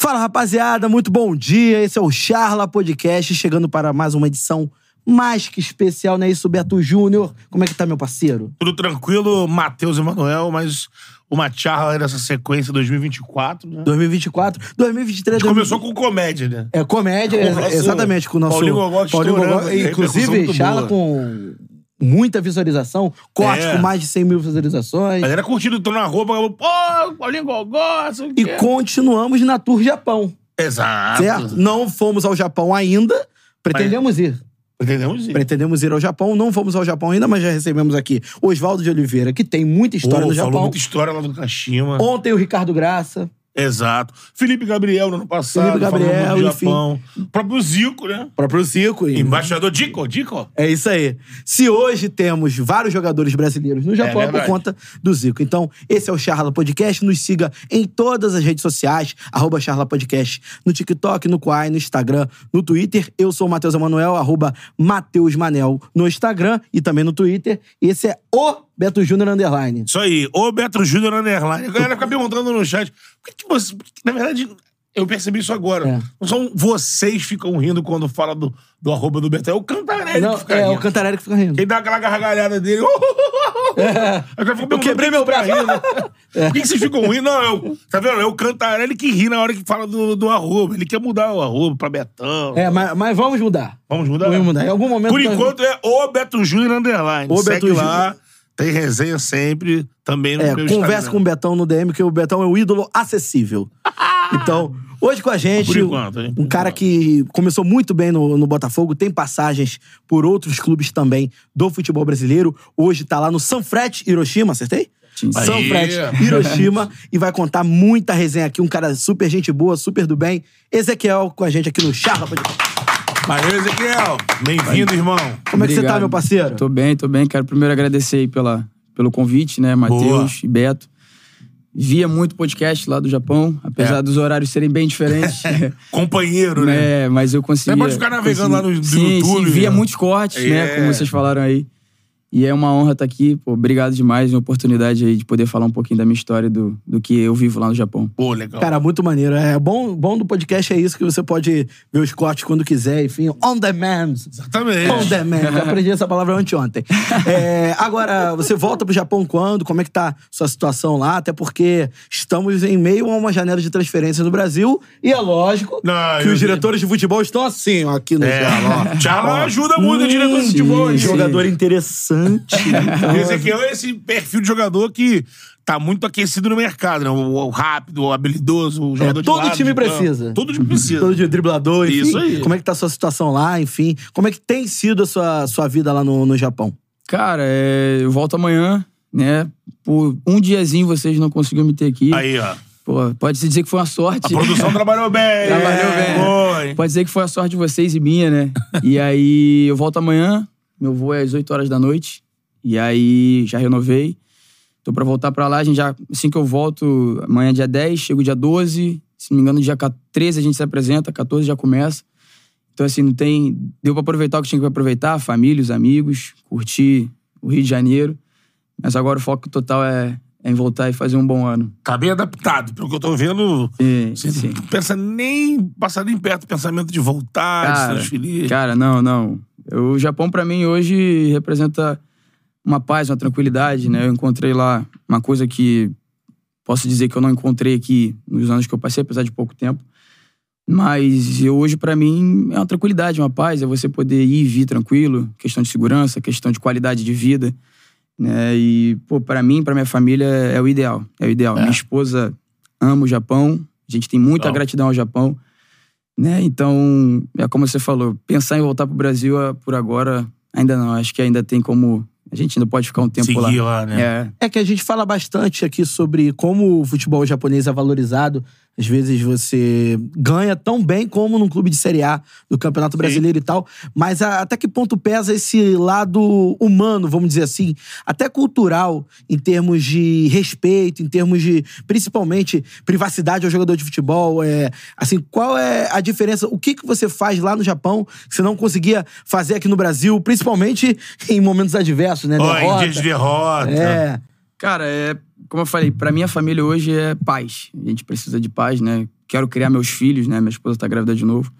Fala rapaziada, muito bom dia. Esse é o Charla Podcast, chegando para mais uma edição mais que especial, não é isso, Beto Júnior? Como é que tá, meu parceiro? Tudo tranquilo, Matheus Emanuel, mas uma charla nessa sequência 2024, né? 2024, 2023... A gente começou com comédia, né? É, comédia, Com exatamente, com o nosso... Paulinho Gogó estourando, né? inclusive, charla boa. com muita visualização, corte É. com mais de 100 mil visualizações. A galera curtindo, tô na roupa, falou, pô, Paulinho Gogó, o E continuamos na Tour Japão, Exato. certo? Não fomos ao Japão ainda, pretendemos ir. Entendemos isso. Pretendemos ir ao Japão, não fomos ao Japão ainda, mas já recebemos aqui Oswaldo de Oliveira, que tem muita história Pô, no falou Japão. muita história lá do Kashima. Ontem o Ricardo Graça. Exato. Felipe Gabriel no ano passado. Felipe Gabriel, do enfim. Japão. O próprio Zico, né? próprio Zico. e- Embaixador Dico, Dico. É isso aí. Se hoje temos vários jogadores brasileiros no Japão, é, por verdade. conta do Zico. Então, esse é o Charla Podcast. Nos siga em todas as redes sociais, arroba Charla Podcast, no TikTok, no Quai, no Instagram, no Twitter. Eu sou o Matheus Emanuel, arroba Matheus Manel no Instagram e também no Twitter. Esse é o Beto Júnior Underline. Isso aí, ô Beto Júnior Underline. A galera fica perguntando no chat, por que, que você. na verdade, eu percebi isso agora. É. Não são vocês que ficam rindo quando fala do, do arroba do Beto, é o Cantarelli Não, que fica é rindo. o Cantarelli que fica rindo. Quem dá aquela gargalhada dele. É. O fica perguntando, quebrei meu você braço. tá rindo? Por que, que vocês ficam rindo? Não, é o, tá vendo? É o Cantarelli que ri na hora que fala do, do arroba. Ele quer mudar o arroba pra Betão. É, mas, mas vamos mudar. Vamos mudar? Vamos mudar. Em algum momento. Por nós- enquanto é o Beto Júnior Underline. O Segue Beto lá. Tem resenha sempre. Também no É, meu conversa Instagram. com o Betão no DM, que o Betão é um ídolo acessível. Então, hoje com a gente, Por enquanto, hein? um cara que começou muito bem no, no Botafogo, tem passagens por outros clubes também do futebol brasileiro. Hoje tá lá no Sanfrecce, Hiroshima, acertei? São. Fred, Hiroshima, e vai contar muita resenha aqui. Um cara super gente boa, super do bem. Ezequiel com a gente aqui no Charla Podcast. Valeu, Ezequiel. Bem-vindo, irmão. Como é que você tá, Obrigado. meu parceiro? Tô bem, tô bem. Quero primeiro agradecer aí pela, pelo convite, né, Matheus e Beto. Via muito podcast lá do Japão, apesar É. dos horários serem bem diferentes. Companheiro, né? né, mas eu consegui. Você pode ficar navegando lá no- no sim, YouTube, Sim, via né? muitos cortes, É. né, como vocês falaram aí. E é uma honra estar aqui. Pô, obrigado demais, uma oportunidade aí de poder falar um pouquinho da minha história, do, do que eu vivo lá no Japão. Pô, legal. Cara, muito maneiro. É bom, bom do podcast é isso, que você pode ver os cortes quando quiser, enfim, on demand. Exatamente. On demand. Eu aprendi essa palavra anteontem. É, agora, você volta pro Japão quando? Como é que tá sua situação lá? Até porque estamos em meio a uma janela de transferência no Brasil e é lógico Não, que os diretores de futebol estão assim, ó, aqui no É. Ó. Charla ajuda muito o diretor de sim, futebol. hein? sim. Jogador interessante. Então, O Ezequiel é esse perfil de jogador que tá muito aquecido no mercado, né? O, o rápido, o habilidoso, o jogador de todo lado, time de campo. precisa. Todo time precisa. Todo de driblador, enfim. Isso aí. Como é que tá a sua situação lá, enfim? Como é que tem sido a sua, sua vida lá no, no Japão? Cara, é, eu volto amanhã, né? Por um diazinho vocês não conseguiram me ter aqui. Aí, ó. Pô, pode-se dizer que foi uma sorte. A produção trabalhou bem. Trabalhou bem. Foi. Pode dizer que foi a sorte de vocês e minha, né? e aí eu volto amanhã, meu voo é às 8 horas da noite. E aí já renovei. Tô pra voltar pra lá, a gente já. Assim que eu volto, amanhã é dia 10, chego dia 12. Se não me engano, dia 13 a gente se apresenta, 14 já começa. Então, assim, não tem. Deu pra aproveitar o que tinha que aproveitar, família, os amigos, curtir o Rio de Janeiro. Mas agora o foco total é, é em voltar e fazer um bom ano. Tá bem adaptado. Pelo que eu tô vendo, Sim, você sim. não pensa nem passar nem perto do pensamento de voltar, de se transferir. Cara, não, não. O Japão, pra mim, hoje representa uma paz, uma tranquilidade, né? Eu encontrei lá uma coisa que posso dizer que eu não encontrei aqui nos anos que eu passei, apesar de pouco tempo. Mas eu, hoje, pra mim, é uma tranquilidade, uma paz. É você poder ir e vir tranquilo. Questão de segurança, questão de qualidade de vida. Né? E, pô, pra mim, pra minha família, é o ideal. É o ideal. Minha esposa ama o Japão. A gente tem muita Legal. gratidão ao Japão. Né? Então, é como você falou, pensar em voltar pro Brasil ah, por agora, ainda não. Acho que ainda tem como. A gente ainda pode ficar um tempo Seguir lá. lá, né? É, É que a gente fala bastante aqui sobre como o futebol japonês é valorizado. Às vezes você ganha tão bem como num clube de Série A do Campeonato Brasileiro e tal. Mas a- até que ponto pesa esse lado humano, vamos dizer assim, até cultural, em termos de respeito, em termos de, principalmente, privacidade ao jogador de futebol? É, assim, qual é a diferença? O que, que você faz lá no Japão que você não conseguia fazer aqui no Brasil, principalmente em momentos adversos, né? Em Derrota. dia de derrota. É. Cara, é, como eu falei, pra minha família hoje é paz. A gente precisa de paz, né? quero criar meus filhos, né? Minha esposa tá grávida de novo.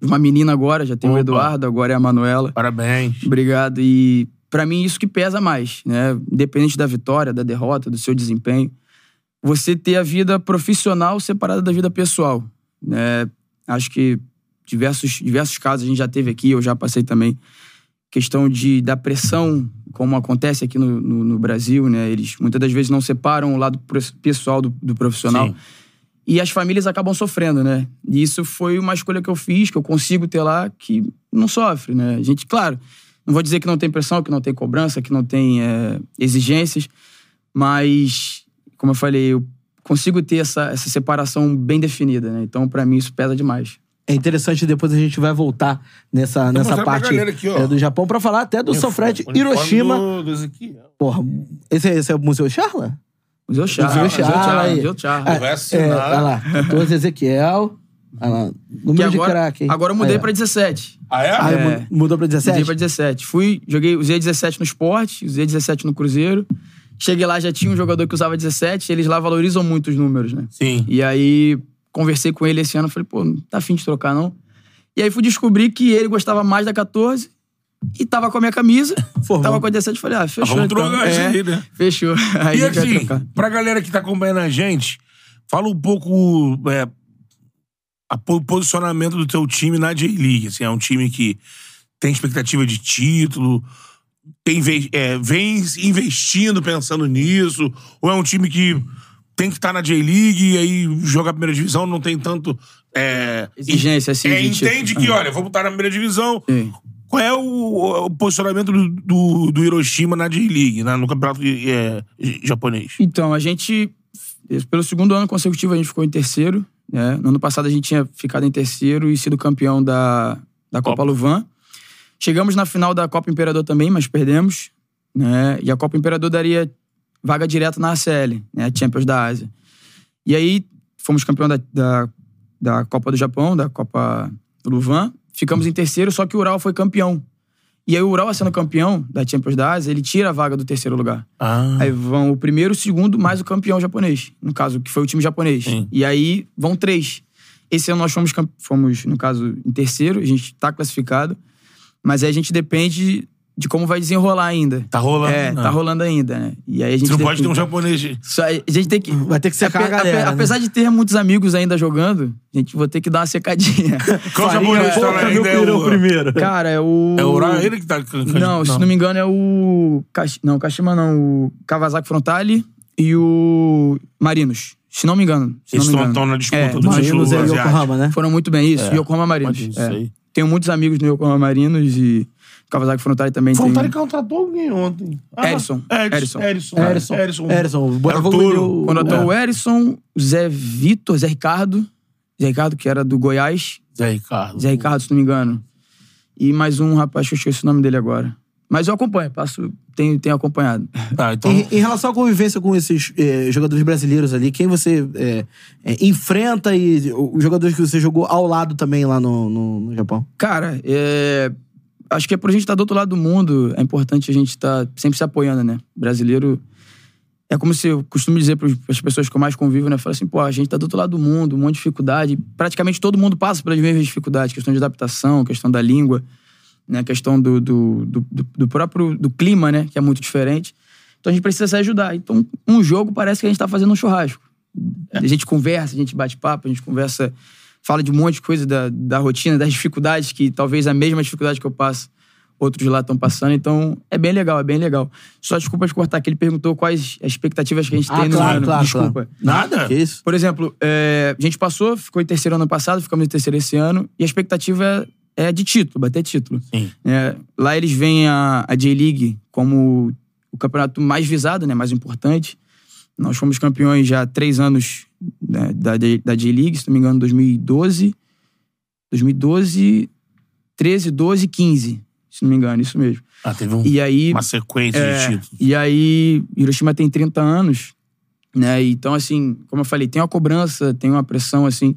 Uma menina agora, já tem o Opa. Eduardo, agora é a Manuela. Parabéns. Obrigado. E pra mim isso que pesa mais, né? Independente da vitória, da derrota, do seu desempenho, você ter a vida profissional separada da vida pessoal, né? Acho que diversos diversos casos a gente já teve aqui, eu já passei também questão de da pressão, como acontece aqui no, no, no Brasil, né? Eles muitas das vezes não separam o lado pessoal do, do profissional. Sim. E as famílias acabam sofrendo, né? E isso foi uma escolha que eu fiz, que eu consigo ter lá, que não sofre, né? A gente, claro, não vou dizer que não tem pressão, que não tem cobrança, que não tem é, exigências, mas, como eu falei, eu consigo ter essa, essa separação bem definida, né? Então, pra mim, isso pesa demais. É interessante, depois a gente vai voltar nessa, nessa mostrar pra parte galera aqui, ó. é, do Japão pra falar até do São Fred, Uniforme Hiroshima. do- do Ezequiel. Porra, esse, esse é o Museu Charla? Museu Charla, Museu Charla. Museu Charla. Ah, Vai é, assinar. olha lá, 14 Ezequiel. Olha lá, número de agora, craque, hein? agora eu mudei Aí, pra 17. Ah, é? Aí É. mu- mudou pra 17? Mudei pra 17. Fui, joguei, usei 17 no esporte, usei 17 no Cruzeiro. Cheguei lá, já tinha um jogador que usava 17, eles lá valorizam muito os números, né? Sim. E aí, conversei com ele esse ano, falei, pô, não tá afim de trocar, não? E aí fui descobrir que ele gostava mais da 14 e tava com a minha camisa. Formou. Tava com a 17, falei, ah, fechou. vamos então. trocar É, aí, né? Fechou. Aí E a assim, pra galera que tá acompanhando a gente, fala um pouco é, po- posicionamento do teu time na J-League. Assim, é um time que tem expectativa de título, tem, é, vem investindo pensando nisso, ou é um time que tem que estar na J-League e aí joga a primeira divisão, não tem tanto. É, Exigência, assim, é, tipo- entende que, olha, vamos estar na primeira divisão. Sim. Qual é o, o posicionamento do, do, do Hiroshima na J-League, né, no campeonato é, japonês? Então, a gente, pelo segundo ano consecutivo, a gente ficou em terceiro. Né? No ano passado, a gente tinha ficado em terceiro e sido campeão da, da Copa Copa. Luvan. Chegamos na final da Copa Imperador também, mas perdemos. Né? E a Copa Imperador daria vaga direta na ACL, né? Champions da Ásia. E aí, fomos campeão da, da, da Copa do Japão, da Copa Luvan. Ficamos em terceiro, só que o Ural foi campeão. E aí, o Ural, sendo campeão da Champions da Ásia, ele tira a vaga do terceiro lugar. Ah, Aí vão o primeiro, o segundo, mais o campeão japonês. No caso, que foi o time japonês. Sim. E aí vão três. Esse ano nós fomos, fomos, no caso, em terceiro, a gente tá classificado. Mas aí a gente depende de como vai desenrolar ainda. tá rolando. É, né? tá rolando ainda, né? E aí a gente Você não pode ter um japonês. Só- a gente tem que. Vai ter que secar ape- a galera, ape- né? Apesar de ter muitos amigos ainda jogando, a gente vai ter que dar uma secadinha. Qual Farinha, japonês tá lá ainda? É pirão o, primeiro. Cara, é o. é o Ura, ele que tá. Não, se não me engano é o. Kash- Não, Kashima não. O Kawasaki Frontale e o Marinos. Se não me engano. Se Eles não estão na disputa É, do Marinos é. Yokohama, né? Foram muito bem, isso. É. Yokohama Marinos. Isso É. aí. Tenho muitos amigos no Yokohama Marinos e Kawasaki Frontale também Frontale tem. contratou alguém ontem. Erisson. Erison. Erison. O Era o Botafogo touro. vendeu- Contratou É. o Erisson, o Zé Vitor, Zé Ricardo. Zé Ricardo, que era do Goiás. Zé Ricardo. Zé Ricardo, se não me engano. E mais um rapaz, que eu esqueci o nome dele agora. Mas eu acompanho, passo, tenho, tenho acompanhado. Tá, então. Em, em relação à convivência com esses eh, jogadores brasileiros ali, quem você eh, eh, enfrenta e os jogadores que você jogou ao lado também lá no, no, no Japão? Cara, é, acho que é por a gente estar do outro lado do mundo, é importante a gente estar sempre se apoiando, né? Brasileiro. É como se eu costumo dizer para as pessoas que eu mais convivo, né? Fala assim, pô, a gente tá do outro lado do mundo, um monte de dificuldade. Praticamente todo mundo passa pelas mesmas dificuldades, questão de adaptação, questão da língua, né? Questão do, do, do, do- próprio do clima, né? Que é muito diferente. Então a gente precisa se ajudar. Então, um jogo parece que a gente tá fazendo um churrasco. A gente conversa, a gente bate papo, a gente conversa, fala de um monte de coisa da, da rotina, das dificuldades, que talvez a mesma dificuldade que eu passo, outros lá estão passando. Então, é bem legal, é bem legal. Só desculpa de cortar, que ele perguntou quais as expectativas que a gente Ah, tem no claro, ano. claro, Desculpa. claro. Nada? Que isso? Por exemplo, é, a gente passou, ficou em terceiro ano passado, ficamos em terceiro esse ano, e a expectativa é, é de título, bater título. Sim. É, lá eles veem a, a J-League como o campeonato mais visado, né, mais importante. Nós fomos campeões já há três anos né, da, da J-League, se não me engano, 2012, 2012, 13, 12 e 15, se não me engano, isso mesmo. Ah, teve um- E aí, uma sequência é, de títulos. e aí, Hiroshima tem 30 anos, né? Então, assim, como eu falei, tem uma cobrança, tem uma pressão, assim,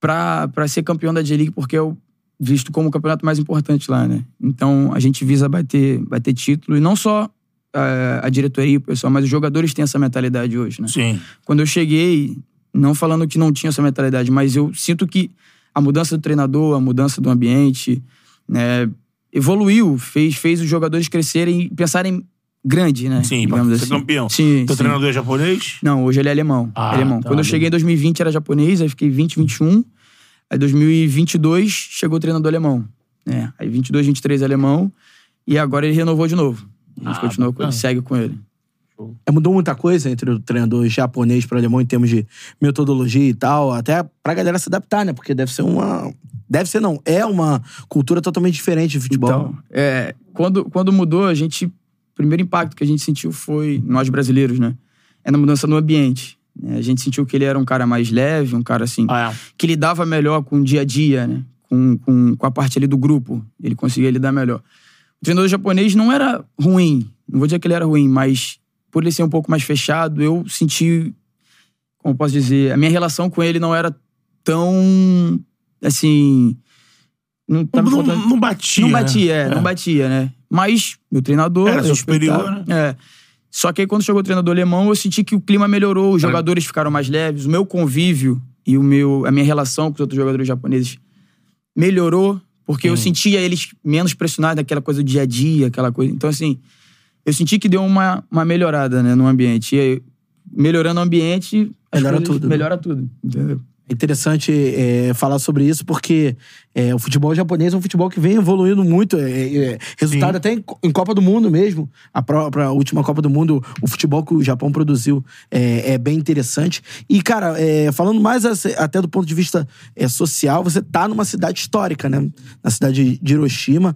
pra, pra ser campeão da J-League, porque é o visto como o campeonato mais importante lá, né? Então, a gente visa bater, bater título, e não só eh, a diretoria e o pessoal, mas os jogadores têm essa mentalidade hoje, né? Sim. Quando eu cheguei, Não falando que não tinha essa mentalidade, mas eu sinto que a mudança do treinador, a mudança do ambiente, né, evoluiu, fez, fez os jogadores crescerem e pensarem grande, né? Sim, pra ser assim. campeão. Sim, Teu sim. treinador é japonês? Não, hoje ele é alemão. Ah, alemão. tá, Quando eu cheguei em 2020 era japonês, aí fiquei 20, 21. Aí 2022 chegou o treinador alemão. É, aí 22, 23 alemão. E agora ele renovou de novo. A gente Ah, continua com ele, segue com ele. É, mudou muita coisa entre o treinador japonês para alemão em termos de metodologia e tal, até pra galera se adaptar, né? Porque deve ser uma. Deve ser, não. É uma cultura totalmente diferente de futebol. Então, é, quando, quando mudou, a gente. O primeiro impacto que a gente sentiu foi, nós brasileiros, né? É na mudança no ambiente. né? A gente sentiu que ele era um cara mais leve, um cara assim. Ah, é. que lidava melhor com o dia a dia, né? Com, com, com a parte ali do grupo. Ele conseguia lidar melhor. O treinador japonês não era ruim. Não vou dizer que ele era ruim, mas por ele ser um pouco mais fechado, eu senti. Como posso dizer? A minha relação com ele não era tão. Assim. Não, tá Não, faltando- não, não batia. não né? batia, é, não batia, né? Mas meu treinador. Era superior, É. Só que aí quando chegou o treinador alemão, eu senti que o clima melhorou, os jogadores ficaram mais leves, o meu convívio e o meu, a minha relação com os outros jogadores japoneses melhorou, porque eu sentia eles menos pressionados naquela coisa do dia a dia, aquela coisa. Então, assim, eu senti que deu uma, uma melhorada né, no ambiente. E aí, melhorando o ambiente, Melhora tudo, né? Melhora tudo, entendeu? É interessante é, falar sobre isso porque é, o futebol japonês é um futebol que vem evoluindo muito. é, é, é, resultado Sim. até em, em Copa do Mundo mesmo. A própria última Copa do Mundo, o futebol que o Japão produziu é, é bem interessante. E, cara, é, falando mais até do ponto de vista social, você tá numa cidade histórica, né? Na cidade de Hiroshima,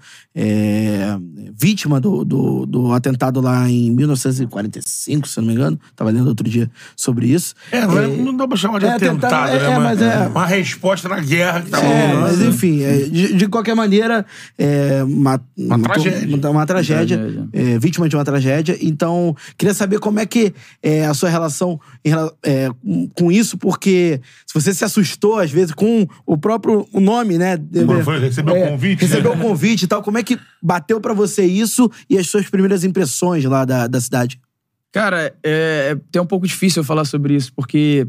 vítima do, do, do atentado lá em 1945, se não me engano. Tava lendo outro dia sobre isso. É, não, dá pra chamar de atentado, né? é, mas é- Uma resposta na guerra que tá É, rolando. mas enfim, é, de, de qualquer maneira, é uma, Uma tragédia. Uma, uma tragédia, tragédia. é, vítima de uma tragédia. Então, queria saber como é que é a sua relação em é, com- isso, porque se você se assustou, às vezes, com o próprio nome, né? Foi, recebeu o convite, né? Recebeu o convite e tal. Como é que bateu pra você isso e as suas primeiras impressões lá da, da cidade? Cara, é, é até um pouco difícil eu falar sobre isso, porque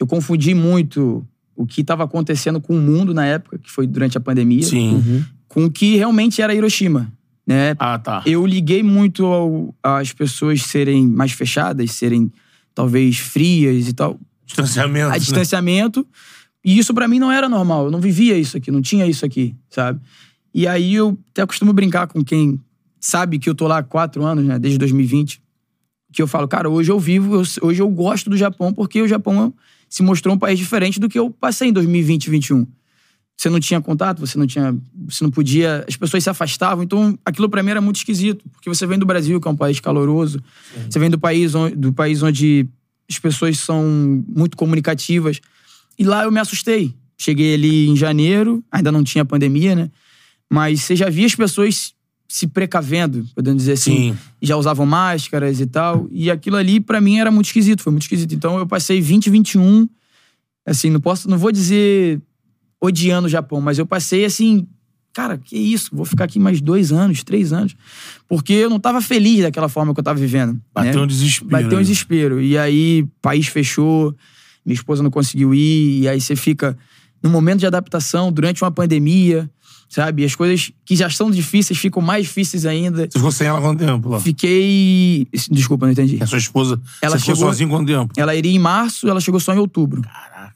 eu confundi muito o que estava acontecendo com o mundo na época, que foi durante a pandemia, Sim. com o que realmente era Hiroshima. Né? Ah, tá. Eu liguei muito ao, às pessoas serem mais fechadas, serem talvez frias e tal, Distanciamento. a né? distanciamento. E isso pra mim não era normal. Eu não vivia isso aqui, não tinha isso aqui, sabe? E aí eu até costumo brincar com quem sabe que eu tô lá há quatro anos, né? Desde 2020. Que eu falo, cara, hoje eu vivo, hoje eu gosto do Japão porque o Japão se mostrou um país diferente do que eu passei em 2020 e 2021. Você não tinha contato, você não tinha. Você não podia. As pessoas se afastavam. Então, aquilo pra mim era muito esquisito. Porque você vem do Brasil, que é um país caloroso. Você vem do país, onde, do país onde as pessoas são muito comunicativas. E lá eu me assustei. Cheguei ali em janeiro, ainda não tinha pandemia, né? Mas você já via as pessoas se precavendo, podendo dizer assim. Sim. Já usavam máscaras e tal. E aquilo ali, pra mim, era muito esquisito. Foi muito esquisito. Então eu passei 20, 21. Assim, não posso. Não vou dizer odiando o Japão, mas eu passei assim. Cara, que isso? Vou ficar aqui mais dois anos, três anos. Porque eu não tava feliz daquela forma que eu tava vivendo. Bateu né? um desespero. Bateu um né? desespero. E aí, país fechou, minha esposa não conseguiu ir, e aí você fica num momento de adaptação durante uma pandemia, sabe? E as coisas que já são difíceis ficam mais difíceis ainda. Você ficou sem ela há quanto tempo lá? Fiquei. Desculpa, não entendi. A sua esposa. Ela chegou- sozinho há quanto tempo? Ela iria em março, ela chegou só em outubro. Caraca.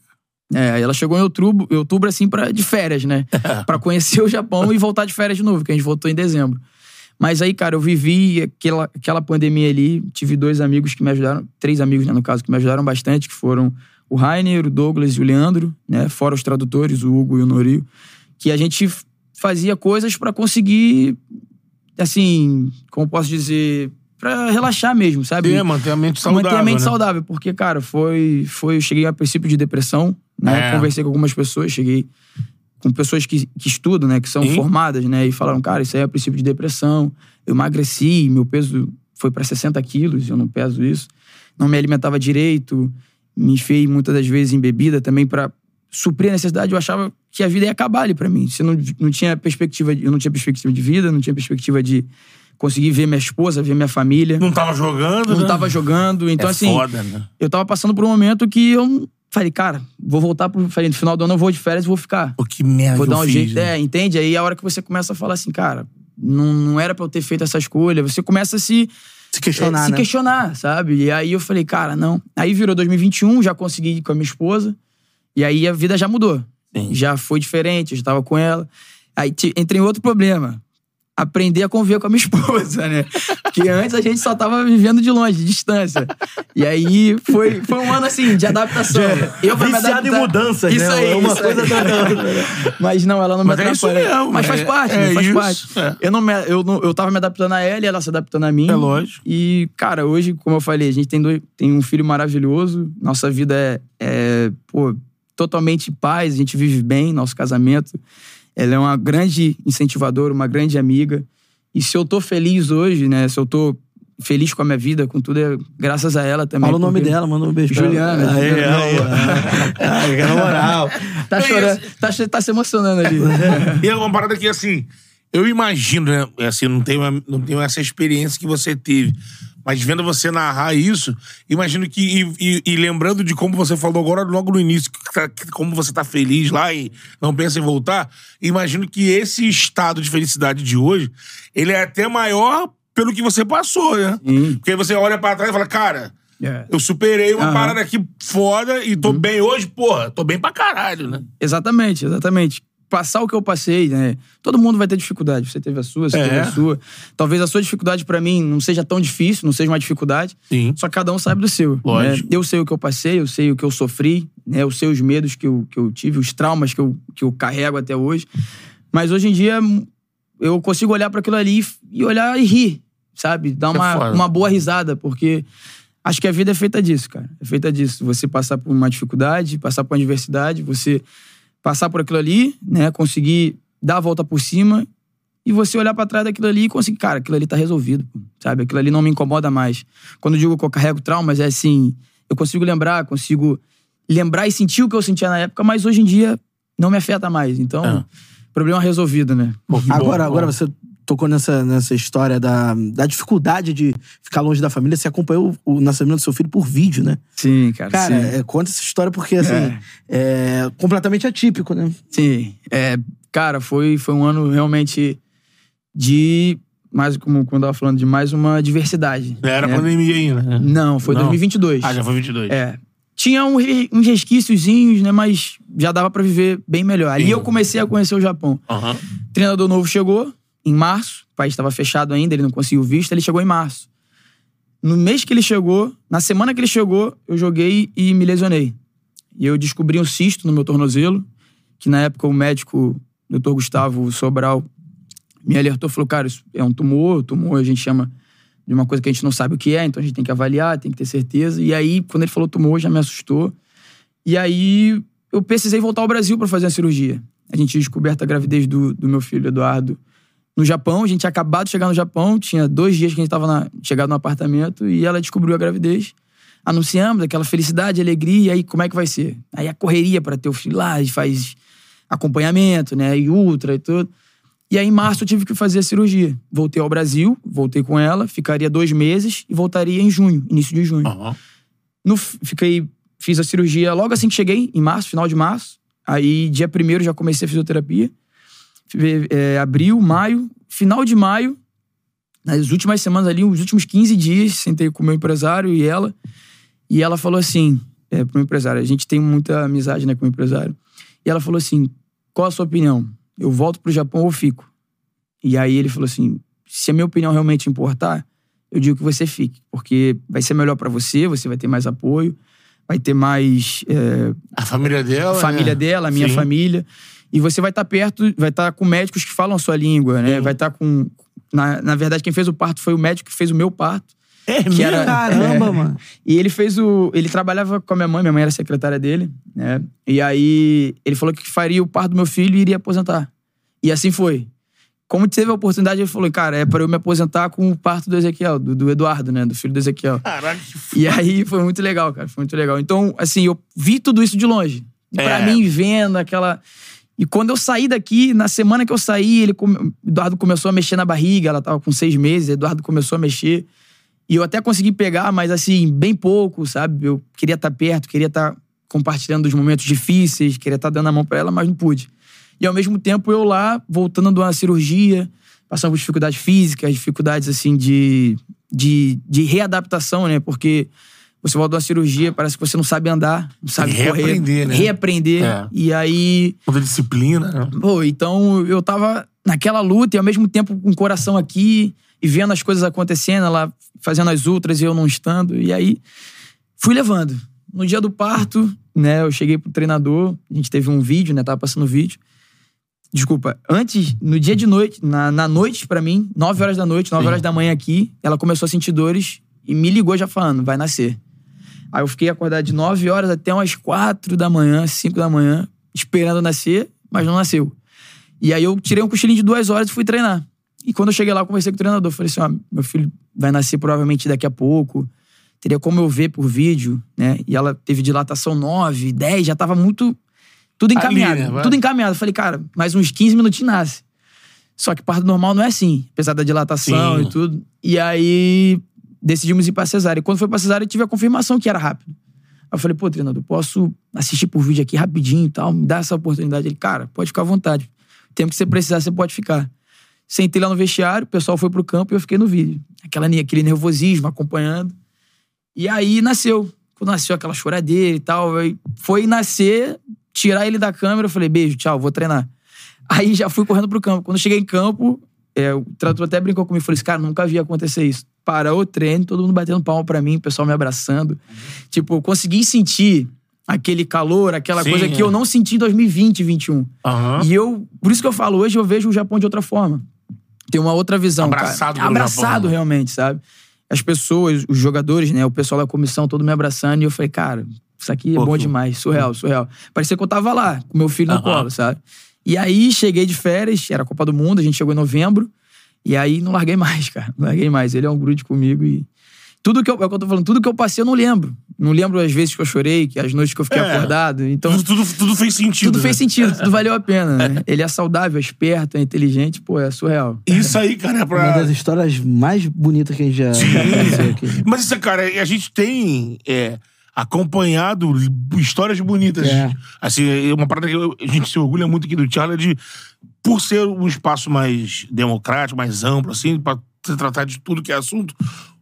É, ela chegou em outubro, outubro assim, pra, de férias, né? pra conhecer o Japão e voltar de férias de novo, que a gente voltou em dezembro. Mas aí, cara, eu vivi aquela, aquela pandemia ali, tive dois amigos que me ajudaram, três amigos, né, no caso, que me ajudaram bastante, que foram o Rainer, o Douglas e o Leandro, né? Fora os tradutores, o Hugo e o Norio, que a gente fazia coisas pra conseguir, assim, como posso dizer, pra relaxar mesmo, sabe? Sim, manter a mente saudável. manter a mente né? saudável, porque, cara, foi, foi. Eu cheguei a princípio de depressão, né? É. Conversei com algumas pessoas, cheguei com pessoas que, que estudam, né? Que são Sim. formadas, né? E falaram, cara, isso aí é a princípio de depressão. Eu emagreci, meu peso foi pra 60 quilos, eu não peso isso. Não me alimentava direito, me enfiei muitas das vezes em bebida também pra suprir a necessidade. Eu achava que a vida ia acabar ali pra mim. Você não, não tinha perspectiva, eu não tinha perspectiva de vida, não tinha perspectiva de conseguir ver minha esposa, ver minha família Não tava jogando, não né? tava jogando. Então, é assim, foda, né? eu tava passando por um momento que eu falei, cara, vou voltar pro. Falei, no final do ano eu vou de férias e vou ficar. Pô, que merda Vou dar um fiz, jeito. né? É, entende? Aí a hora que você começa a falar assim, cara, não, não era pra eu ter feito essa escolha. Você começa a se. Se questionar, é, se né? questionar, sabe? E aí eu falei, cara, não. Aí virou 2021, já consegui ir com a minha esposa. E aí a vida já mudou. Sim. Já foi diferente, eu já tava com ela. Aí entrei em outro problema. Aprender a conviver com a minha esposa, né? Porque antes a gente só tava vivendo de longe, de distância. E aí foi, foi um ano assim, de adaptação. Eu pra me Viciado em mudanças, isso né? Aí, É uma isso coisa aí. Mas não, ela não me Mas é isso atrapalha. mesmo, Mas faz é- parte, é? Faz isso, parte. é. Eu, não me, eu, não, eu tava me adaptando a ela e ela se adaptando a mim. É lógico. E, cara, hoje, como eu falei, a gente tem, dois, tem um filho maravilhoso. Nossa vida é, é, pô, totalmente paz. A gente vive bem, nosso casamento. Ela é uma grande incentivadora, uma grande amiga. E se eu tô feliz hoje, né? Se eu tô feliz com a minha vida, com tudo, é graças a ela também. Fala o nome dela, manda um beijo pra Juliana. Aí, Juliana. aí, aí, na moral. Tá chorando, tá, tá se emocionando ali. E é uma parada que, assim, eu imagino, né? Assim, não tenho, não tenho essa experiência que você teve. Mas vendo você narrar isso, imagino que. E, e- e lembrando de como você falou agora, logo no início, que tá- que como você tá feliz lá e não pensa em voltar, imagino que esse estado de felicidade de hoje, ele é até maior pelo que você passou, né? Sim. Porque você olha pra trás e fala, cara. É. Eu superei uma Aham. parada aqui foda e tô bem hoje, porra, tô bem pra caralho, né? Exatamente, exatamente. Passar o que eu passei, né? Todo mundo vai ter dificuldade. Você teve a sua, você É. teve a sua. Talvez a sua dificuldade pra mim não seja tão difícil, não seja uma dificuldade. Sim. Só que cada um sabe do seu. Lógico. né? Eu sei o que eu passei, eu sei o que eu sofri, né? Eu sei os medos que eu, que eu tive, os traumas que eu, que eu carrego até hoje. Mas hoje em dia eu consigo olhar para aquilo ali e olhar e rir, sabe? Dar É uma, foda. uma boa risada, porque acho que a vida é feita disso, cara. É feita disso. Você passar por uma dificuldade, passar por uma adversidade, você passar por aquilo ali, né? Conseguir dar a volta por cima e você olhar pra trás daquilo ali e conseguir, cara, aquilo ali tá resolvido, sabe? Aquilo ali não me incomoda mais. Quando eu digo que eu carrego traumas, é assim, eu consigo lembrar, consigo lembrar e sentir o que eu sentia na época, mas hoje em dia não me afeta mais. Então, É. problema resolvido, né? Pô, que bom, Agora, bom. agora você tocou nessa, nessa história da, da dificuldade de ficar longe da família. Você acompanhou o, o nascimento do seu filho por vídeo, né? Sim, cara. Cara, sim. é, conta essa história porque, assim, é, completamente atípico, né? Sim. É, cara, foi, foi um ano realmente de. Mais, como quando eu tava falando, de mais uma diversidade. Era né? pandemia ainda, né? Não, foi Não. 2022. Ah, já foi 22. É. Tinha um uns resquíciozinhos, né? Mas já dava pra viver bem melhor. Ali Sim. eu comecei a conhecer o Japão. Aham. treinador novo chegou em março. O país estava fechado ainda, ele não conseguiu visto. Ele chegou em março. No mês que ele chegou, na semana que ele chegou, eu joguei e me lesionei. E eu descobri um cisto no meu tornozelo, que na época o médico, Dr. Gustavo Sobral, me alertou, falou, cara, isso é um tumor, tumor a gente chama de uma coisa que a gente não sabe o que é, então a gente tem que avaliar, tem que ter certeza. E aí, quando ele falou tumor, já me assustou. E aí, eu precisei voltar ao Brasil para fazer a cirurgia. A gente tinha descoberto a gravidez do, do meu filho, Eduardo, no Japão. A gente tinha acabado de chegar no Japão, tinha dois dias que a gente estava na, chegado no apartamento e ela descobriu a gravidez. Anunciamos aquela felicidade, alegria, e aí como é que vai ser? Aí a correria para ter o filho lá, a gente faz acompanhamento, né? E ultra e tudo. E aí, em março, eu tive que fazer a cirurgia. Voltei ao Brasil, voltei com ela, ficaria dois meses e voltaria em junho, início de junho. Aham. No, fiquei, fiz a cirurgia logo assim que cheguei, em março, final de março. Aí, dia primeiro, já comecei a fisioterapia. É, abril, maio, final de maio, nas últimas semanas ali, os últimos 15 dias, sentei com o meu empresário e ela. E ela falou assim, é, pro meu empresário, a gente tem muita amizade, né, com o empresário. E ela falou assim, qual a sua opinião? Eu volto pro Japão ou fico? E aí ele falou assim, se a minha opinião realmente importar, eu digo que você fique, porque vai ser melhor pra você, você vai ter mais apoio, vai ter mais é, A família dela. família né? dela, a minha Sim. família. E você vai estar perto, vai estar com médicos que falam a sua língua, né? Sim. Vai estar com. Na, na verdade, quem fez o parto foi o médico que fez o meu parto. É Que era- Caramba, É. mano. E ele fez o. Ele trabalhava com a minha mãe, minha mãe era secretária dele, né? E aí ele falou que faria o parto do meu filho e iria aposentar. E assim foi. Como teve a oportunidade, ele falou, cara, é para eu me aposentar com o parto do Ezequiel, do, do Eduardo, né? Do filho do Ezequiel. Caralho, que f... E aí foi muito legal, cara. Foi muito legal. Então, assim, eu vi tudo isso de longe. E pra É. mim, vendo aquela. E quando eu saí daqui, na semana que eu saí, ele. Eduardo começou a mexer na barriga, ela tava com seis meses, Eduardo começou a mexer. E eu até consegui pegar, mas assim, bem pouco, sabe? Eu queria estar perto, queria estar compartilhando os momentos difíceis, queria estar dando a mão pra ela, mas não pude. E ao mesmo tempo eu lá, voltando de uma cirurgia, passando por dificuldades físicas, dificuldades assim de, de, de readaptação, né? Porque você volta de uma cirurgia, parece que você não sabe andar, não sabe Reaprender, correr. né? Reaprender. É. E aí Muita disciplina, né? Pô, então eu tava naquela luta e ao mesmo tempo com o coração aqui e vendo as coisas acontecendo, ela fazendo as ultras e eu não estando. E aí fui levando. No dia do parto, né, eu cheguei pro treinador, a gente teve um vídeo, né, tava passando vídeo. Desculpa, antes, no dia de noite, na, na noite pra mim, 9 horas da noite, 9 Sim. horas da manhã aqui, ela começou a sentir dores e me ligou já falando, vai nascer. Aí eu fiquei acordado de 9 horas até umas 4 da manhã, 5 da manhã, esperando nascer, mas não nasceu. E aí eu tirei um cochilinho de duas horas e fui treinar. E quando eu cheguei lá, eu conversei com o treinador. Falei assim: ó, meu filho vai nascer provavelmente daqui a pouco. Teria como eu ver por vídeo, né? E ela teve dilatação 9, 10, já tava muito. Tudo Ali, encaminhado. né? Vai. tudo encaminhado. Falei, cara, mais uns 15 minutinhos nasce. Só que parto normal não é assim, apesar da dilatação Sim. e tudo. E aí decidimos ir pra cesárea. E quando foi pra cesárea, eu tive a confirmação que era rápido. Aí eu falei, pô, treinador, posso assistir por vídeo aqui rapidinho e tal, me dá essa oportunidade. Ele, cara, pode ficar à vontade. O tempo que você precisar, você pode ficar. Sentei lá no vestiário, o pessoal foi pro campo e eu fiquei no vídeo. Aquela, aquele nervosismo, acompanhando. E aí nasceu. Quando nasceu aquela choradeira e tal, foi nascer, tirar ele da câmera, eu falei, beijo, tchau, vou treinar. Aí já fui correndo pro campo. Quando cheguei em campo, é, o tradutor até brincou comigo, falou assim, cara, nunca vi acontecer isso. Parou o treino, todo mundo batendo palma pra mim, o pessoal me abraçando. Tipo, eu consegui sentir aquele calor, aquela Sim, coisa é. que eu não senti em 2020 e 21. Aham. E eu, por isso que eu falo, hoje eu vejo o Japão de outra forma. Tem uma outra visão. Abraçado cara. Abraçado Japão, né? realmente, sabe? As pessoas, os jogadores, né? O pessoal da comissão todo me abraçando. E eu falei, cara, isso aqui é Pô, bom demais. Surreal, surreal. Parecia que eu tava lá, com meu filho no Aham. colo, sabe? E aí cheguei de férias, era a Copa do Mundo, a gente chegou em novembro. E aí não larguei mais, cara. Não larguei mais. Ele é um grude comigo e. Tudo que eu, é o que eu tô falando, tudo que eu passei eu não lembro. Não lembro as vezes que eu chorei, que as noites que eu fiquei É. acordado. Então, Tudo, tudo, tudo fez sentido. tudo né? fez sentido, tudo valeu a pena, né? Ele é saudável, é esperto, é inteligente, pô, é surreal. Isso aí, cara, é Uma pra. das histórias mais bonitas que a gente já conheceu aqui. Mas isso, cara, a gente tem é, acompanhado histórias bonitas. É. Assim, é uma parada que eu- a gente se orgulha muito aqui do Charlie de, por ser um espaço mais democrático, mais amplo, assim, pra se tratar de tudo que é assunto,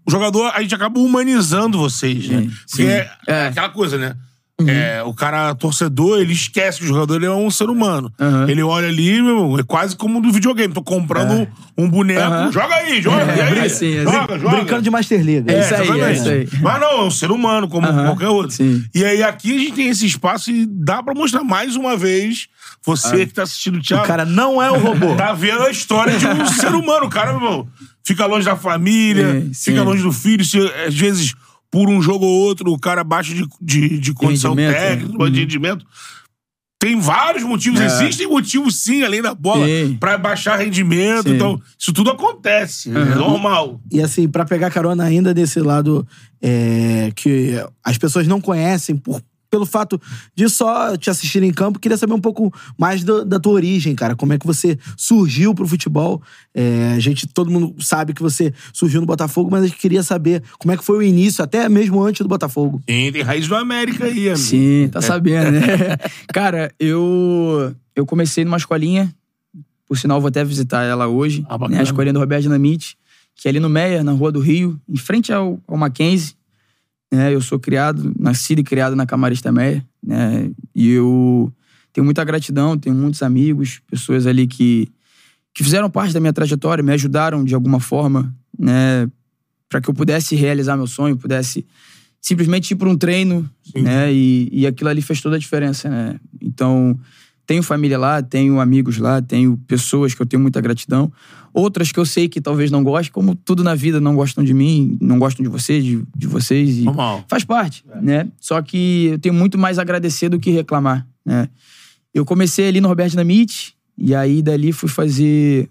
o jogador, a gente acaba humanizando vocês, né? Sim, Porque sim. é, É. aquela coisa, né? É, o cara torcedor, ele esquece que o jogador ele é um ser humano. Aham. Ele olha ali, meu irmão, é quase como no videogame. Tô comprando um boneco, Aham. joga aí, joga, É, aí? assim, é joga, joga. Brincando de Master League. É isso aí, é isso aí. Mas não, é um ser humano, como Aham, qualquer outro. sim. E aí aqui a gente tem esse espaço e dá pra mostrar mais uma vez, você que tá assistindo o O Thiago, cara não é o robô. tá vendo a história de um ser humano. O cara, meu irmão, fica longe da família, Sim, sim. fica longe do filho, se, às vezes, por um jogo ou outro, o cara baixa de, de, de condição rendimento, técnica, né? de rendimento. Tem vários motivos, É. existem motivos sim, além da bola, pra baixar rendimento. Sim. Então, isso tudo acontece, é normal. E assim, pra pegar carona ainda desse lado é, que as pessoas não conhecem por, pelo fato de só te assistir em campo, queria saber um pouco mais do- da tua origem, cara. Como é que você surgiu pro futebol? É, a gente, todo mundo sabe que você surgiu no Botafogo, mas a gente queria saber como é que foi o início, até mesmo antes do Botafogo. Tem, tem raiz do América aí, amigo. Sim, tá sabendo, né? Cara, eu, eu comecei numa escolinha, por sinal, vou até visitar ela hoje, Ah, né? a escolinha do Roberto Dinamite, que é ali no Meia, na Rua do Rio, em frente ao, ao Mackenzie. Né? Eu sou criado, nascido e criado na Camarista Meia, né? E eu tenho muita gratidão, tenho muitos amigos, pessoas ali que, que fizeram parte da minha trajetória, me ajudaram de alguma forma, né? Para que eu pudesse realizar meu sonho, pudesse simplesmente ir para um treino, Sim. né? E, e aquilo ali fez toda a diferença, né? Então, tenho família lá, tenho amigos lá, tenho pessoas que eu tenho muita gratidão. Outras que eu sei que talvez não gostem, como tudo na vida não gostam de mim, não gostam de você, de, de vocês. E Normal. faz parte, né? Só que eu tenho muito mais a agradecer do que reclamar, né? Eu comecei ali no Roberto Dinamite, e aí dali fui fazer...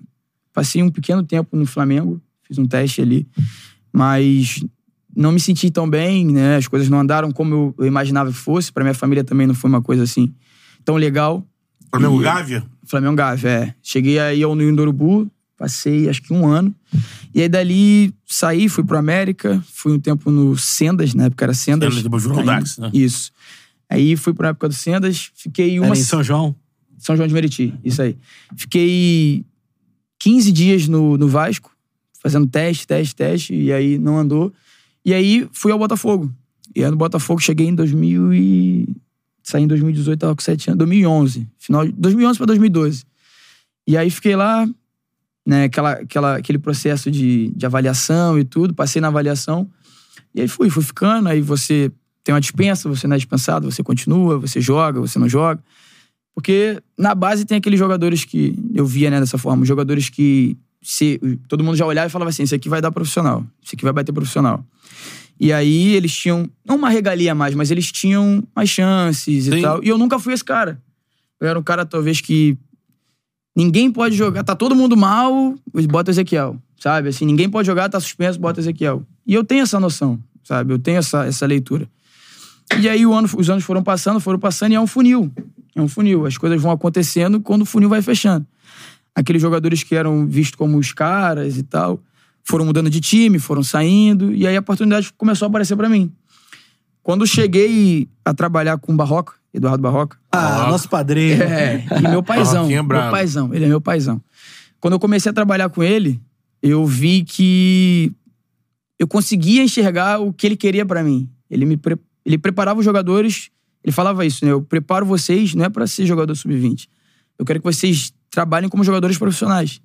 Passei um pequeno tempo no Flamengo, fiz um teste ali, mas não me senti tão bem, né? As coisas não andaram como eu, eu imaginava que fosse. Pra minha família também não foi uma coisa assim tão legal. Flamengo E- Gávea? Flamengo Gávea, é. Cheguei aí ao Ninho do Urubu, passei acho que um ano. E aí dali saí, fui pro América, fui um tempo no Sendas, na época era Sendas. Sendas, depois virou. Dax, né? Isso. Aí fui pra época do Sendas, fiquei uma. Era em São João? São João de Meriti, isso aí. Fiquei 15 dias no, no Vasco, fazendo teste, teste, teste, e aí não andou. E aí fui ao Botafogo. E aí no Botafogo cheguei em 2000 e... Saí em 2018, tava com 7 anos. 2011. Final de 2011 pra 2012. E aí fiquei lá, né, aquela, aquela, aquele processo de, de avaliação e tudo. Passei na avaliação. E aí fui, fui ficando. Aí você tem uma dispensa, você não é dispensado, você continua, você joga, você não joga. Porque na base tem aqueles jogadores que eu via, né, dessa forma, jogadores que se, todo mundo já olhava e falava assim: isso aqui vai dar profissional, isso aqui vai bater profissional. E aí eles tinham, não uma regalia mais, mas eles tinham mais chances Sim. e tal. E eu nunca fui esse cara. Eu era um cara, talvez, que ninguém pode jogar, tá todo mundo mal, bota Ezequiel, sabe? Assim, ninguém pode jogar, tá suspenso, bota Ezequiel. E eu tenho essa noção, sabe? Eu tenho essa, essa leitura. E aí ano, os anos foram passando, foram passando e é um funil. É um funil. As coisas vão acontecendo quando o funil vai fechando. Aqueles jogadores que eram vistos como os caras e tal, foram mudando de time, foram saindo, e aí a oportunidade começou a aparecer pra mim. Quando cheguei a trabalhar com o Barroca, Eduardo Barroca, Ah, nosso padrinho. é, e meu paizão, é meu paizão, ele é meu paizão. Quando eu comecei a trabalhar com ele, eu vi que eu conseguia enxergar o que ele queria pra mim. Ele me pre- ele preparava os jogadores, ele falava isso, né? Eu preparo vocês não é pra ser jogador sub-20. Eu quero que vocês trabalhem como jogadores profissionais,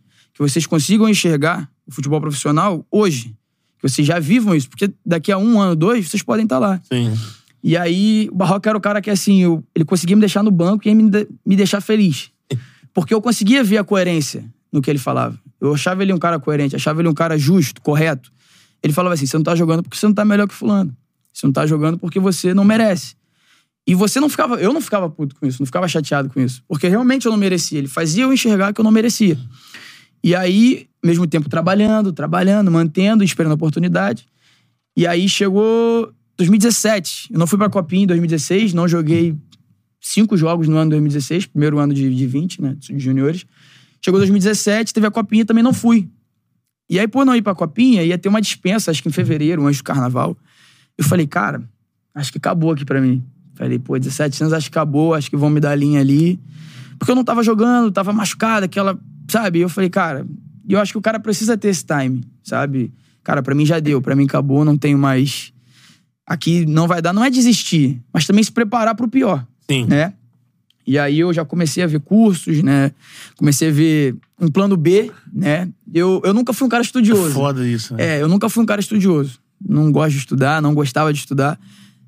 que vocês consigam enxergar o futebol profissional hoje, que vocês já vivam isso, porque daqui a um ano, dois, vocês podem estar lá. Sim. E aí, o Barroca era o cara que, assim, eu- ele conseguia me deixar no banco e me, de- me deixar feliz. Porque eu conseguia ver a coerência no que ele falava. Eu achava ele um cara coerente, achava ele um cara justo, correto. Ele falava assim: você não tá jogando porque você não tá melhor que Fulano. Você não tá jogando porque você não merece. E você não ficava. Eu não ficava puto com isso, não ficava chateado com isso. Porque realmente eu não merecia. Ele fazia eu enxergar que eu não merecia. E aí, mesmo tempo trabalhando, trabalhando, mantendo, esperando a oportunidade. E aí chegou 2017. Eu não fui pra Copinha em 2016, não joguei cinco jogos no ano de 2016, primeiro ano de, de 20, né, de juniores. Chegou 2017, teve a Copinha, também não fui. E aí, por não ir pra Copinha, ia ter uma dispensa, acho que em fevereiro, antes do carnaval. Eu falei, cara, acho que acabou aqui pra mim. Falei, pô, 17 anos, acho que acabou, acho que vão me dar linha ali. Porque eu não tava jogando, tava machucado, aquela. Sabe? Eu falei, cara, eu acho que o cara precisa ter esse time, sabe? Cara, pra mim já deu, pra mim acabou, não tenho mais. Aqui não vai dar, não é desistir, mas também se preparar pro pior, Sim. né? E aí eu já comecei a ver cursos, né? Comecei a ver um plano B, né? Eu, eu nunca fui um cara estudioso. Foda isso, né? É, eu nunca fui um cara estudioso. Não gosto de estudar, não gostava de estudar.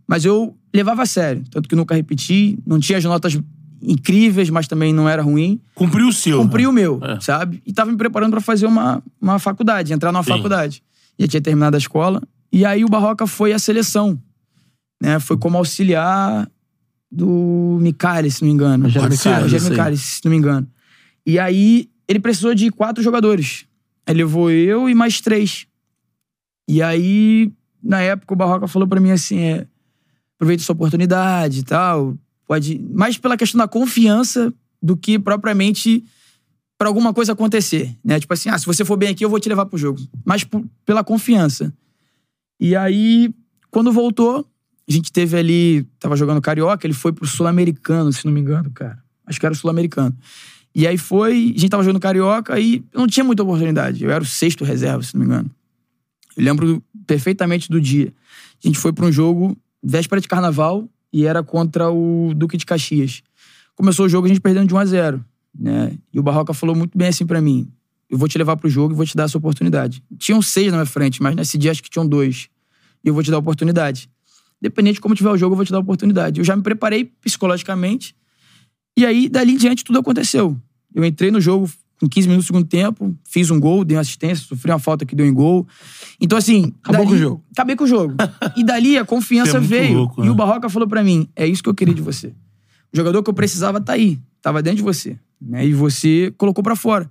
Mas eu levava a sério. Tanto que nunca repeti. Não tinha as notas incríveis, mas também não era ruim. Cumpriu o seu. Cumpri né? o meu, É. sabe? E tava me preparando pra fazer uma, uma faculdade, entrar numa Sim. faculdade. Já tinha terminado a escola. E aí o Barroca foi a seleção. Né? Foi como auxiliar do Micali, se não me engano. Rogério Micali, se não me engano. E aí ele precisou de quatro jogadores. Aí levou eu e mais três. E aí, na época, o Barroca falou pra mim assim: é, aproveita sua oportunidade e tal. Pode. Mais pela questão da confiança do que propriamente pra alguma coisa acontecer. Né? Tipo assim, ah, se você for bem aqui, eu vou te levar pro jogo. Mas pela confiança. E aí, quando voltou, a gente teve ali. Tava jogando Carioca, ele foi pro Sul-Americano, se não me engano, cara. Acho que era o Sul-Americano. E aí foi, a gente tava jogando Carioca e não tinha muita oportunidade. Eu era o sexto reserva, se não me engano. Eu lembro perfeitamente do dia. A gente foi pra um jogo véspera de carnaval e era contra o Duque de Caxias. Começou o jogo a gente perdendo de 1 a 0 né? E o Barroca falou muito bem assim pra mim: eu vou te levar pro jogo e vou te dar essa oportunidade. Tinham seis na minha frente, mas nesse dia acho que tinham dois. E eu vou te dar a oportunidade. Independente de como tiver o jogo, eu vou te dar a oportunidade. Eu já me preparei psicologicamente. E aí, dali em diante, tudo aconteceu. Eu entrei no jogo com 15 minutos do segundo tempo, fiz um gol, dei uma assistência, sofri uma falta que deu em gol. Então, assim. Acabou dali- com o jogo. Acabei com o jogo. e dali a confiança é veio. louco, e né? o Barroca falou pra mim: é isso que eu queria de você. O jogador que eu precisava tá aí, tava dentro de você. Né? E você colocou pra fora.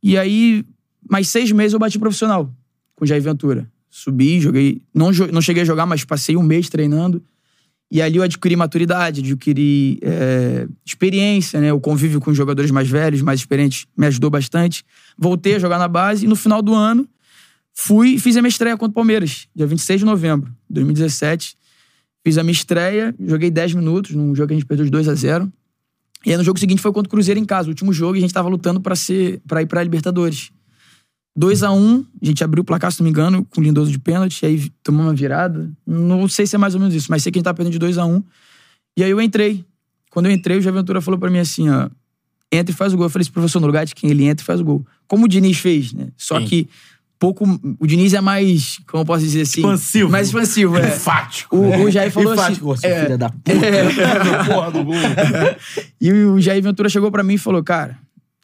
E aí, mais seis meses eu bati profissional com o Jair Ventura. Subi, joguei. Não, não cheguei a jogar, mas passei um mês treinando. E ali eu adquiri maturidade, adquiri é, experiência, né? O convívio com jogadores mais velhos, mais experientes, me ajudou bastante. Voltei a jogar na base e no final do ano fui fiz a minha estreia contra o Palmeiras, dia 26 de novembro de 2017. Fiz a minha estreia, joguei 10 minutos num jogo que a gente perdeu de 2 a 0 E aí no jogo seguinte foi contra o Cruzeiro em casa, o último jogo, e a gente tava lutando pra, ser, pra ir pra Libertadores. 2 a 1 a gente abriu o placar, se não me engano, com o Lindoso de pênalti, aí tomou uma virada. Não sei se é mais ou menos isso, mas sei que a gente tava perdendo de 2 a 1 E aí eu entrei. Quando eu entrei, o Jair Ventura falou pra mim assim, ó, entra e faz o gol. Eu falei, esse professor, no lugar de quem ele entra e faz o gol. Como o Diniz fez, né? Só Sim. que pouco. O Diniz é mais, como eu posso dizer assim? Expansivo. Mais expansivo, é. Enfático. O, o Jair falou Enfático, assim. seu é, filho da puta. é. Porra do gol. E o Jair Ventura chegou pra mim e falou: Cara,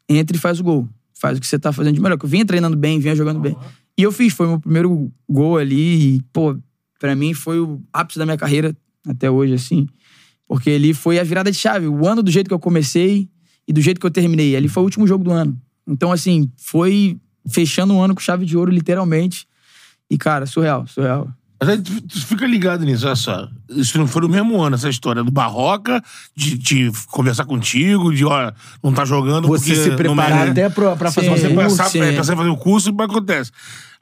entra e faz o gol. Faz o que você tá fazendo de melhor. Que eu vinha treinando bem, vinha jogando bem. E eu fiz, foi meu primeiro gol ali. E, pô, pra mim foi o ápice da minha carreira até hoje, assim. Porque ali foi a virada de chave. O ano do jeito que eu comecei e do jeito que eu terminei. Ali foi o último jogo do ano. Então, assim, foi fechando o ano com chave de ouro, literalmente. E, cara, surreal, surreal. Mas aí tu, tu fica ligado nisso, olha só. Isso não foi no mesmo ano, essa história do Barroca, de, de conversar contigo, de, ó, não tá jogando Você se preparar até pra, pra fazer Sim. Você pensar, sim. é, pensar em fazer o curso, mas acontece.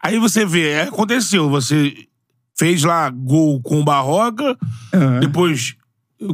Aí você vê, é, aconteceu, você fez lá gol com o Barroca, depois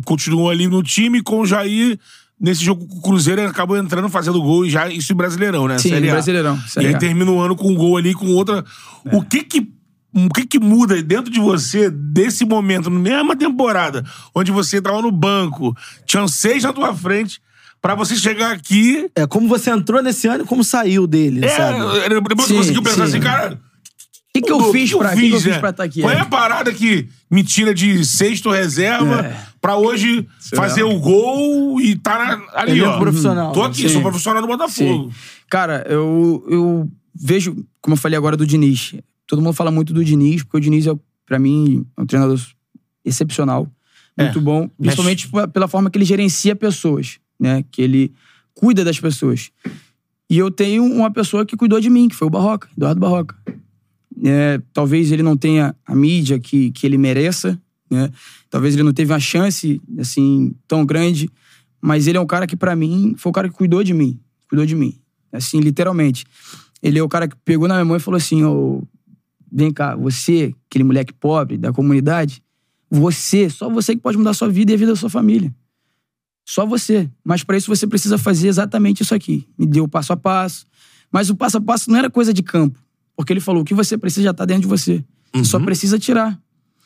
continuou ali no time com o Jair. Nesse jogo com o Cruzeiro, acabou entrando, fazendo gol, e já isso em Brasileirão, né? Sim. Brasileirão. E aí termina o ano com um gol ali, com outra. O que que. O que que muda dentro de você desse momento, na mesma temporada, onde você tava no banco, tinham seis na tua frente, pra você chegar aqui. É como você entrou nesse ano e como saiu dele, É, sabe? depois Sim, você conseguiu pensar sim. assim, cara. O que, que eu fiz O pra, que que eu fiz né? pra estar aqui? Qual é É. a parada que me tira de sexto reserva É. pra hoje fazer o gol e tá na- ali, ó. profissional. Tô aqui, Sim. sou profissional do Botafogo. Sim. Cara, eu, eu vejo, como eu falei agora do Diniz, todo mundo fala muito do Diniz, porque o Diniz, é, pra mim, é um treinador excepcional, muito É. bom, principalmente p- pela forma que ele gerencia pessoas, né? Que ele cuida das pessoas. E eu tenho uma pessoa que cuidou de mim, que foi o Barroca, Eduardo Barroca. É, talvez ele não tenha a mídia que, que ele mereça, né? Talvez ele não teve uma chance, assim, tão grande, mas ele é um cara que, pra mim, foi o cara que cuidou de mim. Cuidou de mim. Assim, literalmente. Ele é o cara que pegou na minha mão e falou assim: ô, vem cá, você, aquele moleque pobre da comunidade, você, só você que pode mudar a sua vida e a vida da sua família. Só você. Mas pra isso você precisa fazer exatamente isso aqui. Me deu o passo a passo. Mas o passo a passo não era coisa de campo. Porque ele falou: o que você precisa já tá dentro de você. Você só precisa tirar.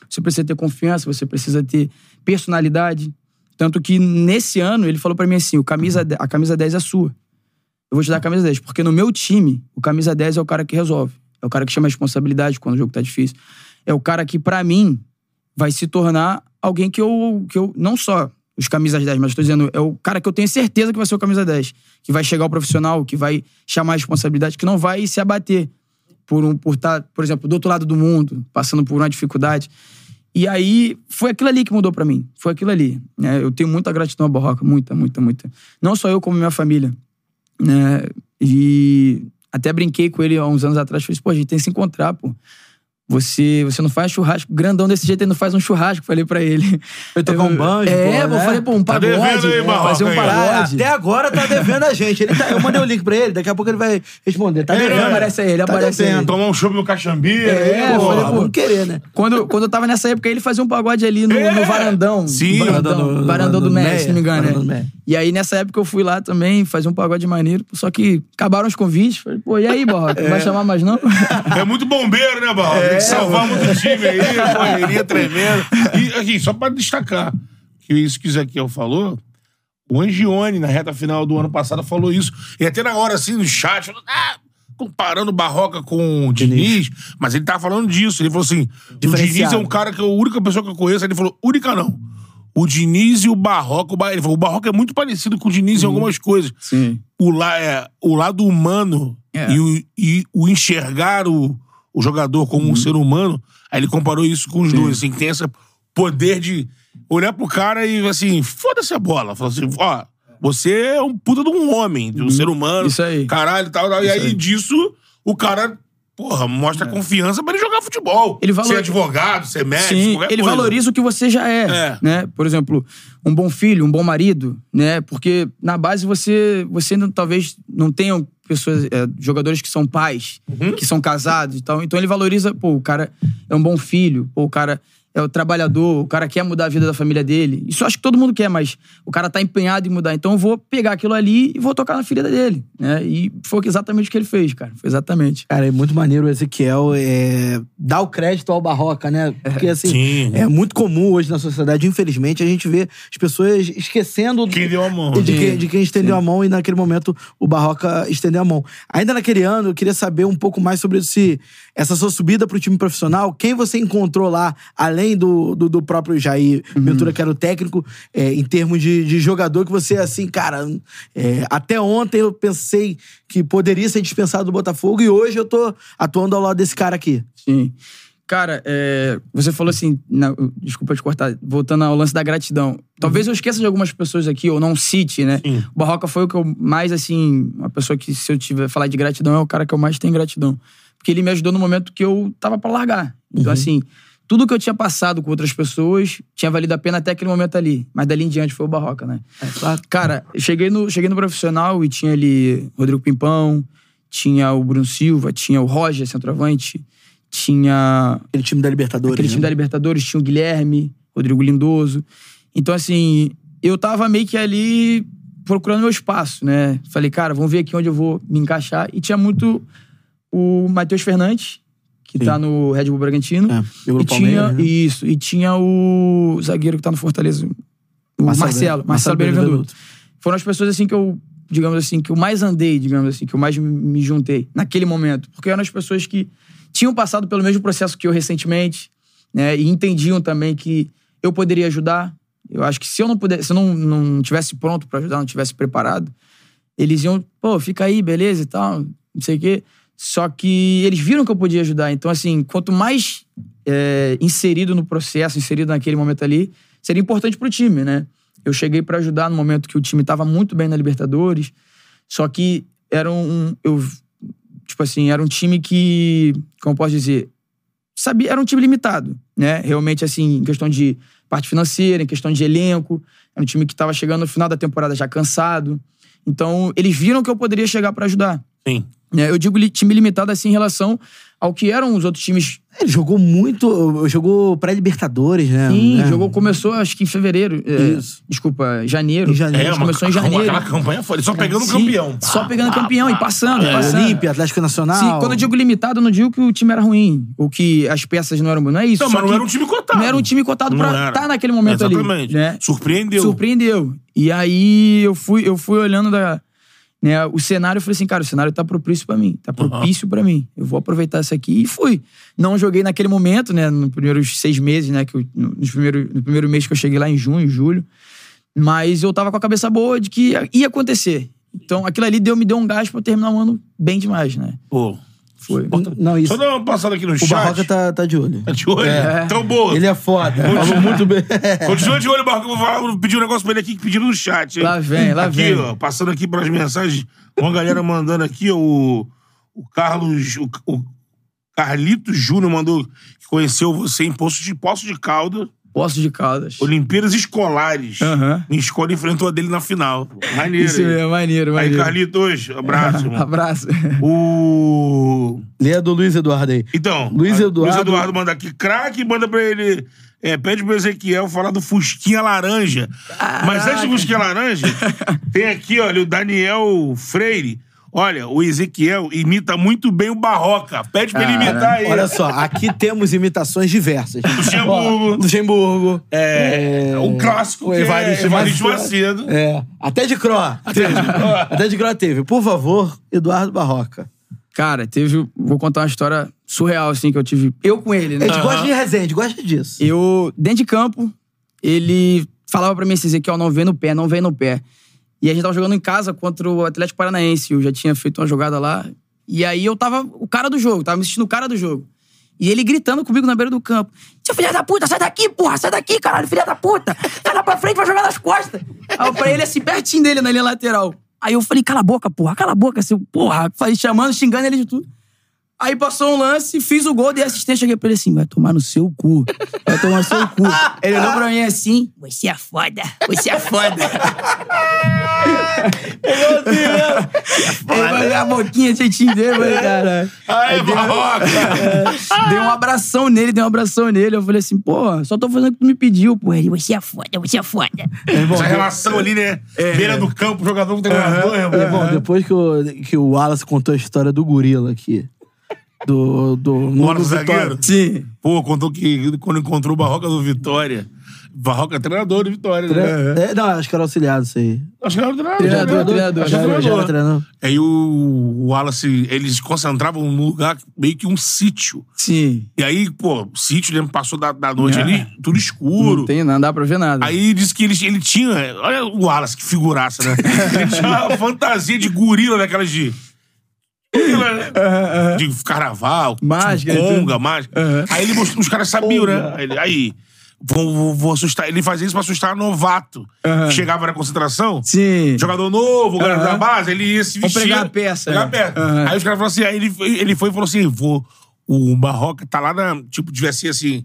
Você precisa ter confiança, você precisa ter personalidade. Tanto que nesse ano ele falou pra mim assim: o camisa, a camisa 10 é sua. Eu vou te dar a camisa 10. Porque no meu time, o camisa 10 é o cara que resolve. É o cara que chama a responsabilidade quando o jogo tá difícil. É o cara que, pra mim, vai se tornar alguém que eu. Que eu não só os camisas 10, mas estou dizendo, é o cara que eu tenho certeza que vai ser o camisa 10. Que vai chegar ao profissional, que vai chamar a responsabilidade, que não vai se abater por um por estar, por exemplo, do outro lado do mundo, passando por uma dificuldade. E aí foi aquilo ali que mudou pra mim. Foi aquilo ali. né? eu tenho muita gratidão à Barroca, muita, muita, muita. Não só eu, como minha família. Né? E até brinquei com ele há uns anos atrás. Falei, pô, a gente tem que se encontrar, pô. Você, você não faz churrasco grandão desse jeito, ele não faz um churrasco, falei pra ele. Foi tocar um banjo, É, pô, pô, né? falei, pô, um Tá pagode. devendo aí, é, Barroca, fazer um aí, pagode. até agora tá devendo a gente. Ele tá- eu mandei o link pra ele, daqui a pouco ele vai responder. Tá É, devendo. aparece aí, ele tá aparece aí. Tomar um chopp no Caxambi. É, aí, eu pô. falei, Pô, vamos querer, né? Quando, quando eu tava nessa época, ele fazia um pagode ali no, É. no varandão. Sim. varandão, Varandão do- varandão do do Messi, se não me engano. né? E aí, nessa época, eu fui lá também fazer um pagode maneiro. Só que acabaram os convites. Falei, pô, e aí, Barroca? Não vai chamar mais, não? É muito bombeiro, né, Barro? Que salvar muito time aí, correria tremenda. E aqui, só pra destacar, que isso que o Ezequiel falou, o Angione, na reta final do ano passado, falou isso. E até na hora, assim, no chat, falou, ah, comparando o Barroca com o Diniz, mas ele tava falando disso. Ele falou assim: o. Diniz é um cara que é a única pessoa que eu conheço. Ele falou, única não. O Diniz e o Barroca, ele falou, o Barroca é muito parecido com o Diniz em algumas coisas Sim. o, la, é, o lado humano É. e, o, e o enxergar o, o jogador como um ser humano, aí ele comparou isso com os dois, assim, que tem esse poder de olhar pro cara e assim, foda-se a bola. Falar assim, ó, você é um puta de um homem, de um ser humano. Isso aí. Caralho, tal, tal. E aí, disso, o cara, porra, mostra confiança pra ele jogar futebol. Ele valor- Ser advogado, ser médico, Sim, ele coisa. valoriza o que você já é, É. né? Por exemplo, um bom filho, um bom marido, né? Porque na base você, você não, talvez não tenha pessoas, é, jogadores que são pais, Uhum. que são casados e tal. Então ele valoriza, pô, o cara é um bom filho, pô, o cara é o trabalhador, o cara quer mudar a vida da família dele. Isso eu acho que todo mundo quer, mas o cara tá empenhado em mudar. Então eu vou pegar aquilo ali e vou tocar na ferida dele, né? E foi exatamente o que ele fez, cara. Foi exatamente. Cara, é muito maneiro o Ezequiel é, dar o crédito ao Barroca, né? Porque, assim, Sim. é muito comum hoje na sociedade, infelizmente, a gente vê as pessoas esquecendo Quem deu a mão. de, Sim. quem, de quem estendeu a mão e naquele momento o Barroca estendeu a mão. Ainda naquele ano, eu queria saber um pouco mais sobre esse, essa sua subida pro time profissional. Quem você encontrou lá, além do, do, do próprio Jair Ventura, que era o técnico, é, em termos de, de jogador, que você, assim, cara, é, até ontem eu pensei que poderia ser dispensado do Botafogo e hoje eu tô atuando ao lado desse cara aqui. Sim. Cara, é, você falou assim, na- desculpa te cortar, voltando ao lance da gratidão. Talvez eu esqueça de algumas pessoas aqui, ou não cite, né? Sim. O Barroca foi o que eu mais, assim, uma pessoa que, se eu tiver falar de gratidão, é o cara que eu mais tenho gratidão. Porque ele me ajudou no momento que eu tava pra largar. Então, assim, tudo que eu tinha passado com outras pessoas tinha valido a pena até aquele momento ali. Mas dali em diante foi o Barroca, né? claro. Cara, eu cheguei no, cheguei no profissional e tinha ali Rodrigo Pimpão, tinha o Bruno Silva, tinha o Roger, centroavante, tinha Aquele time da Libertadores. aquele time da né? Libertadores, tinha o Guilherme, Rodrigo Lindoso. Então, assim, eu tava meio que ali procurando meu espaço, né? Falei, cara, vamos ver aqui onde eu vou me encaixar. E tinha muito o Matheus Fernandes, que Sim. tá no Red Bull Bragantino. É, e tinha, né? isso, e tinha o zagueiro que tá no Fortaleza, o Marcelo Marcelo, Marcelo, Marcelo. Foram as pessoas assim que eu, digamos assim, que eu mais andei, digamos assim, que eu mais me juntei naquele momento. Porque eram as pessoas que tinham passado pelo mesmo processo que eu recentemente, né? E entendiam também que eu poderia ajudar. Eu acho que se eu não pudesse, se eu não, não tivesse pronto pra ajudar, não tivesse preparado, eles iam, pô, fica aí, beleza e tal, não sei o quê. Só que eles viram que eu podia ajudar. Então, assim, quanto mais é, inserido no processo, inserido naquele momento ali, seria importante pro time, né? Eu cheguei pra ajudar no momento que o time tava muito bem na Libertadores, só que era um. Eu, tipo assim, era um time que. Como posso dizer? Sabia, era um time limitado, né? Realmente, assim, em questão de parte financeira, em questão de elenco. Era um time que tava chegando no final da temporada já cansado. Então, eles viram que eu poderia chegar pra ajudar. Sim. Né? Eu digo time limitado assim em relação ao que eram os outros times. Ele jogou muito, jogou pré-Libertadores, né? Sim, É. jogou, começou acho que em fevereiro. é, Isso. Desculpa, janeiro. Em janeiro. É, uma, começou em janeiro. Aquela campanha foi só pegando o Sim, campeão. Só pegando campeão e passando, É, passando. Olímpia, Atlético Nacional. Sim, quando eu digo limitado, eu não digo que o time era ruim, ou que as peças não eram boas. Não é isso. Não, mas não que era um time cotado. Não era um time cotado Não pra era. estar naquele momento ali. Exatamente. Né? Surpreendeu. Surpreendeu. E aí eu fui, eu fui olhando da, né, o cenário e falei assim, cara, o cenário tá propício pra mim. Tá propício pra mim. Eu vou aproveitar isso aqui e fui. Não joguei naquele momento, né? Nos primeiros seis meses, né? Que eu, no, nos primeiro, no primeiro mês que eu cheguei lá em junho, julho. Mas eu tava com a cabeça boa de que ia, acontecer. Então aquilo ali deu, me deu um gás pra eu terminar o ano bem demais, né? Pô. Foi. Não, isso. Só dar uma passada aqui no O chat. Barroca tá, tá de olho. Tá de olho? É. Então, boa. Ele é foda. Falou muito bem. Continua de olho, Barroca. Eu vou, falar, pedir um negócio pra ele aqui que pediram no chat. hein? Lá vem, lá aqui, vem. Ó, passando aqui pelas mensagens, uma galera mandando aqui, ó, o, o Carlos. O, o Carlitos Júnior mandou que conheceu você em Poço de, Poço de Calda, Poço de Caldas. Olimpíadas Escolares. Aham. Minha escola enfrentou a dele na final. Maneiro. Isso mesmo, maneiro, Aí, maneiro. Carlitos, abraço, irmão. Abraço. O. Lê a do Luiz Eduardo aí. Então, Luiz Eduardo- Luiz Eduardo manda aqui, craque, manda pra ele. É, pede pro Ezequiel falar do Fusquinha Laranja. Mas antes do Fusquinha Laranja, tem aqui, olha, o Daniel Freire. Olha, o Ezequiel imita muito bem o Barroca. Pede pra ele imitar aí. Olha só, aqui temos imitações diversas. Luxemburgo. Luxemburgo. É, o clássico o que é Evaristo Evaristo Macedo. É. Até de Cro. Teve. Até de Cro teve. Por favor, Eduardo Barroca. Cara, teve. Vou contar uma história surreal, assim, que eu tive. Eu com ele, né? A gente gosta de resenha, a gente gosta disso. Eu, dentro de campo, ele falava pra mim assim, Ezequiel, não vem no pé, não vem no pé. E a gente tava jogando em casa contra o Atlético Paranaense. Eu já tinha feito uma jogada lá. E aí eu tava o cara do jogo, tava me sentindo o cara do jogo. E ele gritando comigo na beira do campo. Seu filho da puta, sai daqui, porra, sai daqui, caralho, filha da puta. Sai lá pra frente, vai jogar nas costas. Aí eu falei ele assim, pertinho dele na linha lateral. Aí eu falei, cala a boca, porra, cala a boca, seu porra. Falei, chamando, xingando ele de tudo. Aí passou um lance, fiz o gol, dei assistência, cheguei pra ele assim, vai tomar no seu cu. Vai tomar no seu cu. Ele olhou pra mim assim, você é foda, você é foda. Ele vai a boquinha, jeitinho dele, mas, cara. Ai, Barroca! Dei um abração nele, dei um abração nele. Eu falei assim, pô, só tô fazendo o que tu me pediu, pô. Ele, você é foda, você é foda. Essa relação ali, né? Beira do campo, jogador com treinador, irmão. É bom, depois que o, que o Wallace contou a história do gorila aqui. Do. do no do Vitória. zagueiro. Sim. Pô, contou que quando encontrou o Barroca do Vitória. Barroca é treinador do Vitória, né? É, não, acho que era auxiliado isso aí. Acho que era o treinador. Treinador, né? treinador. Acho que era Já, era treinador. treinador. Aí o, o Wallace, eles concentravam num lugar meio que um sítio. Sim. E aí, pô, o sítio, né, passou da, da noite ali, tudo escuro. Não, tem, não dá pra ver nada. Aí disse que ele, ele tinha. Olha o Wallace, que figuraça, né? Ele tinha uma fantasia de gorila daquelas de. De carnaval, Máscara, conga, mágica. Aí ele mostrou, os caras sabiam, né? Aí, ele- aí vou, vou, vou assustar. Ele fazia isso pra assustar novato. Aham. Chegava na concentração. Sim. Jogador novo, Aham. da base, ele ia se vestir. pegar a peça, Pegar a né? peça. Aham. Aí os caras falaram assim, aí ele, foi- ele foi e falou assim, vou, o Barroca tá lá na, tipo, devia ser assim,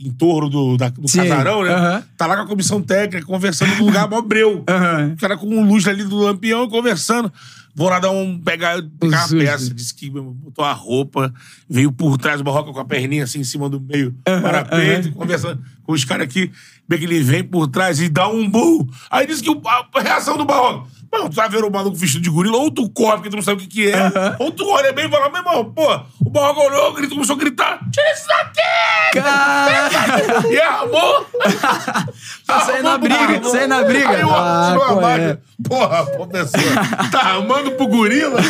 em torno do, da- do Sim. casarão, né? Tá lá com a comissão técnica, conversando num lugar mó breu. O cara com luz ali do lampião, conversando. Vou lá dar um, pegar, pegar a susto. peça. Disse que botou a roupa, veio por trás do Barroca com a perninha assim em cima do meio, parapeito, conversando com os caras aqui. Bem que ele vem por trás e dá um burro. Aí disse que a reação do Barroca. Mano, tu tá vendo o maluco vestido de gorila, ou tu corre porque tu não sabe o que que é, ou tu olha bem e fala, meu irmão, pô, o Barroca olhou, grito, começou a gritar, tira isso daqui! Cara, E armou! Tá saindo na briga, tá saindo na briga. Aí o Ah, tirou a é? máquina. Porra, professor, tá armando pro gorila?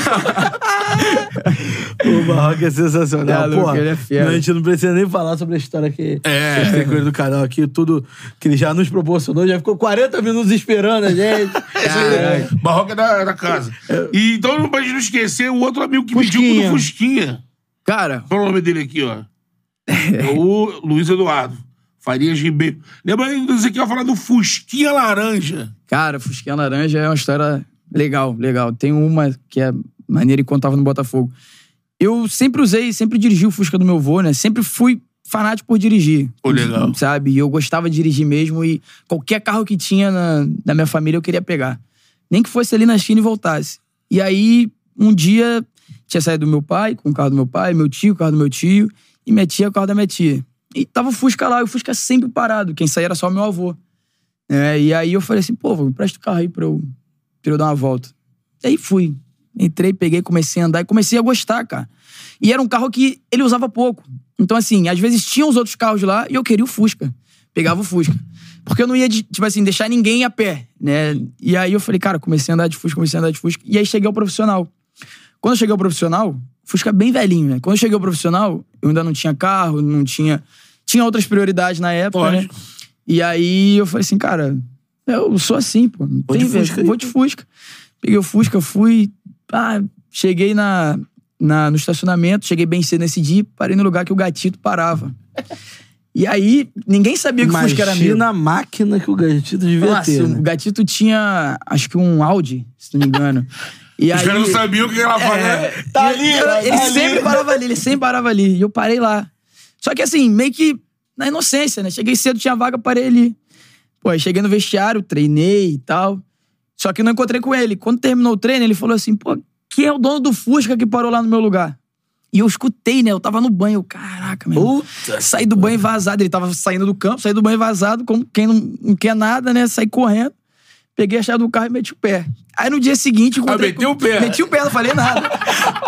O Barroca é sensacional. É, Luke, Porra, ele é fera. A gente não precisa nem falar sobre a história que É. com ele do canal aqui. Tudo que ele já nos proporcionou. Já ficou 40 minutos esperando a gente. Caralho. Barroca é da, da casa. E então não pode não esquecer o outro amigo que pediu Fusquinha. do Fusquinha. Cara, Qual é o nome dele aqui, ó? É o Luiz Eduardo. Farias Ribeiro. Lembra aí do Ezequiel falar do Fusquinha Laranja? Cara, Fusquinha Laranja é uma história legal, legal. Tem uma que é maneira enquanto tava no Botafogo. Eu sempre usei, sempre dirigi o Fusca do meu avô, né? Sempre fui fanático por dirigir. Pô, legal. Sabe? E eu gostava de dirigir mesmo e qualquer carro que tinha na, na minha família eu queria pegar. Nem que fosse ali na China e voltasse. E aí, um dia, tinha saído do meu pai, com o carro do meu pai, meu tio, o carro do meu tio, e minha tia, o carro da minha tia. E tava o Fusca lá, e o Fusca sempre parado. Quem saía era só meu avô. É, e aí eu falei assim, pô, me presta o carro aí pra eu, pra eu dar uma volta. E aí fui. Entrei, peguei, comecei a andar e comecei a gostar, cara. E era um carro que ele usava pouco. Então, assim, às vezes tinha os outros carros lá e eu queria o Fusca. Pegava o Fusca. Porque eu não ia, tipo assim, deixar ninguém a pé, né? E aí eu falei, cara, comecei a andar de Fusca, comecei a andar de Fusca. E aí cheguei ao profissional. Quando eu cheguei ao profissional, Fusca bem velhinho, né? Quando eu cheguei ao profissional, eu ainda não tinha carro, não tinha. Tinha outras prioridades na época, né? Lógico. E aí eu falei assim, cara, eu sou assim, pô. Não Vou tem de ver- Fusca. Vou de Fusca. Peguei o Fusca, fui. Ah, cheguei na, na, no estacionamento, cheguei bem cedo nesse dia, parei no lugar que o gatito parava. E aí, ninguém sabia que o Fusca era meu. Imagina a máquina que o Gatito devia Nossa, ter. o né? gatito tinha, acho que um Audi, se não me engano. E Os aí, caras não sabiam o que ela falava. é, Tá ali, eu- tá ele ali. sempre parava ali, ele sempre parava ali. E eu parei lá. Só que assim, meio que na inocência, né? Cheguei cedo, tinha vaga, parei ali. Pô, aí cheguei no vestiário, treinei e tal. Só que não encontrei com ele. Quando terminou o treino, ele falou assim: pô, quem é o dono do Fusca que parou lá no meu lugar? E eu escutei, né? Eu tava no banho. Eu, Caraca, meu. Puta. Saí do banho vazado. Ele tava saindo do campo, saí do banho vazado, como quem não, não quer nada, né? Saí correndo. Peguei a chave do carro e meti o pé. Aí no dia seguinte. meteu com- o pé. Meti o pé, não falei nada.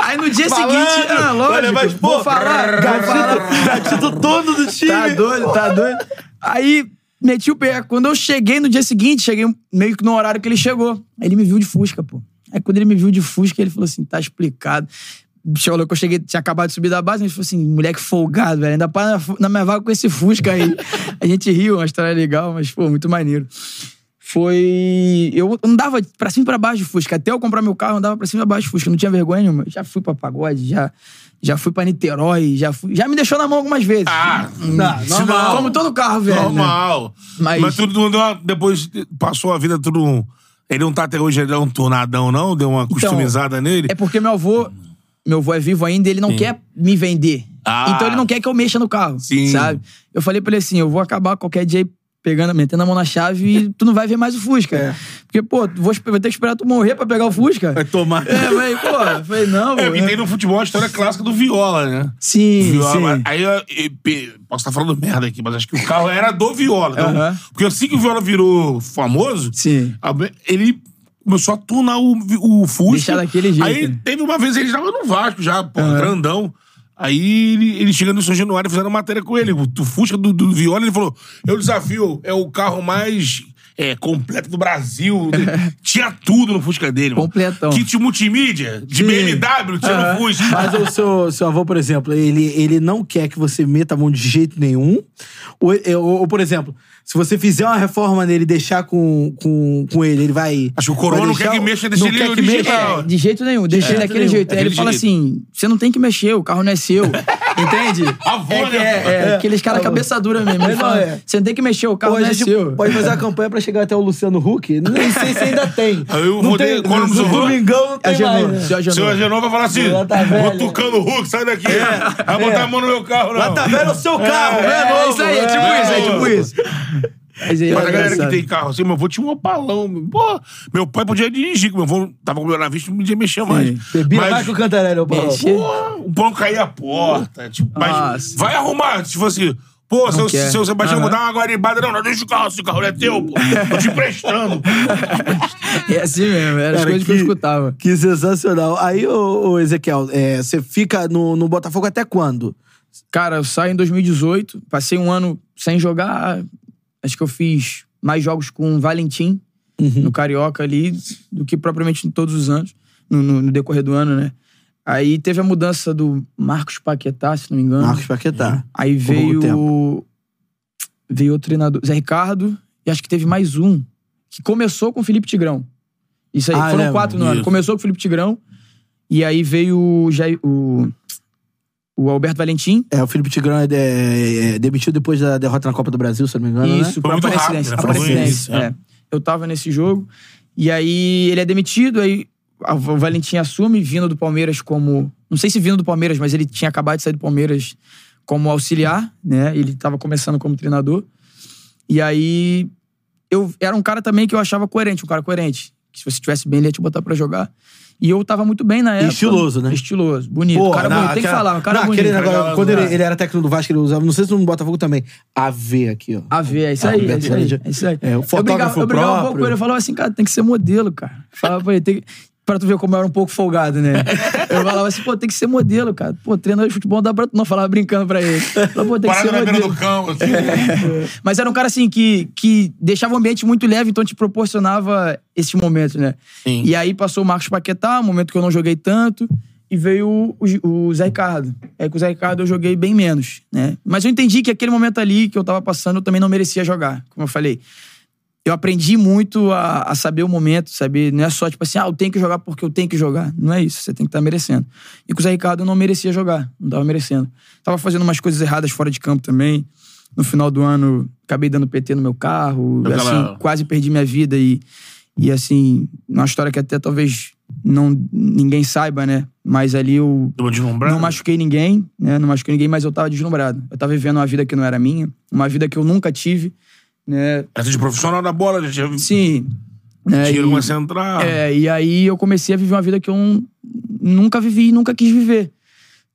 Aí no dia Malandro! seguinte. Ah, lógico. Olha, mas, pô, vou falar. Gatito, todo do time. Tá doido, tá doido. Aí meti o pé. Quando eu cheguei no dia seguinte, cheguei meio que no horário que ele chegou. Aí ele me viu de Fusca, pô. Aí quando ele me viu de Fusca, ele falou assim: tá explicado. Olhou que eu cheguei, tinha acabado de subir da base, ele falou assim: moleque folgado, velho. Ainda para na, na minha vaga com esse Fusca aí. A gente riu, uma história legal, mas, pô, muito maneiro. Foi. Eu andava pra cima e pra baixo de Fusca. Até eu comprar meu carro, eu andava pra cima e pra baixo de Fusca. Não tinha vergonha nenhuma. Já fui pra pagode, já, já fui pra Niterói, já fui. Já me deixou na mão algumas vezes. Ah, Não, isso normal. Como todo carro, velho. né? Normal. Mas- Mas, tudo depois passou a vida tudo. Ele não tá até hoje, ele é um tornadão, não? Deu uma customizada nele? É porque meu avô, meu avô é vivo ainda, ele não quer me vender. Ah. Então ele não quer que eu mexa no carro, Sim. sabe? Eu falei pra ele assim, eu vou acabar qualquer dia pegando, metendo a mão na chave e tu não vai ver mais o Fusca. É. Porque, pô, vou, vou ter que esperar tu morrer pra pegar o Fusca. Vai tomar. É, mas, pô, falei, não, É, e tem no futebol a história clássica do Viola, né? Sim, Viola, sim. Aí eu, eu- posso estar falando merda aqui, mas acho que o carro era do Viola. então-. Porque assim que o Viola virou famoso, Sim. a- ele começou a tunar o, o Fusca. Deixar daquele jeito. Aí teve uma vez, ele estava no Vasco já, pô, grandão. Aí ele, ele chega no São Januário fizeram matéria com ele. O, Fusca do, do Viola, ele falou: Eu desafio, é o carro mais é, completo do Brasil. tinha tudo no Fusca dele, mano. Completão. Kit multimídia, de Sim. BMW, tinha Aham. no Fusca. Mas o seu, seu avô, por exemplo, ele, ele não quer que você meta a mão de jeito nenhum. Ou, ou, ou, por exemplo, se você fizer uma reforma nele e deixar com, com, com ele, ele vai. Acho que o Coroa não quer que mexa, deixa não ele quer que original. mexa. É, de jeito nenhum, deixa De ele jeito daquele nenhum. jeito. Aí ele fala jeito. assim: você não tem que mexer, o carro não é seu. Entende? Avô, é, né? que é, é, aqueles caras cabeça dura mesmo. Ele Não, fala, é. você não tem que mexer, o carro a não é seu. pode fazer a campanha pra chegar até o Luciano Huck? Nem sei se ainda tem. Aí eu não vou tem, no seu avô? Domingão não tem Agenor, mais. né? seu Agenor. Seu Agenor vai falar assim: Lá tá vou velho. tucando o Hulk, sai daqui. vai botar a mão no meu carro, não. Lá tá vendo o seu carro, É, né, é isso aí, é tipo É, isso, é tipo isso. Mas, aí, Mas é a galera que tem carro assim, meu avô tinha um opalão. Pô, meu pai podia dirigir, que meu avô tava com o meu na vista, não podia mexer mais. Bebia Mas, mais que o Cantarelli, Paulo. Mexe. pô, o pão caía a porta. Tipo, mas Nossa. vai arrumar. Se fosse. Pô, seu, seu Sebastião, vou dar uma guaribada. Não, não, deixa o carro assim, o carro não é teu, pô. Tô te emprestando. É assim mesmo, eram as coisas que... eu escutava. Que sensacional. Aí, ô, ô, Ezequiel, é, você fica no, no Botafogo até quando? Cara, eu saí em 2018, passei um ano sem jogar. Acho que eu fiz mais jogos com o Valentim, Uhum. no Carioca ali, do que propriamente em todos os anos, no, no- no decorrer do ano, né? Aí teve a mudança do Marcos Paquetá, se não me engano. Marcos Paquetá. Aí Por pouco veio. tempo. Veio o treinador, Zé Ricardo, e acho que teve mais um, que começou com o Felipe Tigrão. Isso aí, Ah, foram lembro. quatro no ano. Começou com o Felipe Tigrão, e aí veio o, Jair- o, o Alberto Valentim. É, o Felipe Tigrão é, é, é, demitiu depois da derrota na Copa do Brasil, se eu não me engano, Isso, né? rápido, né? Foi muito Aparecidense, isso, é. é. Eu tava nesse jogo, e aí ele é demitido, aí a- o Valentim assume, vindo do Palmeiras como... Não sei se vindo do Palmeiras, mas ele tinha acabado de sair do Palmeiras como auxiliar, né? Ele tava começando como treinador. E aí eu era um cara também que eu achava coerente, um cara coerente. Que se você estivesse bem, ele ia te botar pra jogar. E eu tava muito bem na época. Estiloso, né? Estiloso, bonito. Pô, cara na- bonito, tem que falar, um cara não, bonito. aquele negócio, Aquela- quando ele, É. ele era técnico do Vasco, ele usava, não sei se no Botafogo também, AV aqui, ó. A ver, é isso aí, o é isso aí, é isso aí. É, o eu fotógrafo brigava, eu brigava um pouco com ele, eu falava assim, cara, tem que ser modelo, cara. Falava pra ele, tem que... Pra tu ver como eu era um pouco folgado, né? Eu falava assim, pô, tem que ser modelo, cara. Pô, treinador de futebol não dá pra... tu Não, falava brincando pra ele. Falava, pô, tem que ser na beira modelo. do campo. Assim. Mas era um cara, assim, que, que deixava o ambiente muito leve, então te proporcionava esse momento, né? Sim. E aí passou o Marcos Paquetá, um momento que eu não joguei tanto, e veio o, o, o Zé Ricardo. Aí com o Zé Ricardo eu joguei bem menos, né? Mas eu entendi que aquele momento ali que eu tava passando, eu também não merecia jogar, como eu falei. Eu aprendi muito a, a saber o momento, saber, não é só tipo assim, ah, eu tenho que jogar porque eu tenho que jogar. Não é isso, você tem que estar merecendo. E com o Zé Ricardo eu não merecia jogar, não tava merecendo. Tava fazendo umas coisas erradas fora de campo também. No final do ano, acabei dando PT no meu carro, Aquela- assim, quase perdi minha vida e, e assim, uma história que até talvez não ninguém saiba, né? Mas ali eu não machuquei ninguém, né? Não machuquei ninguém, mas eu tava deslumbrado. Eu tava vivendo uma vida que não era minha, uma vida que eu nunca tive, né? Essa de profissional da bola, já tinha Sim. Né? dinheiro E- começando a entrar. é, e aí eu comecei a viver uma vida que eu nun- nunca vivi e nunca quis viver.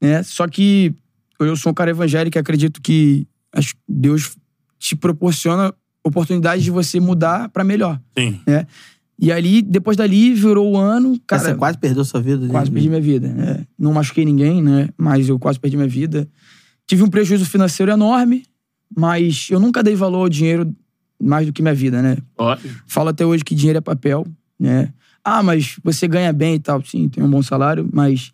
Né? Só que eu sou um cara evangélico e acredito que acho que Deus te proporciona oportunidade de você mudar pra melhor. Sim. Né? E ali, depois dali, virou o ano. Cara, Você quase perdeu sua vida. quase né? perdi minha vida. né? Não machuquei ninguém, né? Mas eu quase perdi minha vida. Tive um prejuízo financeiro enorme, mas eu nunca dei valor ao dinheiro mais do que minha vida, né? Ó, Falo até hoje que dinheiro é papel, né? Ah, mas você ganha bem e tal. Sim, tenho um bom salário, mas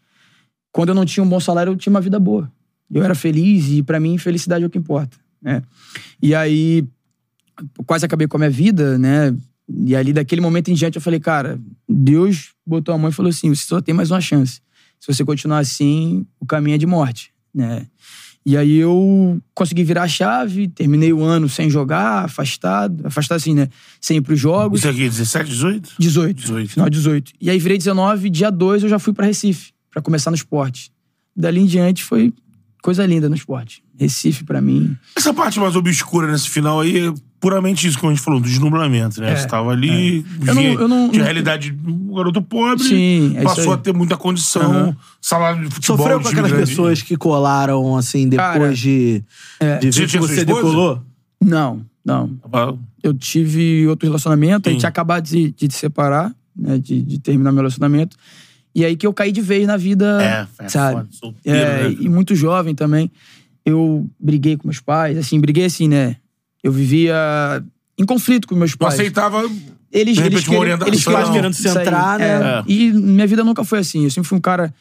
quando eu não tinha um bom salário, eu tinha uma vida boa. Eu era feliz e pra mim felicidade é o que importa, né? E aí quase acabei com a minha vida, né? E ali daquele momento em diante eu falei, cara, Deus botou a mão e falou assim, você só tem mais uma chance. Se você continuar assim, o caminho é de morte, né? E aí eu consegui virar a chave, terminei o ano sem jogar, afastado, afastado assim, né? Sem ir pros jogos. Isso aqui, 17, 18? 18. 18. Final 18. E aí virei 19, dia 2 eu já fui pra Recife, pra começar no esporte. Dali em diante foi coisa linda no esporte. Recife pra mim. Essa parte mais obscura nesse final aí, puramente isso que a gente falou, do desnublamento, né? É, Você tava ali, Eu não- eu não- de realidade um garoto pobre, Sim, é isso passou a ter muita condição, Aham. salário de futebol. Sofreu com aquelas grande. pessoas que colaram, assim, depois Cara, de, é. de Você ver que tinha sua você decolou? Não, não. Tava- Eu tive outro relacionamento, a Sim. gente tinha acabado de, de se separar, né? De, de terminar meu relacionamento. E aí que eu caí de vez na vida, É, é sabe? foda, solteiro, É, né? e muito jovem também. Eu briguei com meus pais, assim, briguei assim, né? Eu vivia em conflito com meus Não pais. aceitava. Eles, de repente, eles, uma queriam, orientação. eles queriam Querendo isso aí. centrar, né? É. E minha vida nunca foi assim. Eu sempre fui um cara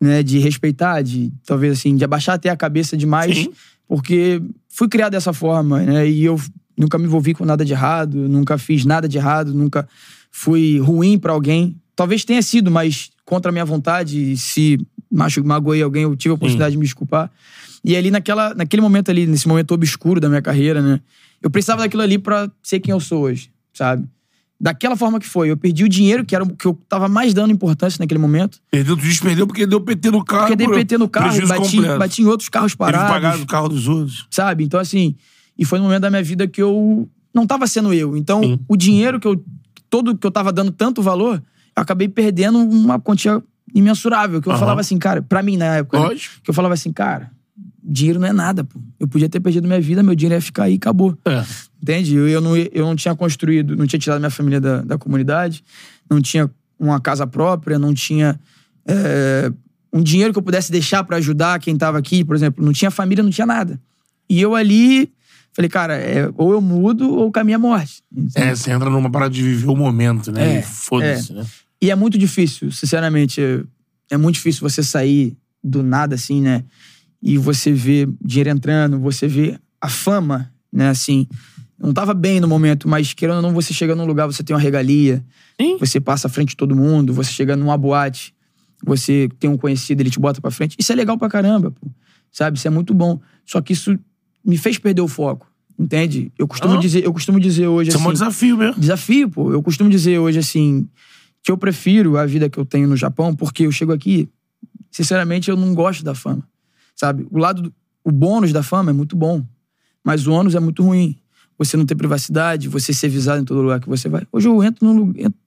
né, de respeitar, de talvez assim, de abaixar até a cabeça demais, Sim. porque fui criado dessa forma, né? E eu nunca me envolvi com nada de errado, nunca fiz nada de errado, nunca fui ruim pra alguém. Talvez tenha sido, mas contra a minha vontade, se magoei alguém, eu tive a oportunidade de me desculpar. E ali naquela, naquele momento ali, nesse momento obscuro da minha carreira, né? Eu precisava daquilo ali pra ser quem eu sou hoje, sabe? Daquela forma que foi. Eu perdi o dinheiro, que era o que eu tava mais dando importância naquele momento. Perdeu, tu disse perdeu porque deu PT no carro. Porque por- PT no carro, bati, completo. bati em outros carros Teve que pagar parados, o carro dos outros. sabe? Então, assim, e foi no momento da minha vida que eu não tava sendo eu. Então, Sim. o dinheiro que eu, todo que eu tava dando tanto valor, eu acabei perdendo uma quantia imensurável. Que eu Aham. falava assim, cara, pra mim na época, né, Lógico. que eu falava assim, cara, dinheiro não é nada, pô. Eu podia ter perdido minha vida, meu dinheiro ia ficar aí e acabou. É. Entende? Eu, eu, não, eu não tinha construído, não tinha tirado minha família da, da comunidade, não tinha uma casa própria, não tinha é, um dinheiro que eu pudesse deixar pra ajudar quem tava aqui, por exemplo. Não tinha família, não tinha nada. E eu ali falei, cara, é, ou eu mudo ou caminho a morte. É, você entra numa parada de viver o momento, né? É, E Foda-se, né? E é muito difícil, sinceramente. é- É muito difícil você sair do nada, assim, né? E você ver dinheiro entrando, você ver a fama, né? Assim, não tava bem no momento, mas querendo ou não, você chega num lugar, você tem uma regalia, Sim. você passa à frente de todo mundo, você chega numa boate, você tem um conhecido, ele te bota pra frente. Isso é legal pra caramba, pô. Sabe? Isso é muito bom. Só que isso me fez perder o foco, entende? Eu costumo, dizer, eu costumo dizer hoje, Isso é um assim... desafio mesmo. Desafio, pô. Eu costumo dizer hoje, assim, que eu prefiro a vida que eu tenho no Japão, porque eu chego aqui, sinceramente, eu não gosto da fama. Sabe? O lado, do- o bônus da fama é muito bom, mas o ônus é muito ruim. Você não ter privacidade, você ser visado em todo lugar que você vai. Hoje eu entro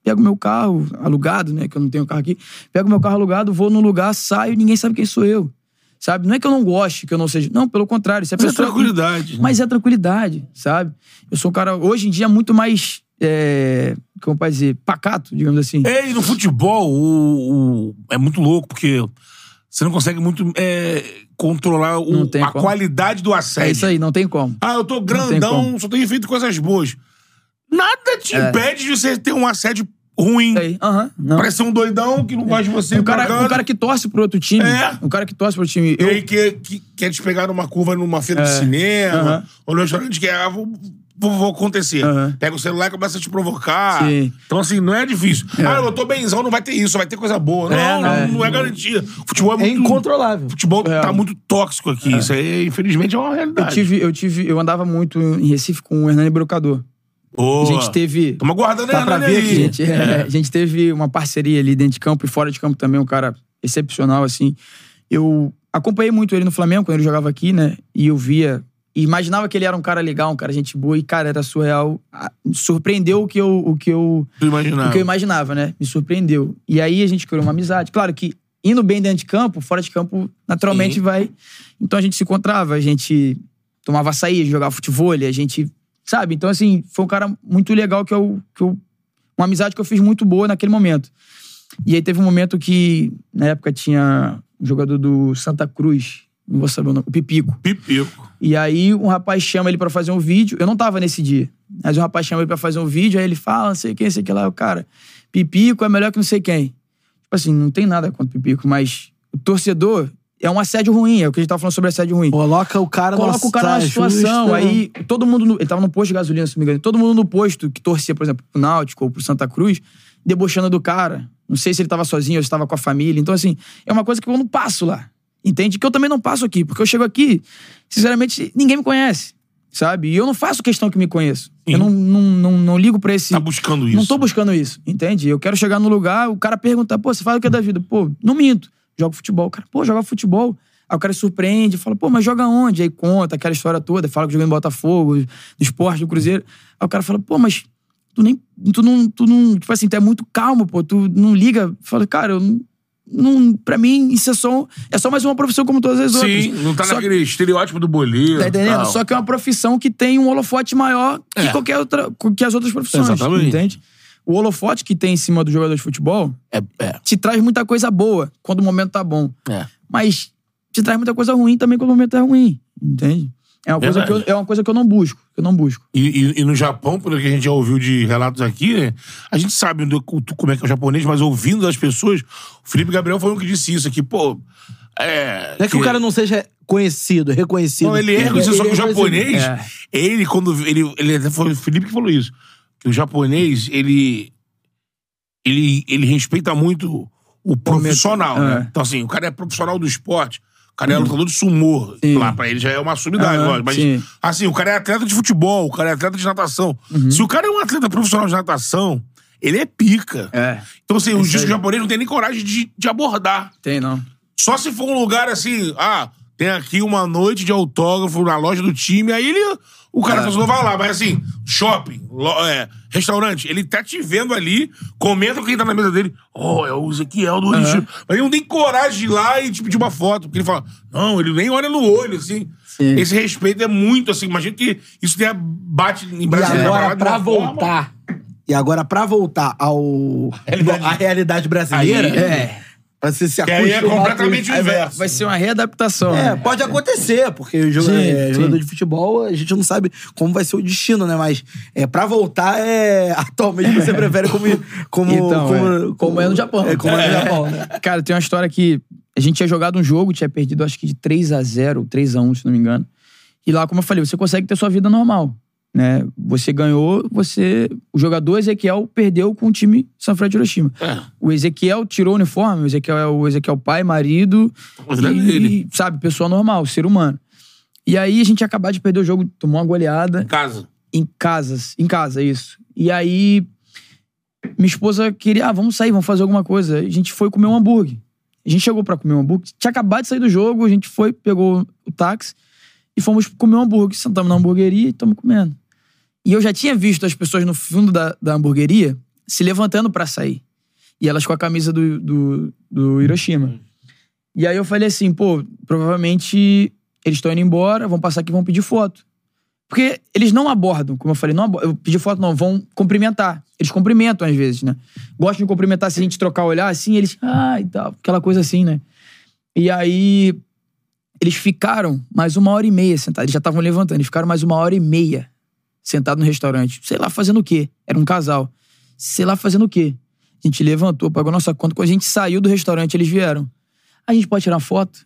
pego meu carro alugado, né? Que eu não tenho carro aqui. Pego meu carro alugado, vou num lugar, saio, ninguém sabe quem sou eu. Sabe? Não é que eu não goste, que eu não seja. Não, pelo contrário. Se a Mas é tranquilidade. né? mas é tranquilidade, sabe? Eu sou um cara, hoje em dia, muito mais. É, como pode dizer? Pacato, digamos assim. É, e no futebol o, o- é muito louco, porque você não consegue muito é, controlar o- tem a como. qualidade do assédio. É isso aí, não tem como. Ah, eu tô tem grandão, como. só tenho feito coisas boas. Nada te É. impede de você ter um assédio ruim. Aí, aham. não. Parece ser um doidão que não gosta de você. um, cara, um cara que torce pro outro time. É. Um cara que torce pro time. E Eu, aí que, que quer te pegar numa curva numa feira de É. cinema, Aham. ou no restaurante que é, ah, vou, vou, acontecer. Aham. Pega o celular e começa a te provocar. Sim. Então, assim, não é difícil. Ah, eu tô benzão, não vai ter isso, vai ter coisa boa. Não, É, não, é. não é garantia. Futebol é É muito. incontrolável. Futebol É. tá muito tóxico aqui. Isso aí, infelizmente, é uma eu realidade. tive, eu tive. Eu andava muito em Recife com o Hernani Brocador. Boa. A gente teve. Toma guardando Dá pra Hernani ver aí. aqui, Gente, é, a gente teve uma parceria ali dentro de campo e fora de campo também, um cara excepcional, assim. Eu acompanhei muito ele no Flamengo quando ele jogava aqui, né? E eu via. E imaginava que ele era um cara legal, um cara gente boa, e, cara, era surreal. Surpreendeu o que eu, o que eu, imaginava. o que eu imaginava, né? Me surpreendeu. E aí a gente criou uma amizade. Claro que indo bem dentro de campo, fora de campo, naturalmente Sim. vai. Então a gente se encontrava, a gente tomava açaí, jogava futebol, a gente. Sabe? Então, assim, foi um cara muito legal que eu. Que eu uma amizade que eu fiz muito boa naquele momento. E aí teve um momento que, na época, tinha um jogador do Santa Cruz, não vou saber o nome, o Pipico. Pipico. E aí um rapaz chama ele pra fazer um vídeo. Eu não tava nesse dia. Mas um rapaz chama ele pra fazer um vídeo, aí ele fala, não sei quem, não sei o que lá. O cara, Pipico é melhor que não sei quem. Tipo assim, não tem nada contra o Pipico, mas o torcedor é um assédio ruim. É o que a gente tava falando sobre assédio ruim. Coloca o cara Coloca numa o cara numa saia situação, justa. aí todo mundo. no- ele tava no posto de gasolina, se não me engano. Todo mundo no posto que torcia, por exemplo, pro Náutico ou pro Santa Cruz, debochando do cara. Não sei se ele tava sozinho ou se tava com a família. Então, assim, é uma coisa que eu não passo lá. Entende? Que eu também não passo aqui. Porque eu chego aqui, sinceramente, ninguém me conhece. Sabe? E eu não faço questão que me conheçam. Sim. Eu não, não, não, não ligo pra esse. Tá buscando isso. Não tô buscando isso, entende? Eu quero chegar no lugar, o cara pergunta, pô, você faz o que da vida? Pô, não minto. Jogo futebol. O cara, pô, joga futebol. Aí o cara surpreende, fala, pô, mas joga onde? Aí conta aquela história toda, fala que jogou em Botafogo, no esporte, no Cruzeiro. Aí o cara fala, pô, mas tu nem. Tu não. Tu não tipo assim, tu é muito calmo, pô. Tu não liga. Fala, cara, eu não. Não pra mim, isso é só, é só mais uma profissão como todas as outras. Sim, não tá Só naquele estereótipo do boleiro. Tá entendendo? tal. Só que é uma profissão que tem um holofote maior que É. qualquer outra, que as outras profissões. Exatamente. Entende? O holofote que tem em cima do jogador de futebol É, é. te traz muita coisa boa quando o momento tá bom. É. Mas te traz muita coisa ruim também quando o momento é ruim. Entende? É uma, coisa que eu, é uma coisa que eu não busco. Que eu não busco. E, e- e no Japão, pelo que a gente já ouviu de relatos aqui, né, a gente sabe do- como é que é o japonês, mas ouvindo das pessoas, o Felipe Gabriel foi um que disse isso aqui, pô. É, Não é que o cara não seja conhecido, reconhecido. Não, ele é reconhecido, só que o é japonês, É. ele, quando. Ele, ele foi o Felipe que falou isso. Que o japonês, ele. Ele, ele respeita muito o profissional, É. né? Então, assim, o cara é profissional do esporte. O cara é lutador de sumô. Sim. Lá pra ele já é uma sumidade, Aham, lógico. Mas, sim. assim, o cara é atleta de futebol, o cara é atleta de natação. Uhum. Se o cara é um atleta profissional de natação, ele é pica. É. Então, assim, o Isso disco aí. japonês não tem nem coragem de, de abordar. Tem, não. Só se for um lugar assim, ah, tem aqui uma noite de autógrafo na loja do time, aí ele. O cara É. é. vai lá, mas assim, shopping, lo- é, restaurante, ele tá te vendo ali, comenta com quem tá na mesa dele, oh, é o Ezequiel do Rio. Mas ele não tem coragem de ir lá e te pedir uma foto, porque ele fala, não, ele nem olha no olho, assim. Sim. Esse respeito é muito, assim, imagina que isso tenha bate em E Brasília. agora, de pra uma forma- voltar. E agora, pra voltar ao. Realidade. à realidade brasileira. Aí- é. Pra você se Que aí é acostumar com completamente isso. o inverso. vai ser uma readaptação. É, né? pode acontecer, porque o jogo- Sim, é, sim. jogador de futebol, a gente não sabe como vai ser o destino, né? Mas é, pra voltar, é, atualmente você prefere como. como, Então, como, é. Como é no Japão. É, como é no Japão, né? Cara, tem uma história que a gente tinha jogado um jogo, tinha perdido acho que de 3 a 0 3 a 1 se não me engano. E lá, como eu falei, você consegue ter sua vida normal. Né? Você ganhou, você. O jogador Ezequiel perdeu com o time Sanfrecce Hiroshima. É. O Ezequiel tirou o uniforme, o Ezequiel é o Ezequiel pai, marido. E, dele. sabe, pessoa normal, ser humano. E aí a gente ia acabar de perder o jogo, tomou uma goleada Em casa. em casas, em casa, isso. E aí, minha esposa queria, ah, vamos sair, vamos fazer alguma coisa. A gente foi comer um hambúrguer. A gente chegou pra comer um hambúrguer, tinha acabado de sair do jogo, a gente foi, pegou o táxi e fomos comer um hambúrguer. Sentamos na hamburgueria e estamos comendo. E eu já tinha visto as pessoas no fundo da, da hamburgueria se levantando pra sair. E elas com a camisa do, do, do Hiroshima. E aí eu falei assim, pô, provavelmente eles estão indo embora, vão passar aqui e vão pedir foto. Porque eles não abordam, como eu falei, não abordam, eu pedi foto, não, vão cumprimentar. Eles cumprimentam às vezes, né? Gostam de cumprimentar se a gente trocar olhar assim, eles, ah, e tal, aquela coisa assim, né? E aí eles ficaram mais uma hora e meia sentados, eles já estavam levantando, eles ficaram mais uma hora e meia sentados no restaurante. Sei lá fazendo o quê? Era um casal. Sei lá fazendo o quê? A gente levantou, pagou nossa conta. Quando a gente saiu do restaurante, eles vieram. A gente pode tirar foto?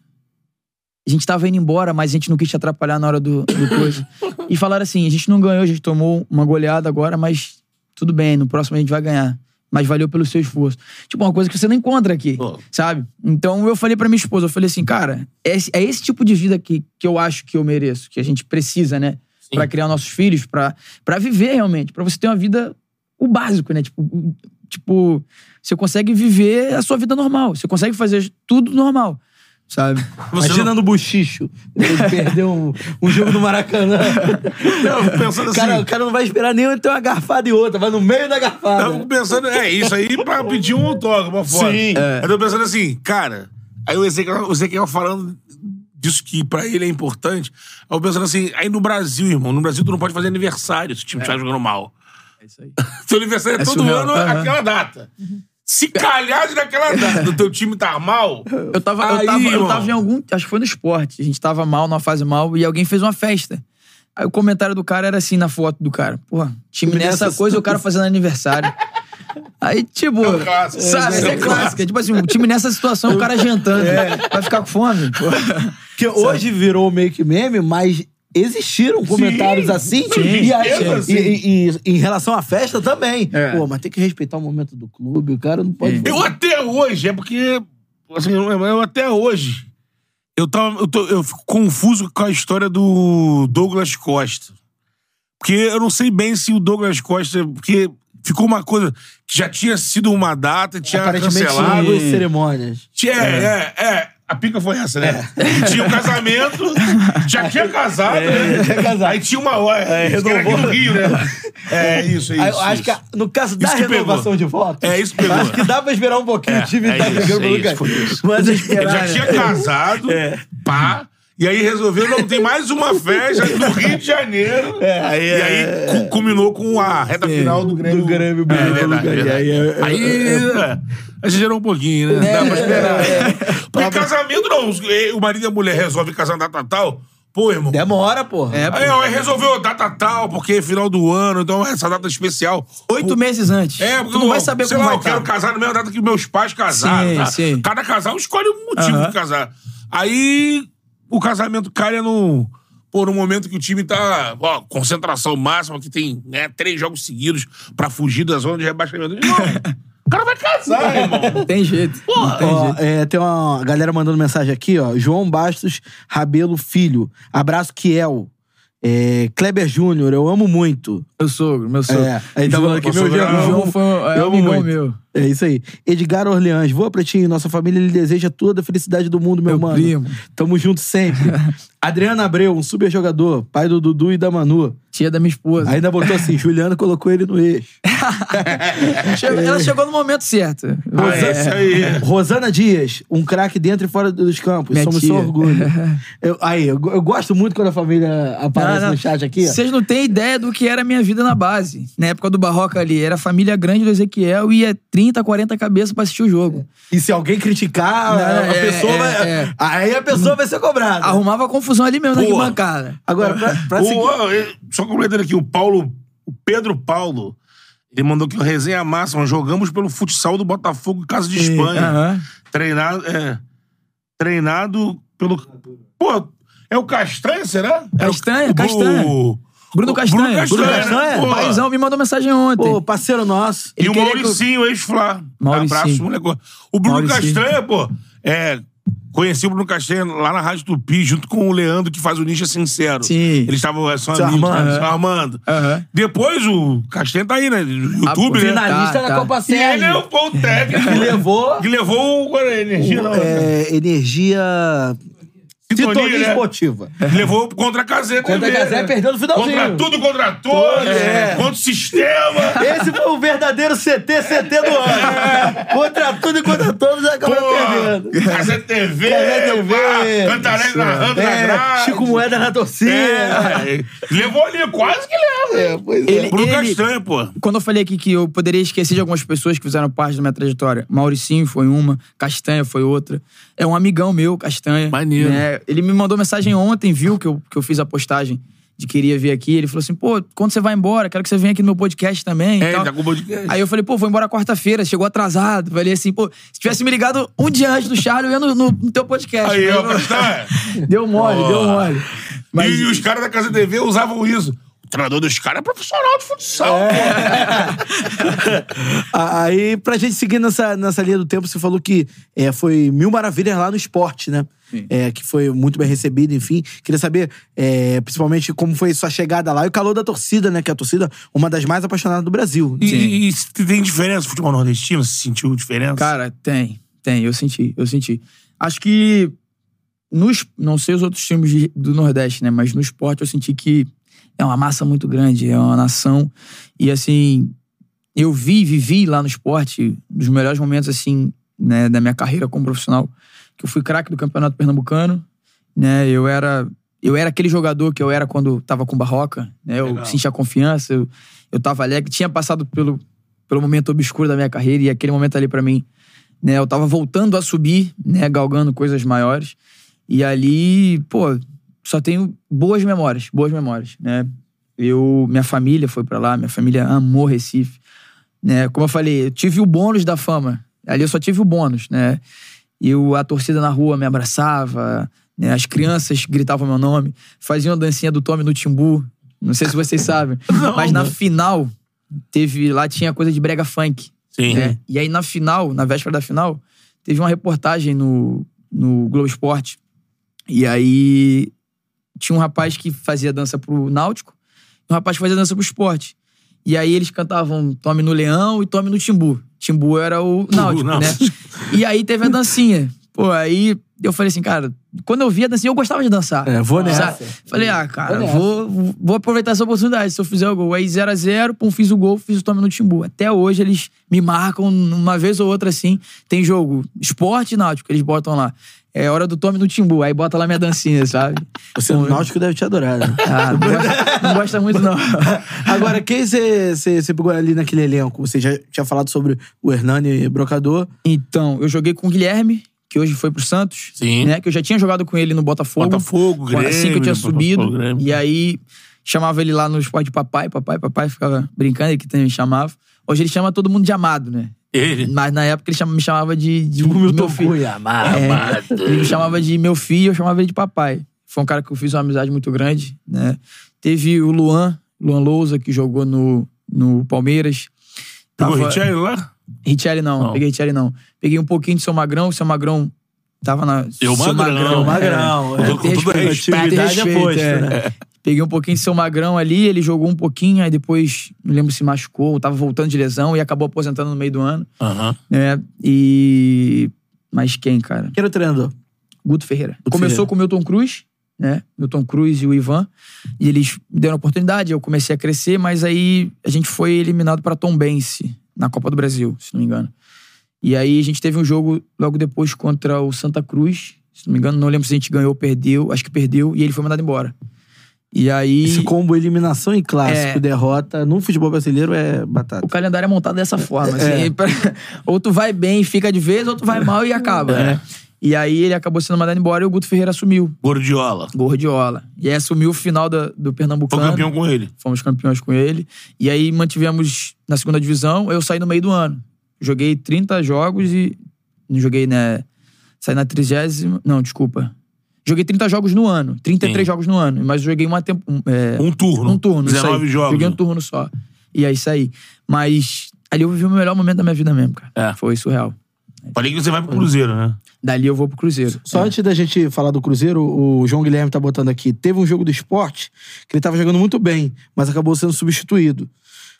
A gente tava indo embora, mas a gente não quis te atrapalhar na hora do, do coisa. e falaram assim: a gente não ganhou, a gente tomou uma goleada agora, mas tudo bem, no próximo a gente vai ganhar. Mas valeu pelo seu esforço. Tipo, uma coisa que você não encontra aqui, Pô. sabe? Então eu falei pra minha esposa, eu falei assim, cara, é esse, é esse tipo de vida que, que eu acho que eu mereço, que a gente precisa, né? Pra criar nossos filhos, pra, pra viver realmente, pra você ter uma vida, o básico, né? Tipo, tipo, você consegue viver a sua vida normal, você consegue fazer tudo normal, sabe? Você Imagina no buchicho. Ele perdeu um, um jogo do Maracanã. Não, pensando O assim. cara, o cara não vai esperar nem ter uma garfada e outra, vai no meio da Eu garfada. pensando, é isso aí pra pedir um autógrafo, uma foto. Sim. É. Eu tô pensando assim, cara, aí o Ezequiel, o Ezequiel falando disso que pra ele é importante. Eu pensando assim, aí no Brasil, irmão, no Brasil tu não pode fazer aniversário se o time estiver jogando mal. É isso aí. Seu aniversário é, É todo surreal. ano Aham. aquela data. Se calhar de naquela data, do teu time tá mal. Eu tava, eu, Aí, tava, eu tava em algum. Acho que foi no esporte. A gente tava mal, numa fase mal, e alguém fez uma festa. Aí o comentário do cara era assim na foto do cara. Porra, time nessa Nessa- coisa, o cara fazendo aniversário. Aí, tipo. É clássico. Sabe, É é, clássica. Tipo assim, o time nessa situação, o cara jantando. Vai ficar com fome? Porra. Porque hoje virou meio que meme, mas existiram comentários assim. sim, e, aí- sim, sim. e- e- e em relação à festa também. É. Pô, mas tem que respeitar o momento do clube, o cara não pode. Eu até hoje, é porque. Assim, eu, eu até hoje. Eu, tava, eu, tô- eu fico confuso com a história do Douglas Costa. Porque eu não sei bem se o Douglas Costa. Porque ficou uma coisa que já tinha sido uma data, tinha Aparentemente, cancelado. duas cerimônias. Tinha- É, é, é. A pica foi essa, né? E tinha um casamento, já tinha casado, né? tinha casado. Aí tinha uma hora. É, isso renovou. no Rio, né? É isso, é Aí isso. acho que isso. no caso da Isso renovação pegou. de votos, É, isso que pegou. acho que dá pra esperar um pouquinho É, o time é tá isso, brigando é pelo lugar. isso, isso. Mas Ele esperar, já né? tinha casado, É. pá. E aí resolveu, não, tem mais uma festa no Rio de Janeiro. É, aí e é- aí cu- culminou com a reta final do Grêmio. Do Grêmio é, pelo verdade, aí é- é- Aí, é, a gente gerou um pouquinho, né? Dá pra esperar. Porque casamento, não. os- O marido e a mulher resolvem casar na data tal. Pô, irmão. Demora, porra. É, Aí, ó, resolveu data tal, porque é final do ano, então essa data especial. Oito meses antes. É, porque tu não vai saber sei como lá, vai eu quero estar. casar na mesma data que meus pais casaram. Sim, tá? sim. Cada casal escolhe um motivo Aham. de casar. Aí o casamento calha no. Pô, no momento que o time tá. Ó, concentração máxima, que tem né, três jogos seguidos pra fugir da zona de rebaixamento. Irmão, o cara vai casar, irmão. Não tem jeito. Não tem Ó, jeito. é, tem uma galera mandando mensagem aqui, ó. João Bastos Rabelo Filho. Abraço, Kiel. É, Kleber Júnior, eu amo muito. Meu sogro, meu sogro. É, aí tá falando aqui, meu João. Foi é eu amo muito. meu. É isso aí. Edgar Orleans, voa pretinho. Nossa família lhe deseja toda a felicidade do mundo, meu, Meu mano. primo. Tamo junto sempre. Adriano Abreu, um super jogador, pai do Dudu e da Manu. Tia da minha esposa. Ainda botou assim: Juliano colocou ele no eixo. Ela chegou no momento certo. Ah, é isso aí. Rosana Dias, um craque dentro e fora dos campos. Minha Somos tia. seu orgulho. Eu- aí, eu, eu gosto muito quando a família aparece Não, não. no chat aqui. Vocês não têm ideia do que era a minha vida na base. Na época do Barroca ali. Era a família grande do Ezequiel e ia 30, 40 cabeças pra assistir o jogo. E se alguém criticar, Não, a é, pessoa é, vai. é. Aí a pessoa vai ser cobrada. Arrumava confusão ali mesmo na Boa. arquibancada. Agora, pra, pra seguir. ó, ele- só completando aqui, o Paulo, o Pedro Paulo, ele mandou aqui o resenha máxima. Jogamos pelo futsal do Botafogo, Casa de Espanha. Treinado, é, treinado pelo. Pô, é o Castanha, será? É o- Castanha, o- Castanha. o- Bruno o Castanha. Bruno Castanha. Bruno Castanha? né? Pô, O paizão me mandou mensagem ontem. Pô, parceiro nosso. E Ele o queria que eu- Mauricinho, ex-Flá. Mauricinho. Abraço, moleque. O Bruno Mauricinho. Castanha, pô, é. Conheci o Bruno Castanha lá na Rádio Tupi, junto com o Leandro, que faz o Ninja Sincero. Sim. Eles estavam é, só Seu amigos, Armando. né? Seu Armando. Aham. Depois o Castanha tá aí, né? No YouTube, né? Finalista Tá, da tá. Copa E ele Sérgio. é o bom técnico. Que levou. Que levou o energia, não. É, energia. Sintonia, Sintonia né? esportiva. Levou contra a Casé Contra a né? perdeu no finalzinho. Contra tudo, contra todos. É. Contra o sistema. Esse foi o verdadeiro CT, CT do ano. Contra tudo e contra todos, acabou perdendo. Pô, Casé TV. Casé TV. Cantarelli narrando na É, grade. Chico Moeda na torcida. É, levou ali, quase que leva. É, pois é. Ele- Bruno Castanha, pô. Quando eu falei aqui que eu poderia esquecer de algumas pessoas que fizeram parte da minha trajetória, Mauricinho foi uma, Castanha foi outra. É um amigão meu, Castanha. Maneiro. né? Ele me mandou mensagem ontem, viu que eu, que eu fiz a postagem de que iria vir aqui. Ele falou assim: pô, quando você vai embora, quero que você venha aqui no meu podcast também. É, tá com o podcast. Aí eu falei, pô, vou embora quarta-feira, chegou atrasado. Falei assim, pô, se tivesse me ligado um dia antes do Charlie, eu ia no, no- no teu podcast. Aí, ó, não- Castanha. Deu mole, Ó. deu mole. Mas E os caras da Casa TV usavam isso. O treinador dos caras é profissional de futsal, Ah, Aí, pra gente seguir nessa, nessa linha do tempo, você falou que é, foi mil maravilhas lá no esporte, né? É, que foi muito bem recebido, enfim. Queria saber, é, principalmente, como foi sua chegada lá e o calor da torcida, né? Que a torcida uma das mais apaixonadas do Brasil. E, e, e tem diferença no futebol nordestino? Você sentiu diferença? Cara, tem, tem, eu senti, eu senti. Acho que nos, não sei os outros times de- do Nordeste, né, mas no esporte eu senti que é uma massa muito grande, é uma nação e assim, eu vi, vivi lá no esporte dos melhores momentos assim, né, da minha carreira como profissional, que eu fui craque do Campeonato Pernambucano, né, eu era eu era aquele jogador que eu era quando tava com Barroca, né, eu Legal. sentia confiança, eu, eu tava alegre, tinha passado pelo pelo momento obscuro da minha carreira e aquele momento ali pra mim né? Eu tava voltando a subir, né? Galgando coisas maiores. E ali, pô, só tenho boas memórias, boas memórias, né? Eu, minha família foi pra lá, minha família amou Recife, né? Como eu falei, eu tive o bônus da fama. Ali eu só tive o bônus, né? E o- a torcida na rua me abraçava, né? As crianças gritavam meu nome, faziam a dancinha do Tommy no Timbu. Não sei se vocês sabem, mas na final teve lá tinha coisa de brega funk. Sim. né? E aí, na final, na véspera da final, teve uma reportagem no, no Globo Esporte. E aí tinha um rapaz que fazia dança pro Náutico e um rapaz que fazia dança pro esporte. E aí eles cantavam Tome no Leão e Tome no Timbu. Timbu era o Náutico, não. né? E aí teve a dancinha. Pô, aí eu falei assim, cara, quando eu via dancinha, eu gostava de dançar. É, vou nessa. Sabe? Falei, ah, cara, Vou vou, vou aproveitar essa oportunidade. Se eu fizer o gol. Aí 0x0, pum, fiz o gol, fiz o tome no Timbu. Até hoje eles me marcam uma vez ou outra assim. Tem jogo esporte e náutico, eles botam lá. É hora do tome no Timbu. Aí bota lá minha dancinha, sabe? Você no Náutico deve te adorar, né? Ah, não, gosta, não gosta muito, não. Agora, quem você pegou ali naquele elenco? Você já tinha falado sobre o Hernani Brocador. Então, eu joguei com o Guilherme, que hoje foi pro Santos. Sim. Né? Que eu já tinha jogado com ele no Botafogo. Botafogo, Grêmio. assim que eu tinha subido. Grêmio. E aí, chamava ele lá no esporte de papai, papai, papai, ficava brincando, ele que também me chamava. Hoje ele chama todo mundo de amado, né? Ele. Mas na época ele chama- me chamava de, de, Tipo Milton meu filho. Cunha, amado. É, ele me chamava de meu filho, eu chamava ele de papai. Foi um cara que eu fiz uma amizade muito grande, né? Teve o Luan, Luan Lousa, que jogou no, no Palmeiras. Pegou Tava- Richelli lá? Richelli não, Não. peguei Richelli não. Peguei um pouquinho de seu Magrão, o seu Magrão tava na. Eu seu Magrão, é. Magrão, é. Com todo Respeito, respeito. É é. né? Peguei um pouquinho de seu Magrão ali, ele jogou um pouquinho, aí depois, não lembro se machucou, tava voltando de lesão e acabou aposentando no meio do ano. Aham. Né? E. Mas quem, cara? Quem era o treinador? Guto Ferreira. Guto Começou Ferreira. com o Milton Cruz, né? Milton Cruz e o Ivan. E eles me deram a oportunidade, eu comecei a crescer, mas aí a gente foi eliminado para Tombense na Copa do Brasil, se não me engano. E aí a gente teve um jogo logo depois contra o Santa Cruz, se não me engano, não lembro se a gente ganhou ou perdeu, acho que perdeu, e ele foi mandado embora. E aí Esse combo eliminação e clássico, É. derrota no futebol brasileiro é batata. o calendário é montado dessa forma. É. assim, ou tu vai bem e fica de vez, ou tu vai mal e acaba, É. né? E aí ele acabou sendo mandado embora e o Guto Ferreira assumiu. Gordiola. Gordiola. E aí assumiu o final do Foi Pernambucano. campeão com ele. Fomos campeões com ele. E aí mantivemos na segunda divisão. Eu saí no meio do ano. Joguei 30 jogos e. Não joguei, né? Saí na trigésima. Não, desculpa. Joguei 30 jogos no ano. 33 Sim. jogos no ano. Mas joguei uma tempo. é, Um turno. um turno. isso 19 aí. jogos. Joguei um turno só. E aí saí. Mas ali eu vivi o melhor momento da minha vida mesmo, cara. É. Foi surreal. Falei que você vai pro Cruzeiro, né? Dali eu vou pro Cruzeiro. Só É. antes da gente falar do Cruzeiro, o João Guilherme tá botando aqui. Teve um jogo do esporte que ele tava jogando muito bem, mas acabou sendo substituído.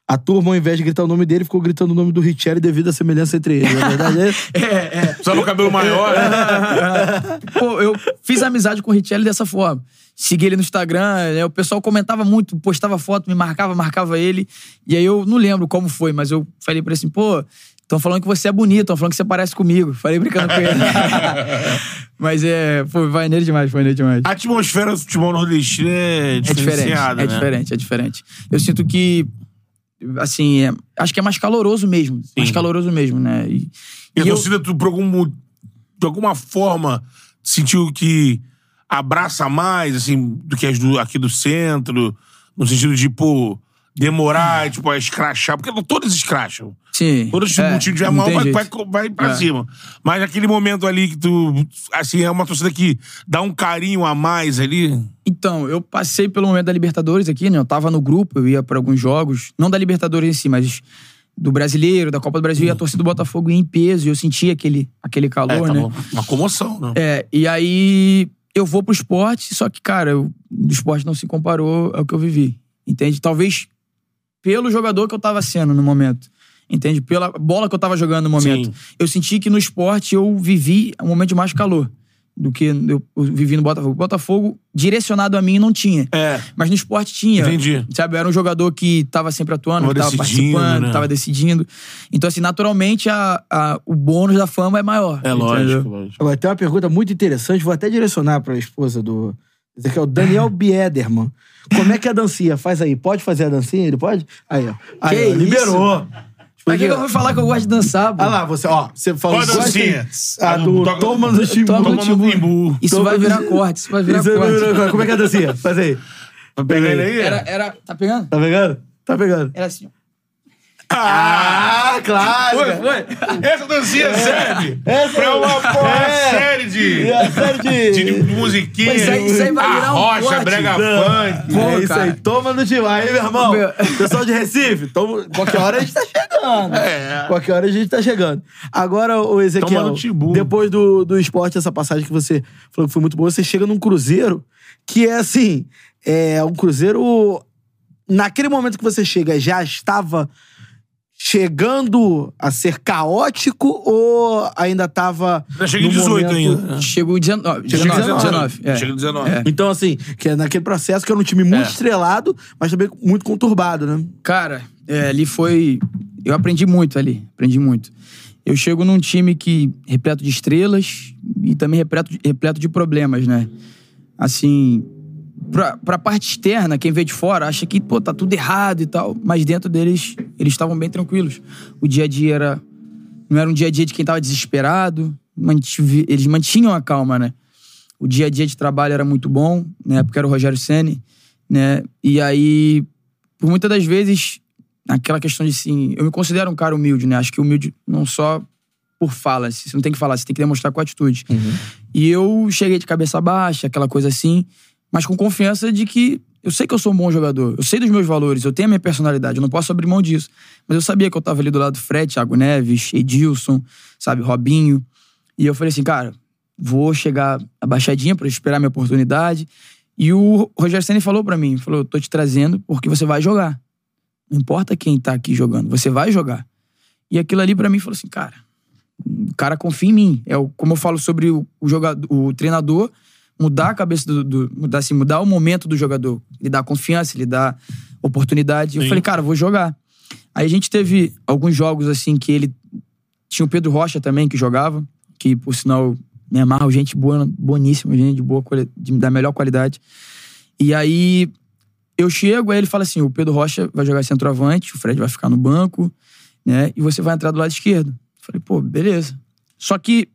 A turma, ao invés de gritar o nome dele, ficou gritando o nome do Richelli devido à semelhança entre eles. Na verdade, é... É, é. Precisava o cabelo maior, né? Pô, eu fiz amizade com o Richelli dessa forma. Segui ele no Instagram, né, o pessoal comentava muito, postava foto, me marcava, marcava ele. E aí eu não lembro como foi, mas eu falei pra ele assim, pô, estão falando que você é bonito, estão falando que você parece comigo. Falei brincando com ele. mas é, pô, vai nele demais, foi nele demais. A atmosfera do futebol nordestino é É diferente, diferenciada, é né? diferente, é diferente. Eu sinto que, assim, é- acho que é mais caloroso mesmo. Mais caloroso mesmo, né? E, E a e eu- torcida, tu, por algum, de alguma forma, sentiu que abraça mais, assim, do que as do, aqui do centro, no sentido de, pô, demorar, tipo, a escrachar, porque todos escracham. Sim. Todos é, time tiver não mal, vai, vai, vai pra É. cima. Mas naquele momento ali que tu, assim, é uma torcida que dá um carinho a mais ali. Então, eu passei pelo momento da Libertadores aqui, né? Eu tava no grupo, eu ia pra alguns jogos, não da Libertadores em si, mas do Brasileiro, da Copa do Brasil, e a torcida do Botafogo ia em peso, e eu sentia aquele, aquele É, calor, tá né? Uma comoção, né? É, e aí eu vou pro esporte, só que, cara, eu, do esporte não se comparou ao que eu vivi. Entende? Talvez pelo jogador que eu tava sendo no momento. Entende? Pela bola que eu tava jogando no momento. Sim. Eu senti que no esporte eu vivi um momento de mais calor do que eu, eu vivi no Botafogo. O Botafogo, direcionado a mim, não tinha. É. Mas no esporte tinha. Entendi. Sabe, eu era um jogador que tava sempre atuando, Tava que tava decidindo, participando, né? tava decidindo. Então, assim, naturalmente, a, a- o bônus da fama é maior. É entendeu? lógico, lógico. Agora, tem uma pergunta muito interessante, vou até direcionar pra esposa do. Esse aqui é o Daniel Biederman. Como é que é a dancinha? Faz aí. Pode fazer a dancinha? Ele pode? Aí, ó. Aí, Que ó, isso? liberou. Pra que, que eu vou falar que eu gosto de dançar, pô? Ah lá, você, ó. Você falou Qual a dancinha? Ah, do Toca- Toma no Timbu. Toma no Toma no Timbu. timbu. Isso Toma vai no- virar corte, isso vai virar Isso é- corte. Como é que é a dancinha? Faz aí. Tá pegando aí? Era, era, tá pegando? Tá pegando? Tá pegando. Era assim, ó. Ah, claro! Foi, foi. Essa dancinha serve Essa- pra uma porra É. série de, a série de... de, de musiquinha. Isso aí- isso aí vai virar um rocha, corte. brega Não. funk. Pô, é isso cara. aí, toma no time. Aí, meu irmão, Meu- pessoal de Recife, toma... qualquer hora a gente tá chegando. É. Qualquer hora a gente tá chegando. Agora, o Ezequiel, depois do, do esporte, essa passagem que você falou que foi muito boa, você chega num cruzeiro que é assim, é um cruzeiro... Naquele momento que você chega, já estava chegando a ser caótico ou ainda tava. Já chega em no 18 momento- ainda. Chegou em 19. Chega em 19, 19, é. Chega em 19. É. Então, assim, que é naquele processo que era um time muito É. estrelado, mas também muito conturbado, né? Cara, é, ali foi. Eu aprendi muito ali. Aprendi muito. Eu chego num time que repleto de estrelas e também repleto, de- repleto de problemas, né? Assim, pra, pra parte externa, quem vê de fora acha que, pô, tá tudo errado e tal. Mas dentro deles, eles estavam bem tranquilos. O dia a dia era. Não era um dia a dia de quem tava desesperado. mantive- eles mantinham a calma, né? O dia a dia de trabalho era muito bom, né? Porque era o Rogério Ceni, né? E aí, por muitas das vezes, aquela questão de assim, eu me considero um cara humilde, né? Acho que humilde não só por fala, você não tem que falar, você tem que demonstrar com atitude. E eu cheguei de cabeça baixa, aquela coisa assim, mas com confiança de que eu sei que eu sou um bom jogador, eu sei dos meus valores, eu tenho a minha personalidade, eu não posso abrir mão disso. Mas eu sabia que eu tava ali do lado do Fred, Thiago Neves, Edilson, sabe, Robinho. E eu falei assim, cara, vou chegar abaixadinha pra esperar minha oportunidade. E o Rogério Senna falou pra mim, falou, eu tô te trazendo porque você vai jogar. Não importa quem tá aqui jogando, você vai jogar. E aquilo ali pra mim falou assim, cara, o cara confia em mim. É como eu falo sobre o jogador, o treinador mudar a cabeça do, do- mudar assim, mudar o momento do jogador, lhe dar confiança, lhe dar oportunidade. Eu Sim. falei, cara, vou jogar. Aí a gente teve alguns jogos assim que ele tinha o Pedro Rocha também que jogava, que por sinal me amarra, gente boa, boníssima, gente de boa de- da melhor qualidade. E aí eu chego, aí ele fala assim: o Pedro Rocha vai jogar centroavante, o Fred vai ficar no banco, né? E você vai entrar do lado esquerdo. Eu Falei, pô, beleza. Só que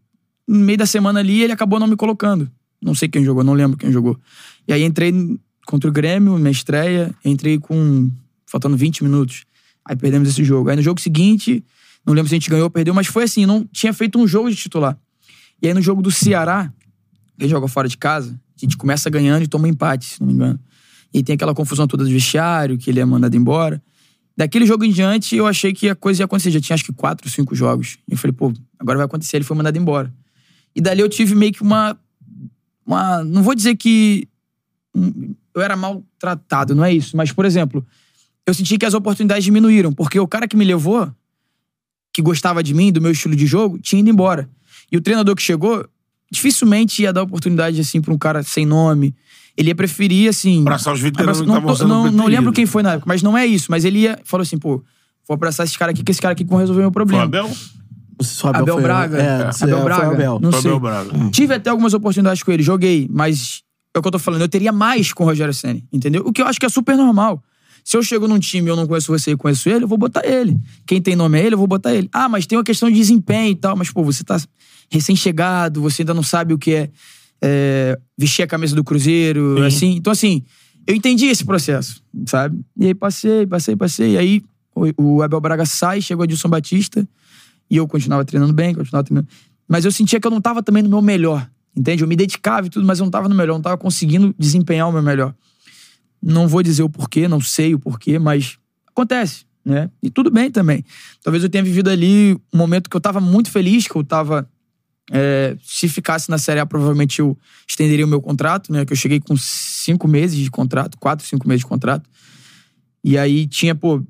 no meio da semana ali ele acabou não me colocando. Não sei quem jogou, não lembro quem jogou. E aí entrei contra o Grêmio, minha estreia, entrei com. faltando 20 minutos. Aí perdemos esse jogo. Aí no jogo seguinte, não lembro se a gente ganhou ou perdeu, mas foi assim, não tinha feito um jogo de titular. E aí no jogo do Ceará, que joga fora de casa, a gente começa ganhando e toma um empate, se não me engano. E tem aquela confusão toda do vestiário, que ele é mandado embora. Daquele jogo em diante, eu achei que a coisa ia acontecer. Já tinha acho que quatro, cinco jogos. E eu falei, pô, agora vai acontecer. Ele foi mandado embora. E dali eu tive meio que uma. Uma não vou dizer que eu era maltratado, não é isso. Mas, por exemplo, eu senti que as oportunidades diminuíram. Porque o cara que me levou, que gostava de mim, do meu estilo de jogo, tinha ido embora. E o treinador que chegou, dificilmente ia dar oportunidade assim pra um cara sem nome. Ele ia preferir, assim. Abraçar os veteranos abraçar- que não, sendo não, não preferidos. lembro quem foi na época, mas não é isso. Mas ele ia, falou assim, pô, vou abraçar esse cara aqui, que esse cara aqui que vão resolver meu problema. Abel? O Abel, Abel foi- Braga? É, É. Abel foi o Braga? Abel. Não Foi o sei. Abel Braga. Tive até algumas oportunidades com ele, joguei, mas é o que eu tô falando, eu teria mais com o Rogério Senna, entendeu? O que eu acho que é super normal. Se eu chego num time e eu não conheço você e conheço ele, eu vou botar ele. Quem tem nome é ele, eu vou botar ele. Ah, mas tem uma questão de desempenho e tal, mas pô, você tá recém-chegado, você ainda não sabe o que é, é, vestir a camisa do Cruzeiro, Sim. assim. Então, assim, eu entendi esse processo, sabe? E aí passei, passei, passei. E aí o, o Abel Braga sai, chegou Adilson Batista, e eu continuava treinando bem, continuava treinando. Mas eu sentia que eu não tava também no meu melhor, entende? Eu me dedicava e tudo, mas eu não tava no melhor, não tava conseguindo desempenhar o meu melhor. Não vou dizer o porquê, não sei o porquê, mas acontece, né? E tudo bem também. Talvez eu tenha vivido ali um momento que eu tava muito feliz, que eu tava. é, se ficasse na Série A, provavelmente eu estenderia o meu contrato, né? Que eu cheguei com cinco meses de contrato, quatro, cinco meses de contrato. E aí tinha, pô,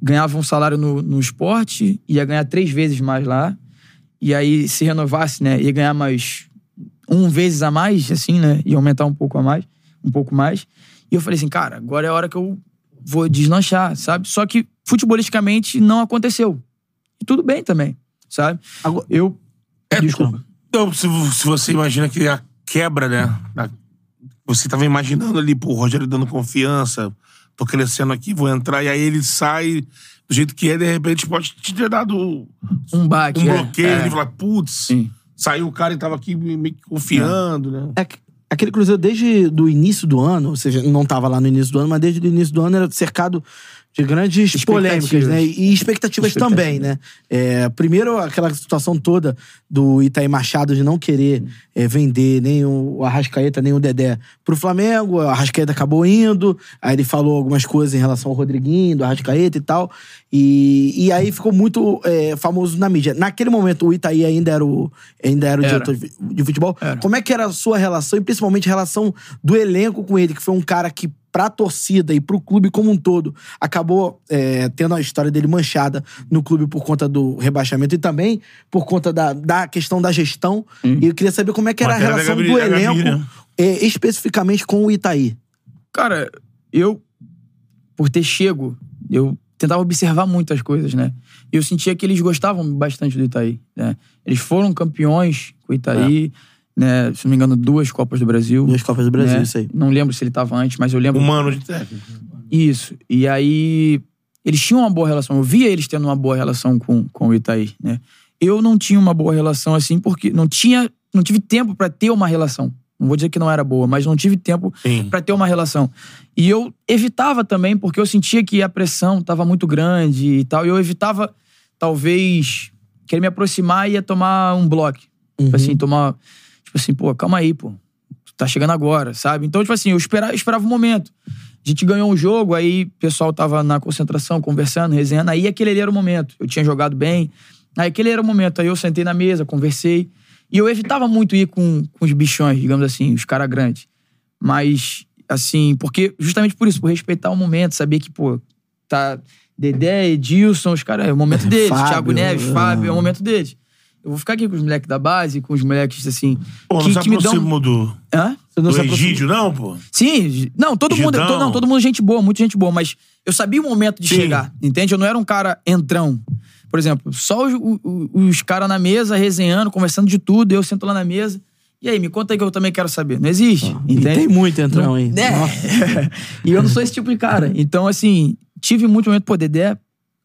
ganhava um salário no, no esporte, ia ganhar três vezes mais lá. E aí, se renovasse, né, ia ganhar mais um vezes a mais, assim, né? Ia aumentar um pouco a mais, um pouco mais. E eu falei assim, cara, agora é a hora que eu vou deslanchar, sabe? Só que futebolisticamente não aconteceu. E tudo bem também, sabe? Agora- Eu. É, Desculpa. Então, se, se você imagina que a quebra, né? da- você tava imaginando ali, pô, o Rogério dando confiança, tô crescendo aqui, vou entrar, e aí ele sai do jeito que é, de repente pode te ter dado Um baque. um é, bloqueio, é. ele fala, putz, saiu o cara e tava aqui meio que confiando, né? É que- aquele Cruzeiro, desde do início do ano, ou seja, não estava lá no início do ano, mas desde o início do ano era cercado de grandes polêmicas, né? E expectativas, também, né? É, primeiro, aquela situação toda do Itaí Machado de não querer é, vender nem o Arrascaeta, nem o Dedé pro Flamengo. O Arrascaeta acabou indo, aí ele falou algumas coisas em relação ao Rodriguinho, do Arrascaeta e tal. E, e aí ficou muito é, famoso na mídia. Naquele momento, o Itaí ainda era o, ainda era o Era. diretor de futebol. Era. Como é que era a sua relação, e principalmente a relação do elenco com ele, que foi um cara que pra torcida e pro clube como um todo, acabou é, tendo a história dele manchada no clube por conta do rebaixamento e também por conta da, da questão da gestão. E eu queria saber como é que era a Matéria da relação Gabi- do elenco, né? é, especificamente com o Itaí. Cara, eu, por ter chego, eu tentava observar muitas coisas, né? E eu sentia que eles gostavam bastante do Itaí, né? Eles foram campeões com o Itaí, né? Se não me engano, duas Copas do Brasil. Duas Copas do Brasil, né? isso aí. Não lembro se ele tava antes, mas eu lembro. Um ano de técnico. Isso. E aí, eles tinham uma boa relação. Eu via eles tendo uma boa relação com, com o Itaí, né? Eu não tinha uma boa relação assim, porque não tinha. Não tive tempo pra ter uma relação. Não vou dizer que não era boa, mas não tive tempo pra ter uma relação. E eu evitava também, porque eu sentia que a pressão tava muito grande e tal. E eu evitava, talvez, querer me aproximar e ia tomar um bloco. Tipo assim, tomar. Tipo assim, pô, calma aí, pô. Tu tá chegando agora, sabe? Então, tipo assim, eu esperava, eu esperava um momento. A gente ganhou um jogo, aí o pessoal tava na concentração, conversando, resenhando. Aí aquele ali era o momento. Eu tinha jogado bem. Aí aquele era o momento. Aí eu sentei na mesa, conversei. E eu evitava muito ir com, com os bichões, digamos assim, os caras grandes. Mas, assim, porque justamente por isso, por respeitar o momento, saber que, pô, tá Dedé, Edilson, os caras, é o momento deles. Fábio, Thiago Neves, é. Fábio, é o momento deles. Eu vou ficar aqui com os moleques da base, com os moleques, assim. Pô, não que, se que me dão. do, Hã? Você não do se aproxima- Egídio, não, pô? Sim, não, todo mundo, Gidão. to- não, todo mundo gente boa, muita gente boa, mas eu sabia o momento de Sim. chegar, entende? Eu não era um cara entrão. Por exemplo, só os, o- o- os caras na mesa, resenhando, conversando de tudo, eu sento lá na mesa. E aí, me conta aí que eu também quero saber. Não existe, E entende? tem muito entrão aí. Né? Nossa. e eu não sou esse tipo de cara. Então, assim, tive muito momento, pô, Dedé,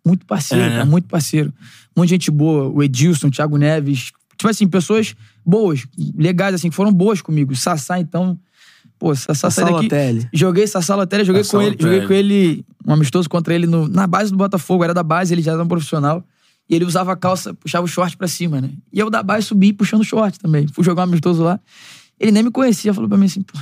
muito parceiro, É, né? cara, muito parceiro. Muita gente boa, o Edilson, o Thiago Neves. Tipo assim, pessoas boas, legais, assim, que foram boas comigo. Sassá, então, pô, Sassá sai daqui. Salotelli. Joguei Sassá Lotéria, joguei Sassá com ele, Lotelli. joguei com ele, um amistoso contra ele no- na base do Botafogo, era da base, ele já era um profissional. E ele usava a calça, puxava o short pra cima, né? E eu da base subi puxando o short também. Fui jogar um amistoso lá. Ele nem me conhecia, falou pra mim assim, pô,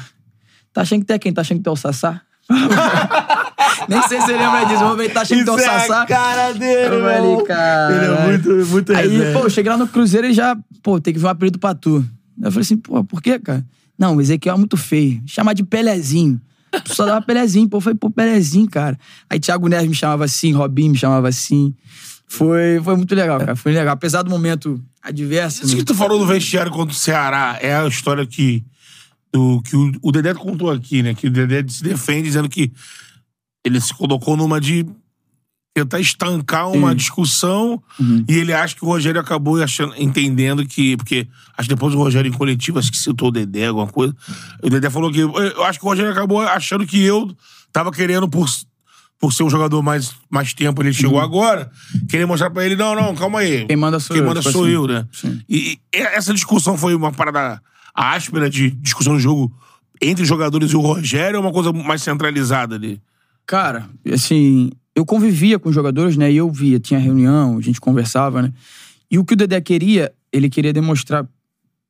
tá achando que tu é quem? Tá achando que tu é o Sassá? nem sei se você lembra disso, vou tá achando que é o é Sassá? cara dele, Eu falei, cara. Ele é muito, muito Aí, resenha. pô, eu cheguei lá no Cruzeiro e já, pô, tem que ver um apelido pra tu. Eu falei assim, pô, por quê, cara? Não, o Ezequiel é muito feio. Chamar de Pelezinho. Só dava Pelezinho, pô. Eu falei, pô, Pelezinho, cara. Aí Thiago Neves me chamava assim, Robinho me chamava assim. Foi, foi muito legal, cara. Foi legal. Apesar do momento adverso. Isso né? que tu falou do vestiário contra o Ceará é a história que, do, que o, o Dedé contou aqui, né? Que o Dedé se defende dizendo que ele se colocou numa de tentar estancar uma discussão Uhum. e ele acha que o Rogério acabou achando, entendendo que. Porque acho que depois o Rogério em coletivo, acho que citou o Dedé, alguma coisa. O Dedé falou que. Eu acho que o Rogério acabou achando que eu tava querendo, por, por ser um jogador mais, mais tempo, ele chegou agora, querer mostrar pra ele: não, não, calma aí. Uhum. Quem manda sou Quem eu, manda tipo sou assim. eu, né? Sim. E, e essa discussão foi uma parada áspera de discussão de jogo entre os jogadores e o Rogério ou uma coisa mais centralizada ali? Cara, assim, eu convivia com os jogadores, né? E eu via, tinha reunião, a gente conversava, né? E o que o Dedé queria, ele queria demonstrar,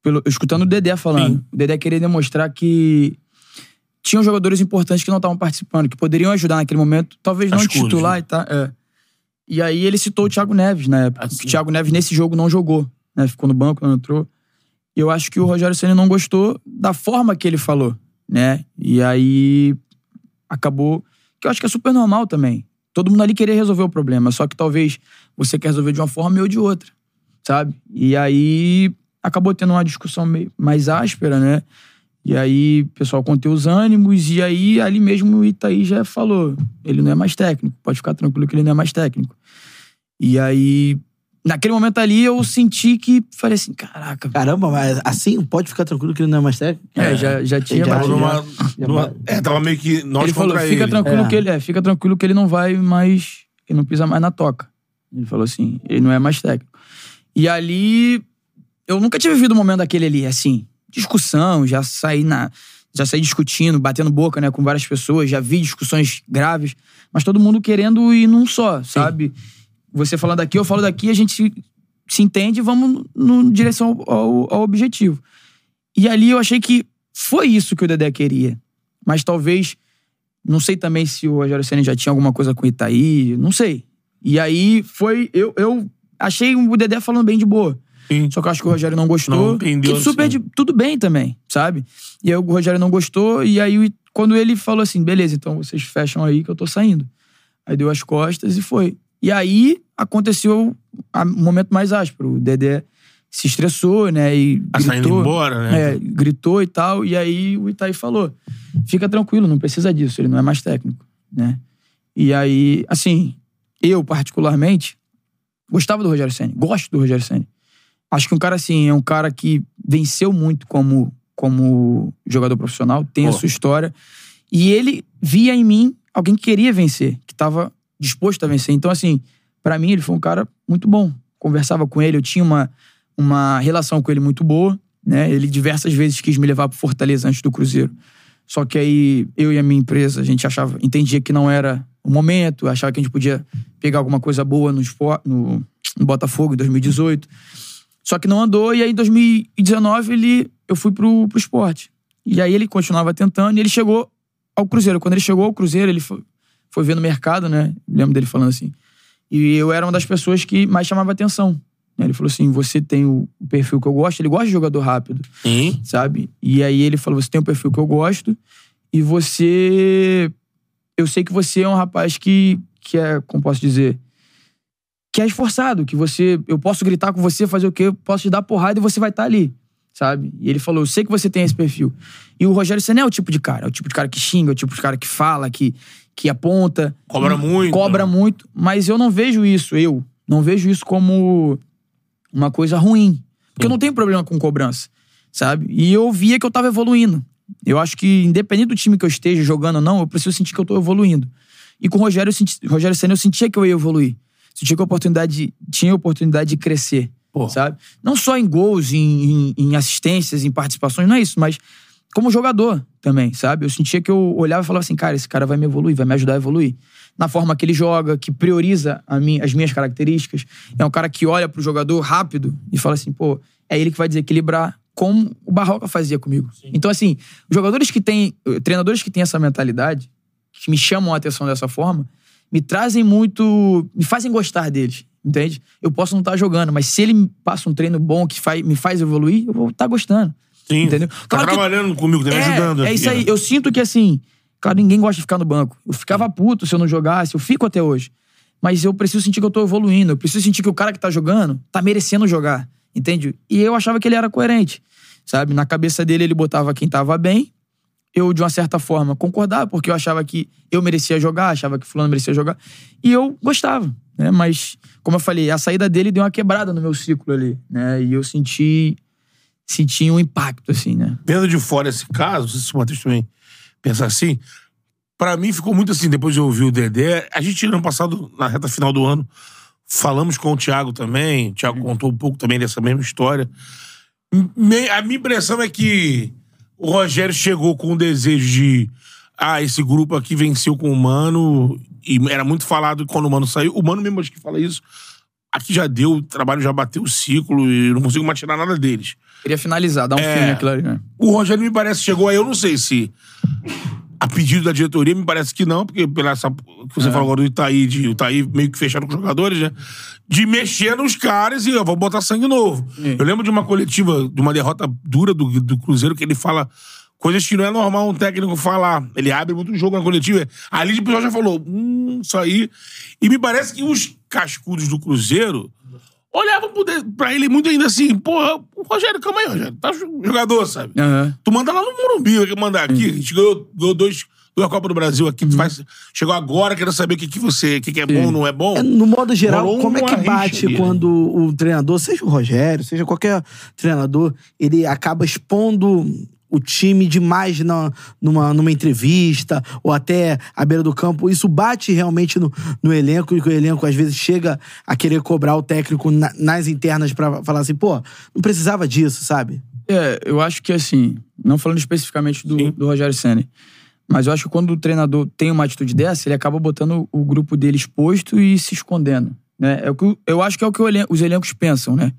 pelo, escutando o Dedé falando, Sim. o Dedé queria demonstrar que tinham jogadores importantes que não estavam participando, que poderiam ajudar naquele momento, talvez não As cores, titular né? e tal. É. E aí ele citou o Thiago Neves na época. Assim. o Thiago Neves nesse jogo não jogou, né? Ficou no banco, não entrou. Eu acho que o Rogério Ceni não gostou da forma que ele falou, né? E aí acabou que eu acho que é super normal também. Todo mundo ali queria resolver o problema, só que talvez você quer resolver de uma forma eu de outra, sabe? E aí acabou tendo uma discussão meio mais áspera, né? E aí pessoal conteu os ânimos, e aí ali mesmo o Itaí já falou: ele não é mais técnico, pode ficar tranquilo que ele não é mais técnico. E aí, naquele momento ali, eu senti que falei assim: caraca, Caramba, mas assim, pode ficar tranquilo que ele não é mais técnico? é, já, já tinha. já- numa, já- numa- é, tava meio que nós ele falou, contra fica ele. tranquilo É. que ele é, fica tranquilo que ele não vai mais, ele não pisa mais na toca. Ele falou assim, ele não é mais técnico. E ali eu nunca tinha vivido um momento daquele ali, assim, discussão, já saí na já saí discutindo, batendo boca, né, com várias pessoas, já vi discussões graves, mas todo mundo querendo ir num só, sabe? Você falando daqui, eu falo daqui, a gente se, entende e vamos no, no direção ao, ao- objetivo. E ali eu achei que foi isso que o Dedé queria. Mas talvez não sei também se o Rogério Senna já tinha alguma coisa com o Itaí, não sei. E aí foi. Eu, eu achei o Dedé falando bem de boa. Sim. Só que eu acho que o Rogério não gostou. Não entendeu, que super sim. de- tudo bem também, sabe? E aí o Rogério não gostou, e aí quando ele falou assim, beleza, então vocês fecham aí que eu tô saindo. Aí deu as costas e foi. E aí aconteceu o momento mais áspero. O Dedé se estressou, né? E Tá saindo gritou, embora, né? É, gritou e tal. E aí o Itaí falou: fica tranquilo, não precisa disso, ele não é mais técnico, né? E aí, assim, eu particularmente gostava do Rogério Senna, gosto do Rogério Senna. Acho que um cara assim, é um cara que venceu muito como, como jogador profissional, tem a Pô. sua história. E ele via em mim alguém que queria vencer, que estava disposto a vencer. Então, assim, pra mim ele foi um cara muito bom. Conversava com ele, eu tinha uma, uma relação com ele muito boa, né? Ele diversas vezes quis me levar pro Fortaleza antes do Cruzeiro. Só que aí eu e a minha empresa, a gente achava, entendia que não era o momento, achava que a gente podia pegar alguma coisa boa no, no, no Botafogo em 2018. Só que não andou, e aí em 2019 ele, eu fui pro, pro esporte. E aí ele continuava tentando, e ele chegou ao Cruzeiro. Quando ele chegou ao Cruzeiro, ele foi, foi ver no mercado, né? Lembro dele falando assim. E eu era uma das pessoas que mais chamava atenção. né? Ele falou assim: você tem o o perfil que eu gosto, ele gosta de jogador rápido sabe? E aí ele falou: você tem um perfil que eu gosto e você. Eu sei que você é um rapaz que, que é, como posso dizer, que é esforçado, que você. Eu posso gritar com você, fazer o quê? Eu posso te dar porrada e você vai estar ali, sabe? E ele falou: eu sei que você tem esse perfil. E o Rogério Senna é o tipo de cara, é o tipo de cara que xinga, é o tipo de cara que fala, que, que aponta. Cobra muito. Cobra muito, mas eu não vejo isso, eu não vejo isso como uma coisa ruim. Porque eu não tenho problema com cobrança, sabe? E eu via que eu tava evoluindo. Eu acho que, independente do time que eu esteja jogando ou não, eu preciso sentir que eu tô evoluindo. E com o Rogério, eu senti, Rogério Senna, eu sentia que eu ia evoluir. Sentia que a oportunidade, tinha a oportunidade de crescer, Pô. sabe? Não só em gols, em, em- em assistências, em participações, não é isso, mas como jogador também, sabe? Eu sentia que eu olhava e falava assim, cara, esse cara vai me evoluir, vai me ajudar a evoluir. Na forma que ele joga, que prioriza a mim, as minhas características. É um cara que olha pro jogador rápido e fala assim, pô, é ele que vai desequilibrar como o Barroca fazia comigo. Então, assim, jogadores que têm, treinadores que têm essa mentalidade, que me chamam a atenção dessa forma, me trazem muito, me fazem gostar deles, entende? Eu posso não estar jogando, mas se ele me passa um treino bom que faz, me faz evoluir, eu vou estar gostando. Sim. Entendeu? Tá Claro que- trabalhando comigo, tá me é, ajudando. É isso aí. ó. Eu sinto que, assim, claro, ninguém gosta de ficar no banco. Eu ficava puto se eu não jogasse, eu fico até hoje. Mas eu preciso sentir que eu tô evoluindo. Eu preciso sentir que o cara que tá jogando tá merecendo jogar. Entende? E eu achava que ele era coerente. Sabe? Na cabeça dele, ele botava quem tava bem. Eu, de uma certa forma, concordava, porque eu achava que eu merecia jogar, achava que fulano merecia jogar. E eu gostava, né? Mas, como eu falei, a saída dele deu uma quebrada no meu ciclo ali, né? E eu senti, senti um impacto, assim, né? Vendo de fora esse caso, não sei se o Matheus também pensa assim, pra mim ficou muito assim, depois de ouvir o Dedé, a gente ano passado, na reta final do ano, falamos com o Thiago também, o Thiago contou um pouco também dessa mesma história. A minha impressão é que o Rogério chegou com o desejo de ah, esse grupo aqui venceu com o Mano, e era muito falado quando o Mano saiu, o Mano mesmo acho que fala isso, aqui já deu, o trabalho já bateu o ciclo e não consigo mais tirar nada deles. Queria finalizar, dar um É. fim naquilo ali, né? O Rogério me parece chegou aí, eu não sei se a pedido da diretoria, me parece que não, porque pela essa que você falou agora do Itaí, de, o Itaí meio que fechado com os jogadores, né? De mexer nos caras e ó, vamos botar sangue novo. Sim. Eu lembro de uma coletiva, de uma derrota dura do, do Cruzeiro, que ele fala coisas que não é normal um técnico falar. Ele abre muito jogo na coletiva. Ali o pessoal já falou, hum, isso aí. E me parece que os cascudos do Cruzeiro olhavam pra ele muito ainda assim, porra, Rogério, calma aí, Rogério, tá jogador, sabe? Aham. Tu manda lá no Morumbi, vai mandar aqui. A gente ganhou, ganhou dois, duas Copas do Brasil aqui. Tu faz, chegou agora, quero saber o que, que você. O que, que é bom, não é bom. É, no modo geral, Rolou como é que bate rixa quando o treinador, seja o Rogério, seja qualquer treinador, ele acaba expondo o time demais na, numa, numa entrevista ou até à beira do campo? Isso bate realmente no, no elenco e que o elenco às vezes chega a querer cobrar o técnico na- nas internas pra falar assim, pô, não precisava disso, sabe? É, eu acho que assim, não falando especificamente do, do Rogério Senna, mas eu acho que quando o treinador tem uma atitude dessa, ele acaba botando o grupo dele exposto e se escondendo. Né? É o que, o- eu acho que é o que o elen- os elencos pensam, né?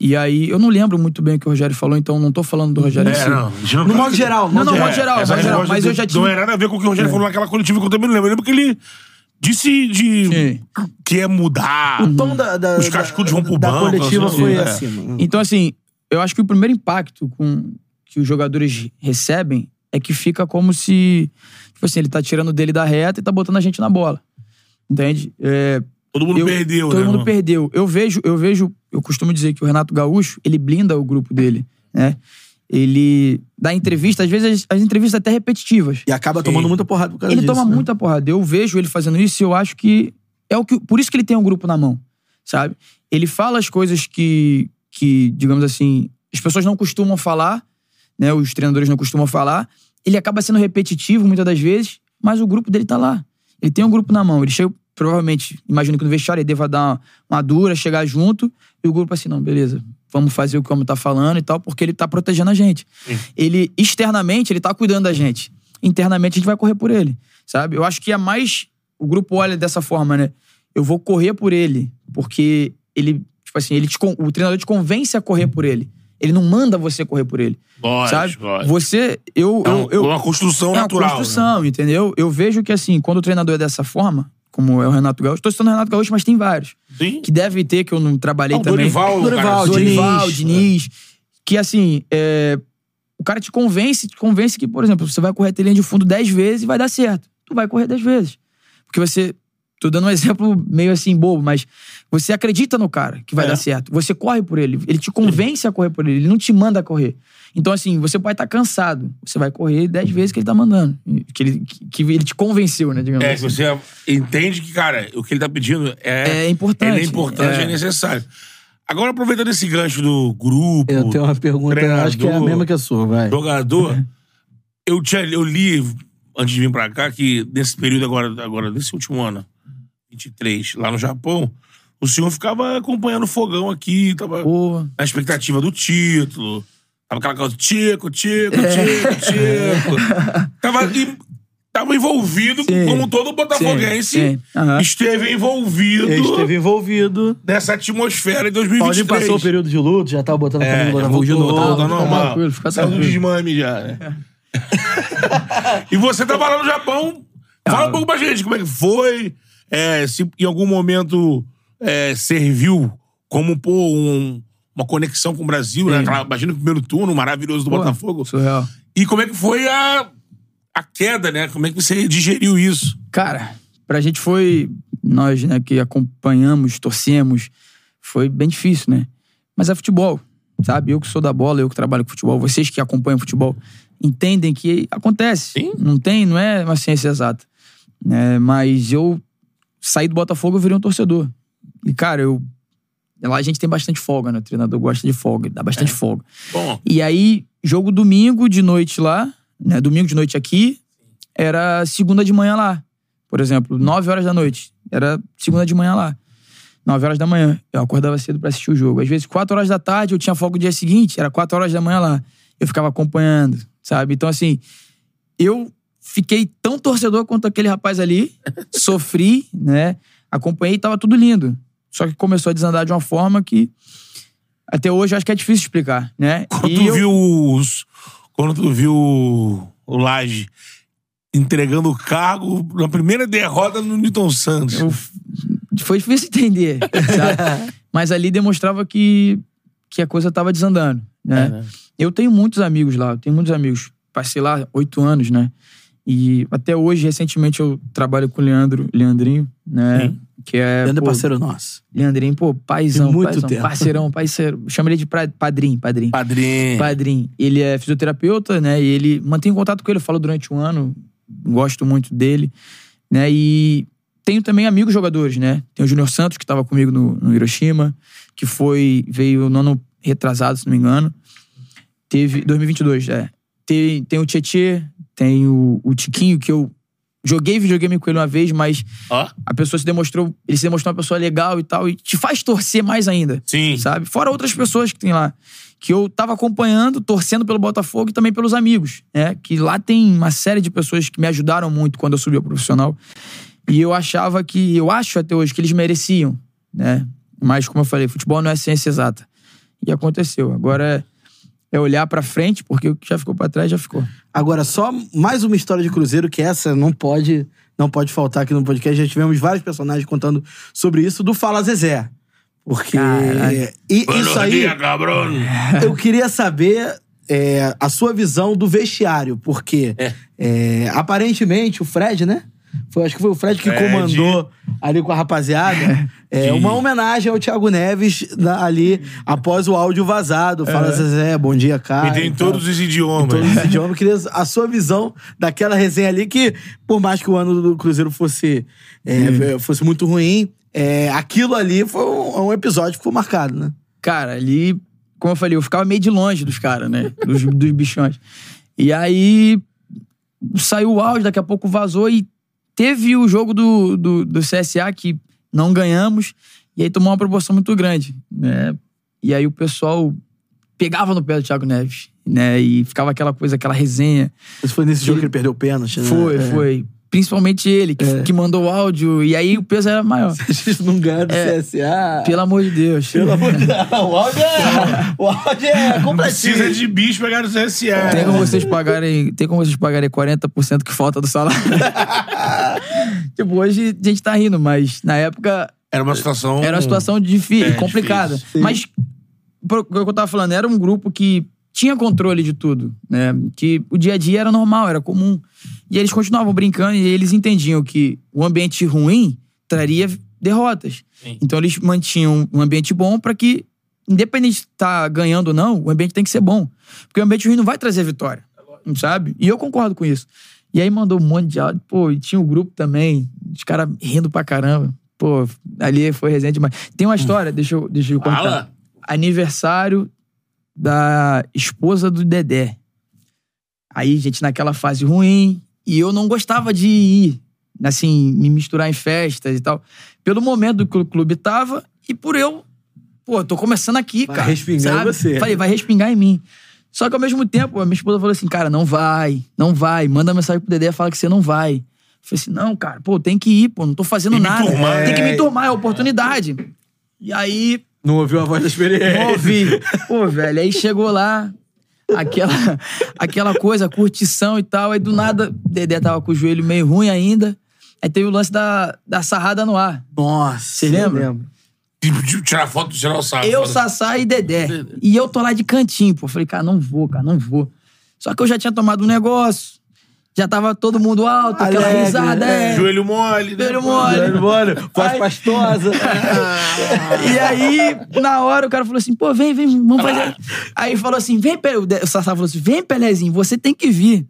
E aí, eu não lembro muito bem o que o Rogério falou, então não tô falando do Rogério. É, não. a gente No modo geral, Não, não, modo modo geral, modo geral. resposta Mas eu já Não tive. é nada a ver com o que o Rogério falou naquela coletiva que eu também não lembro. Eu lembro que ele disse de. Sim. que é mudar. O tom da, da, Os cascudos vão pro da banco, coletiva assim, foi é. assim, mano. Então, assim, eu acho que o primeiro impacto com, que os jogadores recebem é que fica como se, tipo assim, ele tá tirando dele da reta e tá botando a gente na bola. Entende? É, Todo mundo eu- perdeu, Todo né? mundo mano? perdeu. Eu vejo, eu vejo, eu costumo dizer que o Renato Gaúcho, ele blinda o grupo dele, né? Ele dá entrevista, às vezes as, as entrevistas até repetitivas. E acaba Sim. tomando muita porrada por causa Ele disso. toma né? muita porrada. Eu vejo ele fazendo isso e eu acho que é o que por isso que ele tem um grupo na mão, sabe? Ele fala as coisas que que, digamos assim, as pessoas não costumam falar, né? Os treinadores não costumam falar. Ele acaba sendo repetitivo muitas das vezes, mas o grupo dele tá lá. Ele tem um grupo na mão. Ele chega, provavelmente, imagino que no vestiário ele deva dar uma, uma dura, chegar junto, e o grupo assim, não, beleza, vamos fazer o que o homem tá falando e tal, porque ele tá protegendo a gente. Ele, externamente, ele tá cuidando da gente. Internamente, a gente vai correr por ele, sabe? Eu acho que é mais. O grupo olha dessa forma, né? Eu vou correr por ele, porque ele, tipo assim, ele te, o treinador te convence a correr por ele. Ele não manda você correr por ele. Lógico, sabe? lógico. Você. Eu, É um- eu, eu, uma construção é uma natural. né? construção, entendeu? Eu vejo que, assim, quando o treinador é dessa forma, como é o Renato Gaúcho, tô citando o Renato Gaúcho, mas tem vários. Sim. Que deve ter, que eu não trabalhei Ah, o também. Dorival, Dorival, cara, Dorival, Diniz. Diniz. Que, assim, é, o cara te convence, te convence que, por exemplo, você vai correr a linha de fundo 10 vezes e vai dar certo. Tu vai correr 10 vezes. Porque você. Tô dando um exemplo meio assim, bobo, mas você acredita no cara que vai É. dar certo. Você corre por ele. Ele te convence a correr por ele. Ele não te manda correr. Então, assim, você pode estar cansado. Você vai correr 10 vezes que ele tá mandando. Que ele, que, que ele te convenceu, né? Digamos É, assim. que você entende que, cara, o que ele tá pedindo é, É importante. ele é importante, é. É. necessário. Agora, aproveitando esse gancho do grupo, Eu tenho uma pergunta, eu acho que é a mesma que a sua, vai. jogador, eu, tinha, eu li, antes de vir pra cá, que nesse período agora, agora desse último ano, 23, lá no Japão, o senhor ficava acompanhando o fogão aqui, tava na expectativa do título. Tava aquela coisa, Tico, Tico, É. Tico, Tico. tava, tava envolvido, Sim. como todo botafoguense Sim, sim. Aham. esteve envolvido esteve envolvido. nessa atmosfera em Paulinho 2023. passou o período de luto, já tava botando a camisa É, já Botafogo de tá normal. tranquilo, fica Saiu tranquilo. desmame já, né? e você tava lá no Japão. Fala um pouco pra gente como é que foi. É, se em algum momento é, serviu como pô, um- uma conexão com o Brasil, né? Aquela- Imagina o primeiro turno maravilhoso do Pô, Botafogo. Surreal. E como é que foi a, a queda, né? Como é que você digeriu isso? Cara, pra gente foi. Nós, né, que acompanhamos, torcemos, foi bem difícil, né? Mas é futebol, sabe? Eu que sou da bola, eu que trabalho com futebol, vocês que acompanham futebol, entendem que acontece. Sim. Não tem, não é uma ciência exata. né? mas eu saí do Botafogo e virei um torcedor. E, cara, eu. Lá a gente tem bastante folga, né? O treinador gosta de folga, dá bastante folga. Bom, E aí, jogo domingo de noite lá, né? Domingo de noite aqui, era segunda de manhã lá. Por exemplo, 9 horas da noite. Era segunda de manhã lá. 9 horas da manhã. Eu acordava cedo pra assistir o jogo. Às vezes, 4 horas da tarde, eu tinha folga no dia seguinte, era 4 horas da manhã lá. Eu ficava acompanhando, sabe? Então, assim, eu fiquei tão torcedor quanto aquele rapaz ali, sofri, né? Acompanhei e tava tudo lindo. Só que começou a desandar de uma forma que até hoje acho que é difícil explicar, né? quando E tu eu- viu os. Quando tu viu o, Laje entregando o cargo na primeira derrota no Newton Santos. Eu- foi difícil entender, sabe? Mas ali demonstrava que, que a coisa tava desandando, né? É, né? Eu tenho muitos amigos lá, eu tenho muitos amigos. Passei lá oito anos, né? E até hoje, recentemente, eu trabalho com o Leandro, Leandrinho, né? Sim. Que é. Leandro é parceiro nosso. Leandrinho, pô, paizão, Tem muito paizão, tempo. parceirão, parceiro. Chama ele de pra- padrinho, padrinho. Padrinho. Padrinho. Ele é fisioterapeuta, né? E ele mantém contato com ele. Eu falo durante um ano, gosto muito dele, né? E tenho também amigos jogadores, né? Tem o Júnior Santos, que estava comigo no, no Hiroshima, que foi, veio no ano retrasado, se não me engano. Teve, 2022, é. Tem, tem o Tietê, tem o, o Tiquinho, que eu joguei videogame com ele uma vez, mas Ó, a pessoa se demonstrou, ele se demonstrou uma pessoa legal e tal, e te faz torcer mais ainda sim. sabe? Fora outras pessoas que tem lá. Que eu tava acompanhando, torcendo pelo Botafogo e também pelos amigos, né? Que lá tem uma série de pessoas que me ajudaram muito quando eu subi ao profissional. E eu achava que, eu acho até hoje, que eles mereciam, né? Mas, como eu falei, futebol não é ciência exata. E aconteceu. Agora é, é olhar pra frente, porque o que já ficou pra trás já ficou. Agora, só mais uma história de Cruzeiro, que essa não pode, não pode faltar aqui no podcast. Já tivemos vários personagens contando sobre isso, do Fala Zezé. Porque. Caralho. E Buenos isso aí, dias, cabrão. eu queria saber é, a sua visão do vestiário, porque É. é, aparentemente o Fred, né? Foi, acho que foi o Fred que Fred. comandou ali com a rapaziada. É, De- uma homenagem ao Thiago Neves na- ali após o áudio vazado. Fala, Zezé, bom dia, cara. E tem em tal. todos os idiomas. Todos os idiomas. Eu Queria a sua visão daquela resenha ali, que por mais que o ano do Cruzeiro fosse, é, fosse muito ruim, é, aquilo ali foi um, um episódio que ficou marcado, né? Cara, ali, como eu falei, eu ficava meio de longe dos caras, né? Dos, dos bichões. E aí saiu o áudio, daqui a pouco vazou e teve o jogo do, do, do CSA que não ganhamos. E aí tomou uma proporção muito grande, né? E aí o pessoal pegava no pé do Thiago Neves, né? E ficava aquela coisa, aquela resenha. Esse foi nesse jogo que ele perdeu o pênalti, né? Foi, É. foi. Principalmente ele, que, que mandou o áudio. E aí o peso era maior. A gente não ganha do É. CSA. Pelo amor de Deus. Pelo amor de Deus. O áudio é, o áudio é completinho. Precisa de bicho pegar no CSA. Tem como vocês pagarem, tem como vocês pagarem 40% que falta do salário. tipo, hoje a gente tá rindo, mas na época Era uma situação. era uma situação difícil, É, complicada. difícil. Mas o que eu tava falando, era um grupo que tinha controle de tudo, né? Que o dia a dia era normal, era comum. E eles continuavam brincando e eles entendiam que o ambiente ruim traria derrotas. Sim. Então eles mantinham um ambiente bom pra que independente de estar ganhando ou não, o ambiente tem que ser bom. Porque o ambiente ruim não vai trazer vitória, sabe? E eu concordo com isso. E aí mandou um monte de áudio. Pô, e tinha o grupo também, os caras rindo pra caramba. Pô, ali foi resenha demais. Tem uma história, deixa eu, deixa eu contar. Fala. Aniversário da esposa do Dedé. Aí, gente, naquela fase ruim, e eu não gostava de ir, assim, me misturar em festas e tal. Pelo momento que o clube tava e por eu, pô, tô começando aqui, Vai cara. respingar em sabe? você. Falei, vai respingar em mim. Só que ao mesmo tempo, a minha esposa falou assim, cara, não vai, não vai. Manda mensagem pro Dedé, fala que você não vai. Eu falei assim, não, cara, pô, tem que ir, pô, não tô fazendo Tem nada. turmar. Tem que me É. turmar, é oportunidade. E aí, Não ouviu a voz da experiência. não ouvi. Pô, velho, aí chegou lá, aquela, aquela coisa, curtição e tal. Aí do nada, Dedé tava com o joelho meio ruim ainda. Aí teve o lance da, da sarrada no ar. Nossa. Você lembra? eu lembro. Tirar foto, tirar o saco. Eu, Foda- Sassá e Dedé. E eu tô lá de cantinho, pô. Falei, cara, não vou, cara, não vou. Só que eu já tinha tomado um negócio. Já tava todo mundo alto, aquela Alegre, risada, é. é. Joelho mole, né? Joelho mole. Olha, olha, voz pastosa. E aí, na hora, o cara falou assim, pô, vem, vem, vamos fazer. Aí falou assim, vem, Pelé. O Sassá falou assim, vem, Pelézinho, você tem que vir.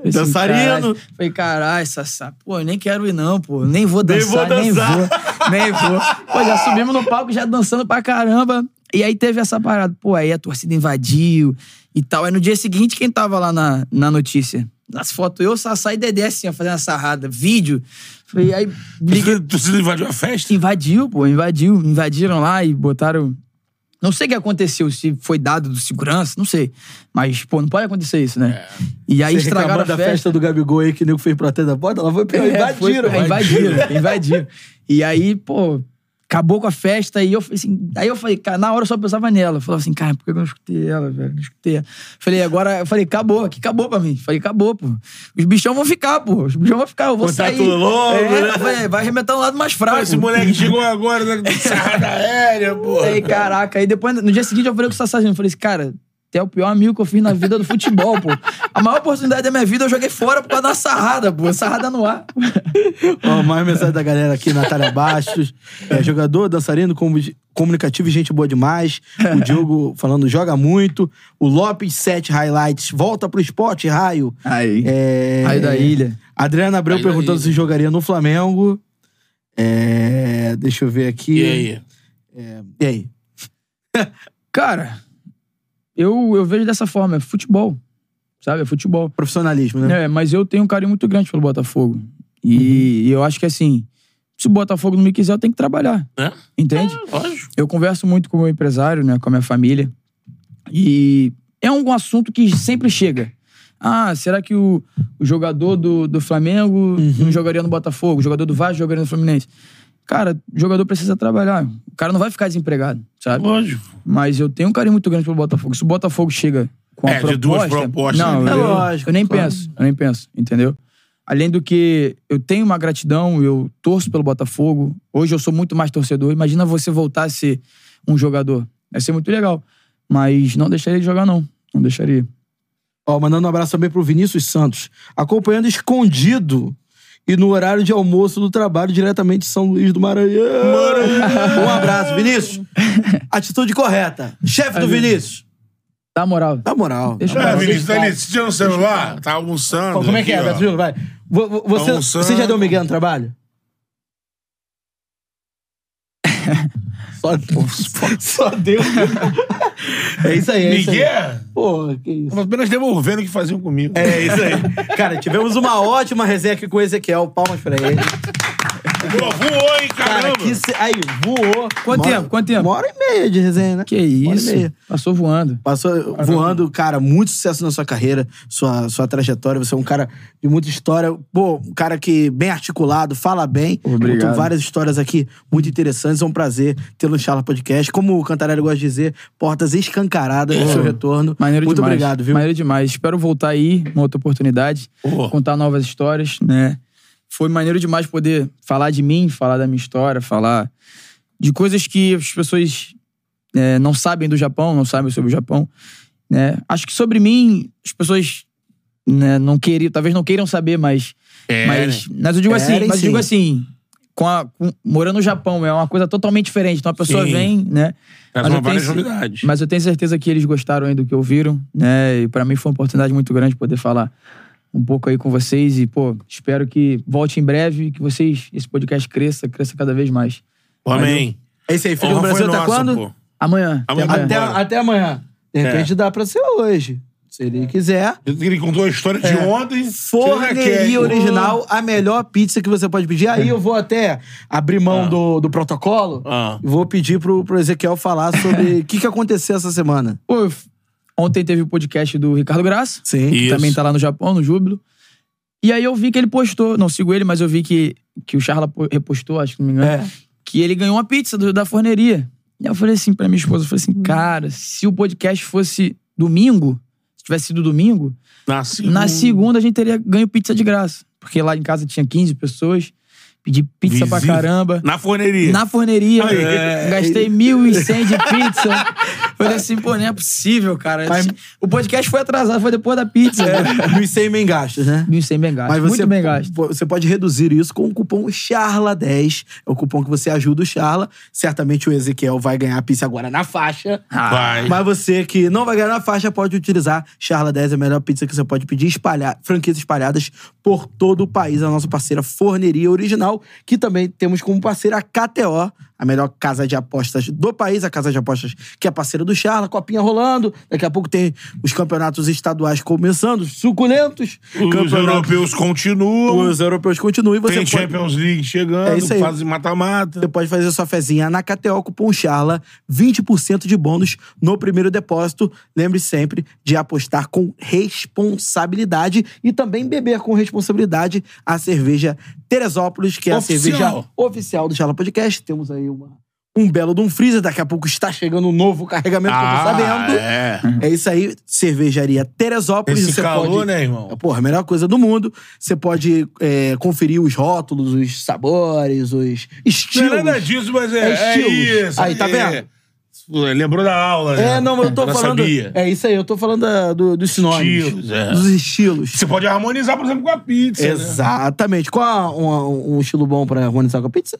Assim, Dançarino. Falei, caralho, Sassá, pô, eu nem quero ir não, pô. Nem vou Nem dançar, vou nem dançar. vou. Nem vou. Pô, já subimos no palco, já dançando pra caramba. E aí teve essa parada. Pô, aí a torcida invadiu e tal. Aí no dia seguinte, quem tava lá na, na notícia? Nas fotos, eu, Sassá e Dedé, assim, ó, fazendo a sarrada. Vídeo. Falei, aí liguei tu invadiu a festa? Invadiu, pô, invadiu. Invadiram lá e botaram. Não sei o que aconteceu, se foi dado do segurança, não sei. Mas, pô, não pode acontecer isso, né? E aí Você estragaram a reclamando da festa. festa do Gabigol aí que o nego fez pra trás da porta, ela foi pior. É, invadiram. foi- é, invadiram, invadiram. E aí, pô, acabou com a festa e eu falei assim. Aí eu falei, cara, na hora eu só pensava nela. Eu falava assim, cara, por que eu não escutei ela, velho? Não escutei ela. Falei, agora, eu falei, acabou, aqui acabou pra mim. Falei, acabou, pô. Os bichão vão ficar, pô. Os bichão vão ficar, eu vou Contato sair. logo, é, né? falei, vai arrebentar um lado mais fraco. Esse moleque chegou agora né, da sarrada aérea, pô. Aí, caraca, aí depois, no dia seguinte, eu falei com o Sassagino, eu falei assim, cara, é o pior amigo que eu fiz na vida do futebol, pô. A maior oportunidade da minha vida eu joguei fora por causa da sarrada, pô. Sarrada no ar. Ó, mais mensagem da galera aqui, Natália Bastos. É, jogador, dançarino, comu- comunicativo e gente boa demais. O Diogo falando, joga muito. O Lopes, sete highlights. Volta pro esporte, raio. Aí. É... Raio da ilha. Adriana Abreu Raio perguntando se jogaria no Flamengo. É, Deixa eu ver aqui. E aí? E aí? Cara, eu, eu vejo dessa forma, é futebol. Sabe? É futebol. Profissionalismo, né? É, mas eu tenho um carinho muito grande pelo Botafogo. E, e eu acho que assim, se o Botafogo não me quiser, eu tenho que trabalhar. É? Entende? Lógico. Eu converso muito com o meu empresário, né, com a minha família. E é um assunto que sempre chega. Ah, será que o, o jogador do, do Flamengo não jogaria no Botafogo? O jogador do Vasco jogaria no Fluminense? Cara, o jogador precisa trabalhar. O cara não vai ficar desempregado, sabe? Lógico. Mas eu tenho um carinho muito grande pelo Botafogo. Se o Botafogo chega com a É, de proposta... duas propostas, Não, né? eu, É lógico, eu nem claro. penso. Eu nem penso, entendeu? Além do que eu tenho uma gratidão, eu torço pelo Botafogo. Hoje eu sou muito mais torcedor. Imagina você voltar a ser um jogador. Vai ser muito legal. Mas não deixaria de jogar, não. Não deixaria. Ó, mandando um abraço também pro Vinícius Santos. Acompanhando escondido e no horário de almoço do trabalho diretamente de São Luís do Maranhão. Um abraço, Vinícius. Atitude correta. Chefe do Vinícius. Dá moral. Na moral. Deixa É. Vinícius, tá ali assistindo no celular, tá almoçando. Como é que é. Beto? Vai. Vo- vo- Você, Almoçando. você já deu Miguel no trabalho? Só Deus. Só Deus. É isso aí, é isso aí. Miguel? Pô, que isso. Tava apenas devolvendo o que faziam comigo. É isso aí. Cara, tivemos uma ótima resenha aqui com o Ezequiel. Palmas pra ele. Pô, voou, hein, Cara, caramba. que se... Aí, voou. Quanto tempo? Quanto tempo? Uma hora e meia de resenha, né? Que isso. Passou voando. Passou voando, cara, muito sucesso na sua carreira, sua, sua trajetória. Você é um cara de muita história. Pô, um cara que bem articulado, fala bem. Obrigado. Contou várias histórias aqui muito interessantes. É um prazer tê-lo no Charla Podcast. Como o Cantarelli gosta de dizer, portas escancaradas do seu retorno. Maneiro muito demais. obrigado, viu? Maneiro demais. Espero voltar aí, uma outra oportunidade, Pô. contar novas histórias, né? Foi maneiro demais poder falar de mim, falar da minha história, falar de coisas que as pessoas é, não sabem do Japão, não sabem sobre o Japão, né? Acho que sobre mim as pessoas né, não queriam, talvez não queiram saber, mas É, mas, mas eu digo assim, mas eu sim. digo assim, com a- com- morando no Japão é uma coisa totalmente diferente. Então a pessoa Sim. vem, né? Traz Mas uma eu tenho novidades. Mas eu tenho certeza que eles gostaram aí do que ouviram, né? E pra mim foi uma oportunidade muito grande poder falar um pouco aí com vocês e, pô, espero que volte em breve, que vocês, esse podcast cresça, cresça cada vez mais. Amém. É isso aí, Filho do Brasil nossa, quando? pô. Amanhã. Amanhã. até Até, Bora. até amanhã. De repente dá pra ser hoje. Se ele quiser. Ele contou a história de ontem. Forneria original, a melhor pizza que você pode pedir. Aí eu vou até abrir mão do, do protocolo Ah. e vou pedir pro, pro Ezequiel falar sobre o que, que aconteceu essa semana. Pô, eu- ontem teve o podcast do Ricardo Graça. Sim. que Isso. também tá lá no Japão, no Júbilo. E aí eu vi que ele postou, não sigo ele, mas eu vi que, que o Charla po- repostou, acho que não me engano, É. que ele ganhou uma pizza do- da forneria. E eu falei assim pra minha esposa, eu falei assim, cara, se o podcast fosse domingo, se tivesse sido domingo, Na segunda. na segunda a gente teria ganho pizza de graça. Porque lá em casa tinha 15 pessoas, pedi pizza pra Visível. caramba. Na forneria. Na forneria, Aí. gastei 1.100 de pizza. Falei assim, pô, não é possível, cara. Mas- O podcast foi atrasado, foi depois da pizza. Nos 100 bem gastos, né? 1.100 bem gasto. Mas você, Muito bem gasto. pô, você pode reduzir isso com o cupom CHARLA10. É o cupom que você ajuda o Charla. Certamente o Ezequiel vai ganhar a pizza agora na faixa. Vai. Mas você que não vai ganhar na faixa pode utilizar Charla 10, é a melhor pizza que você pode pedir, espalhar, franquias espalhadas por todo o país. A nossa parceira Forneria Original, que também temos como parceira a KTO, a melhor casa de apostas do país, a casa de apostas que é parceira do Charla, copinha rolando. Daqui a pouco tem os campeonatos estaduais começando, suculentos. Os europeus continuam. Os europeus continuam e você Tem pode... Champions League chegando. É isso aí. Fase mata-mata. Você pode fazer sua fezinha na KTO, cupom CHARLA, 20% de bônus no primeiro depósito. Lembre sempre de apostar com responsabilidade e também beber com responsabilidade a cerveja Teresópolis, que é Oficial. a cerveja oficial do Charla Podcast. Temos aí uma, um belo de um freezer. Daqui a pouco está chegando um novo carregamento que eu tô sabendo. é. É isso aí, cervejaria Teresópolis. Esse Você calor, pode... né, irmão? Porra, a melhor coisa do mundo. Você pode é, conferir os rótulos, os sabores, os Não estilos. é nada disso, mas é, É é estilos. isso. Aí, tá vendo? Lembrou da aula, É, né? não, eu tô falando. sabia. É isso aí, eu tô falando da- do- dos sinônimos. Estilos, é. Dos estilos. Você pode harmonizar, por exemplo, com a pizza. né? Exatamente. Qual a- um, um estilo bom pra harmonizar com a pizza?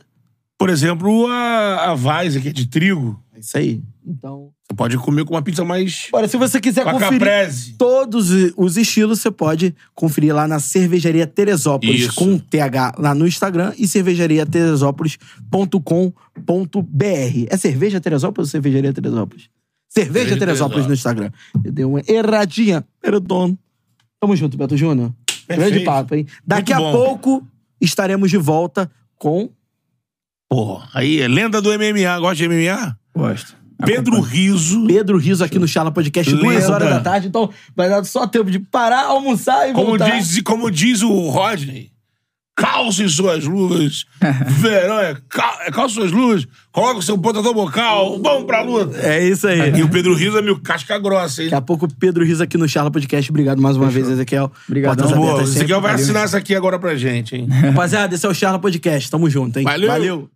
Por exemplo, a, a Weiss, que é de trigo. Isso aí. Então. Você pode comer com uma pizza mais. Agora, se você quiser Com conferir caprese. todos os estilos, você pode conferir lá na Cervejaria Teresópolis Isso. com TH lá no Instagram e cervejariateresópolis.com.br. É cerveja Teresópolis ou cervejaria Teresópolis? Cerveja Cerveja Teresópolis no Instagram. Deu uma erradinha. Perdão. Tamo junto, Beto Júnior. Grande papo, hein? Daqui Muito a bom. pouco estaremos de volta com Pô, aí é lenda do MMA. Gosta de MMA? Gosto. Pedro Riso. Pedro Riso aqui no Charla Podcast, duas Lenda. horas da tarde. Então vai dar só tempo de parar, almoçar e Como voltar. diz, como diz o Rodney, calce suas luvas. Verão é, cal, é calce suas luvas, coloca o seu protetor bocal, vamos pra luta. É isso aí. E o Pedro Riso é meu casca grossa, hein? Daqui a pouco, Pedro Riso aqui no Charla Podcast. Obrigado mais uma vez, Ezequiel. Sempre. aqui vai Valeu. assinar isso aqui agora pra gente, hein? Rapaziada, esse é o Charla Podcast. Tamo junto, hein? Valeu. Valeu.